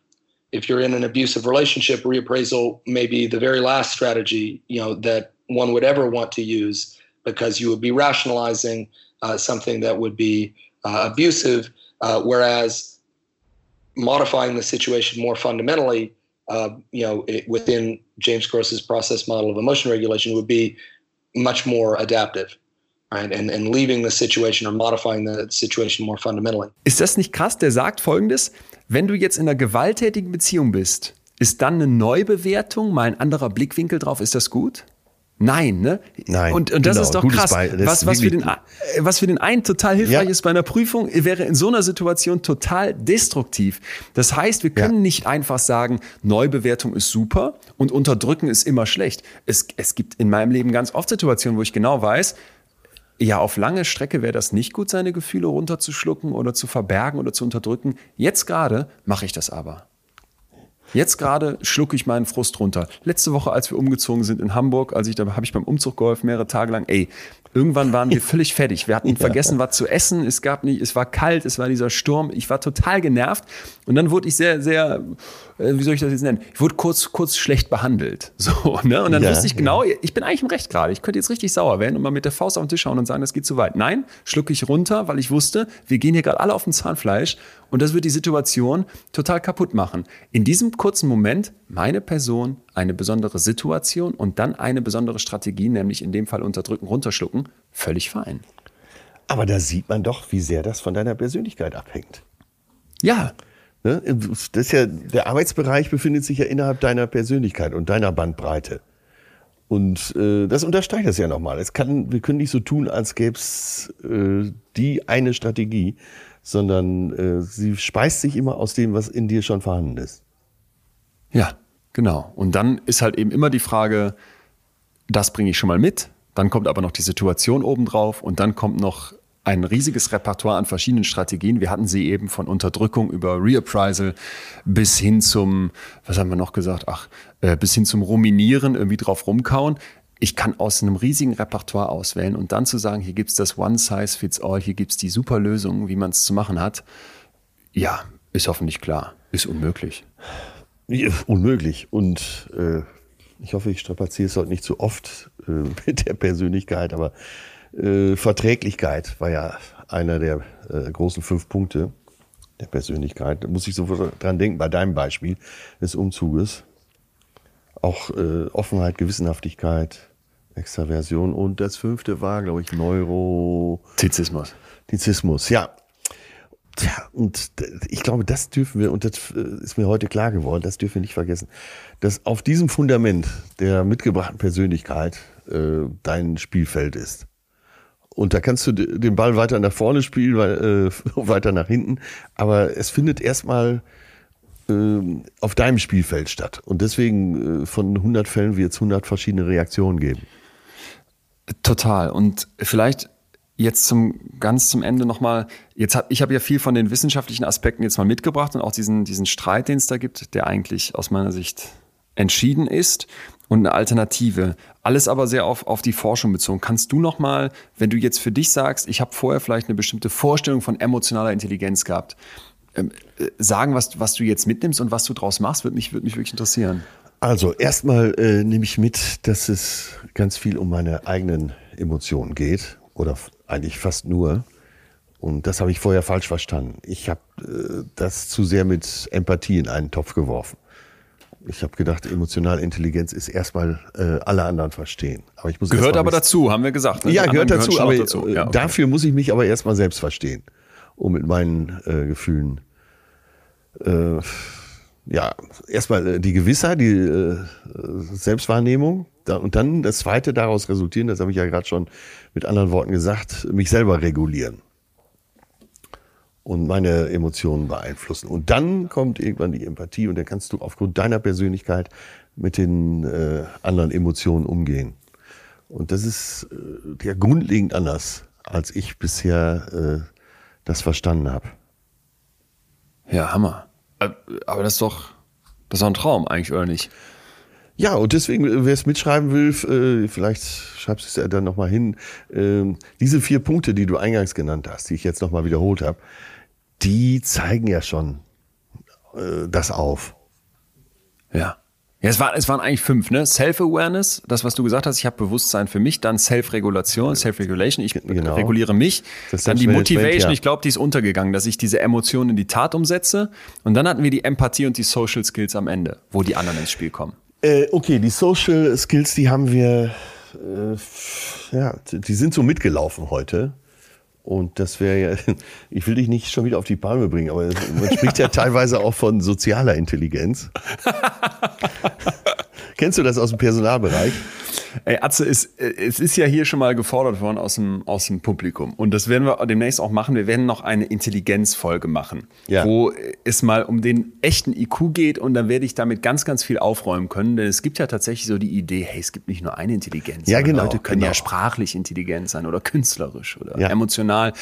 If you're in an abusive relationship reappraisal may be the very last strategy you know that one would ever want to use because you would be rationalizing uh, something that would be uh, abusive uh, whereas modifying the situation more fundamentally uh, you know it, within james gross's process model of emotion regulation would be much more adaptive Right? And, and leaving the situation or modifying the situation more fundamentally. Ist das nicht krass? Der sagt folgendes: Wenn du jetzt in einer gewalttätigen Beziehung bist, ist dann eine Neubewertung, mal ein anderer Blickwinkel drauf, ist das gut? Nein, ne? Nein. Und, und das genau, ist doch krass. Was, was, für den, was für den einen total hilfreich ja. ist bei einer Prüfung, wäre in so einer Situation total destruktiv. Das heißt, wir können ja. nicht einfach sagen, Neubewertung ist super und Unterdrücken ist immer schlecht. Es, es gibt in meinem Leben ganz oft Situationen, wo ich genau weiß, ja, auf lange Strecke wäre das nicht gut, seine Gefühle runterzuschlucken oder zu verbergen oder zu unterdrücken. Jetzt gerade mache ich das aber. Jetzt gerade schlucke ich meinen Frust runter. Letzte Woche, als wir umgezogen sind in Hamburg, als ich da habe ich beim Umzug geholfen, mehrere Tage lang, ey, irgendwann waren wir völlig fertig. Wir hatten ja. vergessen, was zu essen. Es gab nicht, es war kalt, es war dieser Sturm. Ich war total genervt. Und dann wurde ich sehr, sehr äh, wie soll ich das jetzt nennen? Ich wurde kurz, kurz schlecht behandelt. So, ne? Und dann ja, wusste ich genau, ich bin eigentlich im Recht gerade. Ich könnte jetzt richtig sauer werden und mal mit der Faust auf den Tisch hauen und sagen, das geht zu weit. Nein, schlucke ich runter, weil ich wusste, wir gehen hier gerade alle auf dem Zahnfleisch und das wird die Situation total kaputt machen. In diesem kurzen Moment meine Person, eine besondere Situation und dann eine besondere Strategie, nämlich in dem Fall unterdrücken, runterschlucken, völlig fein. Aber da sieht man doch, wie sehr das von deiner Persönlichkeit abhängt. Ja, Ne? Das ja, der Arbeitsbereich befindet sich ja innerhalb deiner Persönlichkeit und deiner Bandbreite. Und äh, das unterstreicht das ja nochmal. Es kann, wir können nicht so tun, als gäbe es äh, die eine Strategie, sondern äh, sie speist sich immer aus dem, was in dir schon vorhanden ist. Ja, genau. Und dann ist halt eben immer die Frage, das bringe ich schon mal mit, dann kommt aber noch die Situation obendrauf und dann kommt noch ein riesiges Repertoire an verschiedenen Strategien. Wir hatten sie eben von Unterdrückung über Reappraisal bis hin zum, was haben wir noch gesagt? Ach, äh, bis hin zum Ruminieren, irgendwie drauf rumkauen. ich kann aus einem riesigen Repertoire auswählen und dann zu sagen, hier gibt's das One Size Fits All, hier gibt's die super Lösung, wie man es zu machen hat, ja, ist hoffentlich klar, ist unmöglich. Ja, unmöglich. Und äh, ich hoffe, ich strapaziere es heute nicht zu oft äh, mit der Persönlichkeit, aber äh, Verträglichkeit war ja einer der äh, großen fünf Punkte der Persönlichkeit. Da muss ich sofort dran denken, bei deinem Beispiel des Umzuges. Auch äh, Offenheit, Gewissenhaftigkeit, Extraversion und das fünfte war, glaube ich, Neurotizismus. Tizismus, ja. Tja, und ich glaube, das dürfen wir, und das äh, ist mir heute klar geworden, das dürfen wir nicht vergessen, dass auf diesem Fundament der mitgebrachten Persönlichkeit äh, dein Spielfeld ist. Und da kannst du den Ball weiter nach vorne spielen, äh, weiter nach hinten. Aber es findet erstmal äh, auf deinem Spielfeld statt. Und deswegen äh, von 100 Fällen wird es 100 verschiedene Reaktionen geben. Total. Und vielleicht jetzt zum ganz zum Ende nochmal, jetzt hab, ich habe ja viel von den wissenschaftlichen Aspekten jetzt mal mitgebracht und auch diesen, diesen Streit, den es da gibt, der eigentlich aus meiner Sicht entschieden ist und eine Alternative. Alles aber sehr auf, auf die Forschung bezogen. Kannst du noch mal, wenn du jetzt für dich sagst, ich habe vorher vielleicht eine bestimmte Vorstellung von emotionaler Intelligenz gehabt, ähm, äh, sagen, was, was du jetzt mitnimmst und was du draus machst, würde mich, würde mich wirklich interessieren. Also erstmal äh, nehme ich mit, dass es ganz viel um meine eigenen Emotionen geht oder eigentlich fast nur. Und das habe ich vorher falsch verstanden. Ich habe äh, das zu sehr mit Empathie in einen Topf geworfen. Ich habe gedacht, emotionale Intelligenz ist erstmal äh, alle anderen verstehen. Aber ich muss gehört aber dazu, haben wir gesagt. Ne? Ja, gehört dazu. Aber dazu. Ja, okay. dafür muss ich mich aber erstmal selbst verstehen, um mit meinen äh, Gefühlen äh, ja erstmal äh, die Gewissheit, die äh, Selbstwahrnehmung da, und dann das Zweite daraus resultieren. Das habe ich ja gerade schon mit anderen Worten gesagt, mich selber regulieren und meine Emotionen beeinflussen. Und dann kommt irgendwann die Empathie und dann kannst du aufgrund deiner Persönlichkeit mit den äh, anderen Emotionen umgehen. Und das ist äh, ja grundlegend anders, als ich bisher äh, das verstanden habe. Ja, Hammer. Äh, aber das ist doch, das ist doch ein Traum eigentlich, oder nicht? Ja, und deswegen, wer es mitschreiben will, äh, vielleicht schreibst du es ja dann nochmal hin. Ähm, diese vier Punkte, die du eingangs genannt hast, die ich jetzt nochmal wiederholt habe, die zeigen ja schon äh, das auf. Ja. Ja, es, war, es waren eigentlich fünf, ne? Self-Awareness, das, was du gesagt hast, ich habe Bewusstsein für mich, dann Self-Regulation, Self-Regulation, ich genau. reguliere mich, dann die Motivation, ich glaube, die ist untergegangen, dass ich diese Emotionen in die Tat umsetze. Und dann hatten wir die Empathie und die Social Skills am Ende, wo die anderen ins Spiel kommen. Äh, okay, die Social Skills, die haben wir, äh, ja, die sind so mitgelaufen heute. Und das wäre ja, ich will dich nicht schon wieder auf die Palme bringen, aber man spricht ja teilweise auch von sozialer Intelligenz. Kennst du das aus dem Personalbereich? Ey, Atze, es, es ist ja hier schon mal gefordert worden aus dem, aus dem Publikum. Und das werden wir demnächst auch machen. Wir werden noch eine Intelligenzfolge machen, ja. wo es mal um den echten IQ geht. Und dann werde ich damit ganz, ganz viel aufräumen können. Denn es gibt ja tatsächlich so die Idee, hey, es gibt nicht nur eine Intelligenz. Ja, genau. Leute können genau. ja sprachlich intelligent sein oder künstlerisch oder ja. emotional.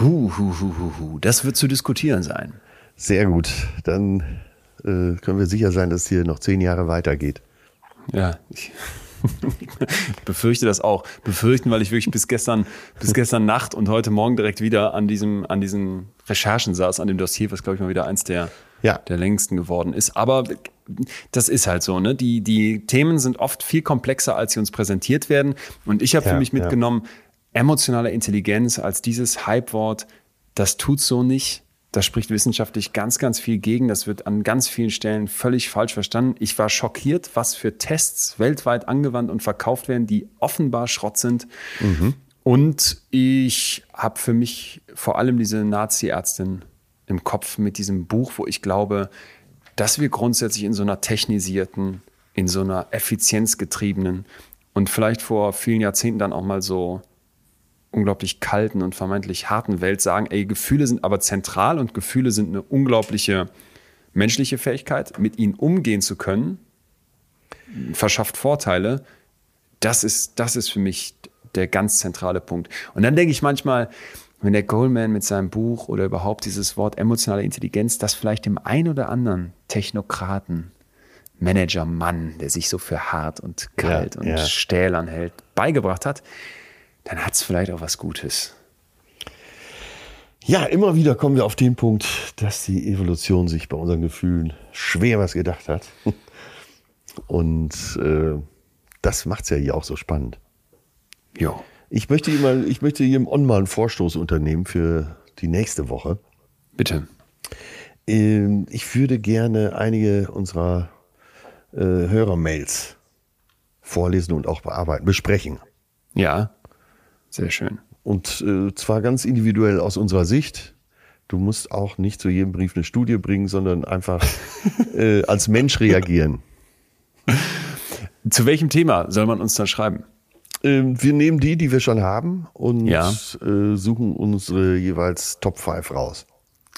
Huh, huh, huh, huh, huh. Das wird zu diskutieren sein. Sehr gut. Dann äh, können wir sicher sein, dass es hier noch zehn Jahre weitergeht. Ja. Ich befürchte das auch. Befürchten, weil ich wirklich bis gestern, bis gestern Nacht und heute Morgen direkt wieder an diesem, an diesen Recherchen saß, an dem Dossier, was glaube ich mal wieder eins der, ja. der längsten geworden ist. Aber das ist halt so, ne? Die, die Themen sind oft viel komplexer, als sie uns präsentiert werden. Und ich habe ja, für mich mitgenommen, ja. emotionale Intelligenz als dieses Hype-Wort, das tut so nicht. Das spricht wissenschaftlich ganz, ganz viel gegen. Das wird an ganz vielen Stellen völlig falsch verstanden. Ich war schockiert, was für Tests weltweit angewandt und verkauft werden, die offenbar Schrott sind. Mhm. Und ich habe für mich vor allem diese Nazi-Ärztin im Kopf mit diesem Buch, wo ich glaube, dass wir grundsätzlich in so einer technisierten, in so einer effizienzgetriebenen und vielleicht vor vielen Jahrzehnten dann auch mal so unglaublich kalten und vermeintlich harten Welt sagen, ey, Gefühle sind aber zentral und Gefühle sind eine unglaubliche menschliche Fähigkeit, mit ihnen umgehen zu können, verschafft Vorteile. Das ist, das ist für mich der ganz zentrale Punkt. Und dann denke ich manchmal, wenn der Goldman mit seinem Buch oder überhaupt dieses Wort emotionale Intelligenz, das vielleicht dem einen oder anderen Technokraten Manager-Mann, der sich so für hart und kalt Ja, und ja. stählern hält, beigebracht hat, dann hat es vielleicht auch was Gutes. Ja, immer wieder kommen wir auf den Punkt, dass die Evolution sich bei unseren Gefühlen schwer was gedacht hat. Und äh, das macht's ja hier auch so spannend. Jo. Ich möchte hier mal, ich möchte hier im On mal einen Vorstoß unternehmen für die nächste Woche. Bitte. Ähm, Ich würde gerne einige unserer äh, Hörermails vorlesen und auch bearbeiten, besprechen. Ja, sehr schön. Und äh, zwar ganz individuell aus unserer Sicht. Du musst auch nicht zu jedem Brief eine Studie bringen, sondern einfach äh, als Mensch reagieren. Zu welchem Thema soll man uns dann schreiben? Ähm, wir nehmen die, die wir schon haben und Ja. äh, suchen unsere jeweils Top 5 raus.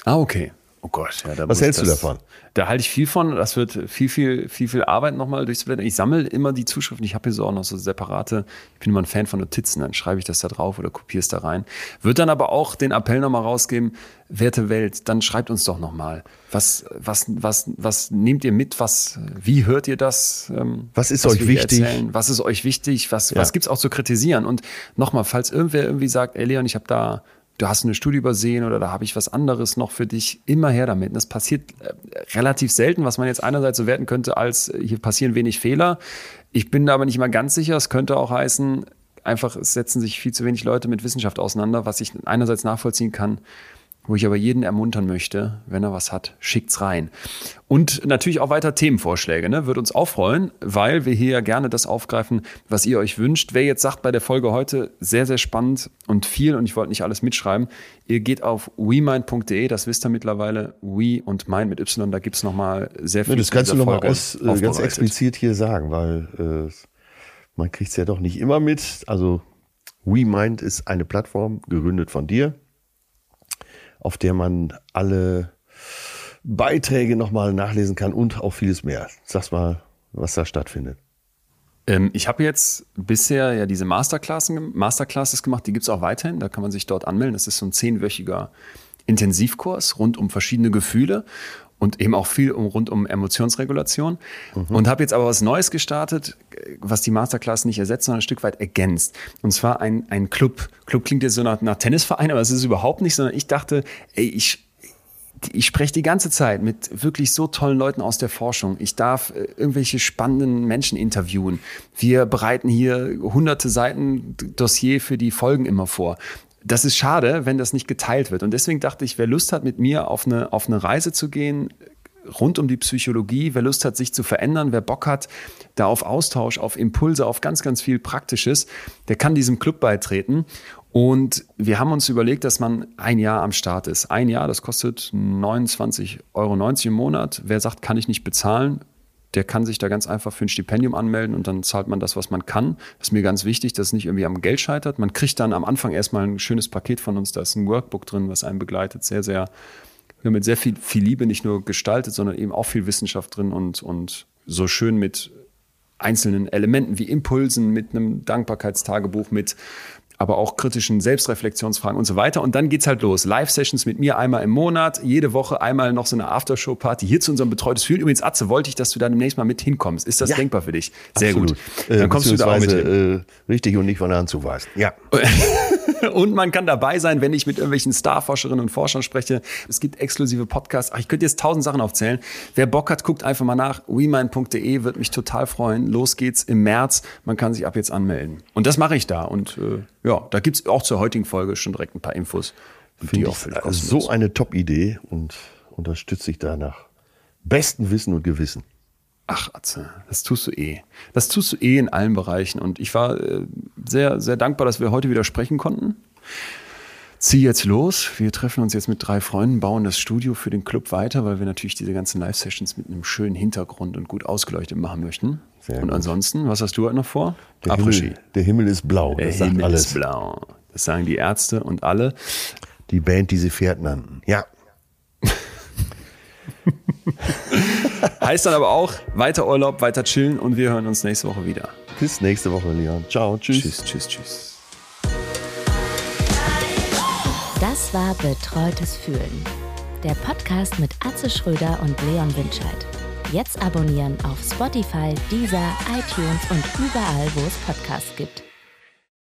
Ah, okay. Oh Gott, ja, da Was hältst du das, davon? Da halte ich viel von. Das wird viel, viel, viel, viel Arbeit nochmal durchzublättern. Ich sammle immer die Zuschriften. Ich habe hier so auch noch so separate. Ich bin immer ein Fan von Notizen. Dann schreibe ich das da drauf oder kopiere es da rein. Wird dann aber auch den Appell nochmal rausgeben. Werte Welt, dann schreibt uns doch nochmal. Was, was, was, was nehmt ihr mit? Was, wie hört ihr das? ähm, Was ist was euch wichtig? erzählen? Was ist euch wichtig? Was, Ja. was gibt's auch zu kritisieren? Und nochmal, falls irgendwer irgendwie sagt, ey Leon, ich habe da, du hast eine Studie übersehen oder da habe ich was anderes noch für dich, immer her damit. Und Das passiert äh, relativ selten, was man jetzt einerseits so werten könnte, als äh, hier passieren wenig Fehler. Ich bin da aber nicht mal ganz sicher. Es könnte auch heißen, einfach es setzen sich viel zu wenig Leute mit Wissenschaft auseinander, was ich einerseits nachvollziehen kann, wo ich aber jeden ermuntern möchte, wenn er was hat, schickt's rein. Und natürlich auch weiter Themenvorschläge, ne? Würde uns auch freuen, weil wir hier ja gerne das aufgreifen, was ihr euch wünscht. Wer jetzt sagt bei der Folge heute, sehr, sehr spannend und viel, und ich wollte nicht alles mitschreiben, ihr geht auf wemind.de, das wisst ihr mittlerweile, we und mind mit Y, da gibt's noch nochmal sehr viel Ja, das kannst du nochmal äh, ganz explizit hier sagen, weil äh, man kriegt es ja doch nicht immer mit. Also WeMind ist eine Plattform, gegründet von dir, auf der man alle Beiträge nochmal nachlesen kann und auch vieles mehr. Sag's mal, was da stattfindet. Ähm, ich habe jetzt bisher ja diese Masterclassen, Masterclasses gemacht, die gibt's auch weiterhin, da kann man sich dort anmelden. Das ist so ein zehnwöchiger Intensivkurs rund um verschiedene Gefühle und eben auch viel um, rund um Emotionsregulation. Und habe jetzt aber was Neues gestartet, was die Masterclass nicht ersetzt, sondern ein Stück weit ergänzt. Und zwar ein, ein Club. Club klingt jetzt so nach, nach Tennisverein, aber es ist es überhaupt nicht, sondern ich dachte, ey, ich, ich spreche die ganze Zeit mit wirklich so tollen Leuten aus der Forschung. Ich darf äh, irgendwelche spannenden Menschen interviewen. Wir bereiten hier hunderte Seiten Dossier für die Folgen immer vor. Das ist schade, wenn das nicht geteilt wird. Und deswegen dachte ich, wer Lust hat, mit mir auf eine, auf eine Reise zu gehen, rund um die Psychologie, wer Lust hat, sich zu verändern, wer Bock hat, da auf Austausch, auf Impulse, auf ganz, ganz viel Praktisches, der kann diesem Club beitreten. Und wir haben uns überlegt, dass man ein Jahr am Start ist. Ein Jahr, das kostet 29,90 Euro im Monat. Wer sagt, kann ich nicht bezahlen, der kann sich da ganz einfach für ein Stipendium anmelden und dann zahlt man das, was man kann. Das ist mir ganz wichtig, dass es nicht irgendwie am Geld scheitert. Man kriegt dann am Anfang erstmal ein schönes Paket von uns. Da ist ein Workbook drin, was einen begleitet. Sehr, sehr, mit sehr viel, viel Liebe nicht nur gestaltet, sondern eben auch viel Wissenschaft drin und, und so schön mit einzelnen Elementen wie Impulsen, mit einem Dankbarkeitstagebuch, mit aber auch kritischen Selbstreflexionsfragen und so weiter. Und dann geht's halt los. Live-Sessions mit mir einmal im Monat, jede Woche einmal noch so eine Aftershow-Party hier zu unserem betreutes Fühlen. Übrigens, Atze, wollte ich, dass du da demnächst mal mit hinkommst. Ist das Ja. denkbar für dich? Sehr Absolut. gut. Äh, Dann kommst du da auch mit hin. Äh, richtig und nicht von der Hand zu weisen. Ja. Und man kann dabei sein, wenn ich mit irgendwelchen Starforscherinnen und Forschern spreche. Es gibt exklusive Podcasts. Ach, ich könnte jetzt tausend Sachen aufzählen. Wer Bock hat, guckt einfach mal nach. wemind.de wird mich total freuen. Los geht's im März. Man kann sich ab jetzt anmelden. Und das mache ich da. Und äh, ja, da gibt's auch zur heutigen Folge schon direkt ein paar Infos. Die Finde auch ich so eine Top-Idee und unterstütze ich da nach bestem Wissen und Gewissen. Ach, Atze, das tust du eh. Das tust du eh in allen Bereichen. Und ich war äh, sehr, sehr dankbar, dass wir heute wieder sprechen konnten. Zieh jetzt los. Wir treffen uns jetzt mit drei Freunden, bauen das Studio für den Club weiter, weil wir natürlich diese ganzen Live-Sessions mit einem schönen Hintergrund und gut ausgeleuchtet machen möchten. Sehr und gut. ansonsten, was hast du heute noch vor? Der. Himmel, der Himmel ist blau. Der Das Himmel ist blau. Das sagen die Ärzte und alle. Die Band, die sie Pferd nannten. Ja. Heißt dann aber auch weiter Urlaub, weiter chillen und wir hören uns nächste Woche wieder. Bis nächste Woche, Leon. Ciao. Tschüss. Tschüss, tschüss, tschüss. Das war Betreutes Fühlen. Der Podcast mit Atze Schröder und Leon Winscheid. Jetzt abonnieren auf Spotify, Deezer, iTunes und überall, wo es Podcasts gibt.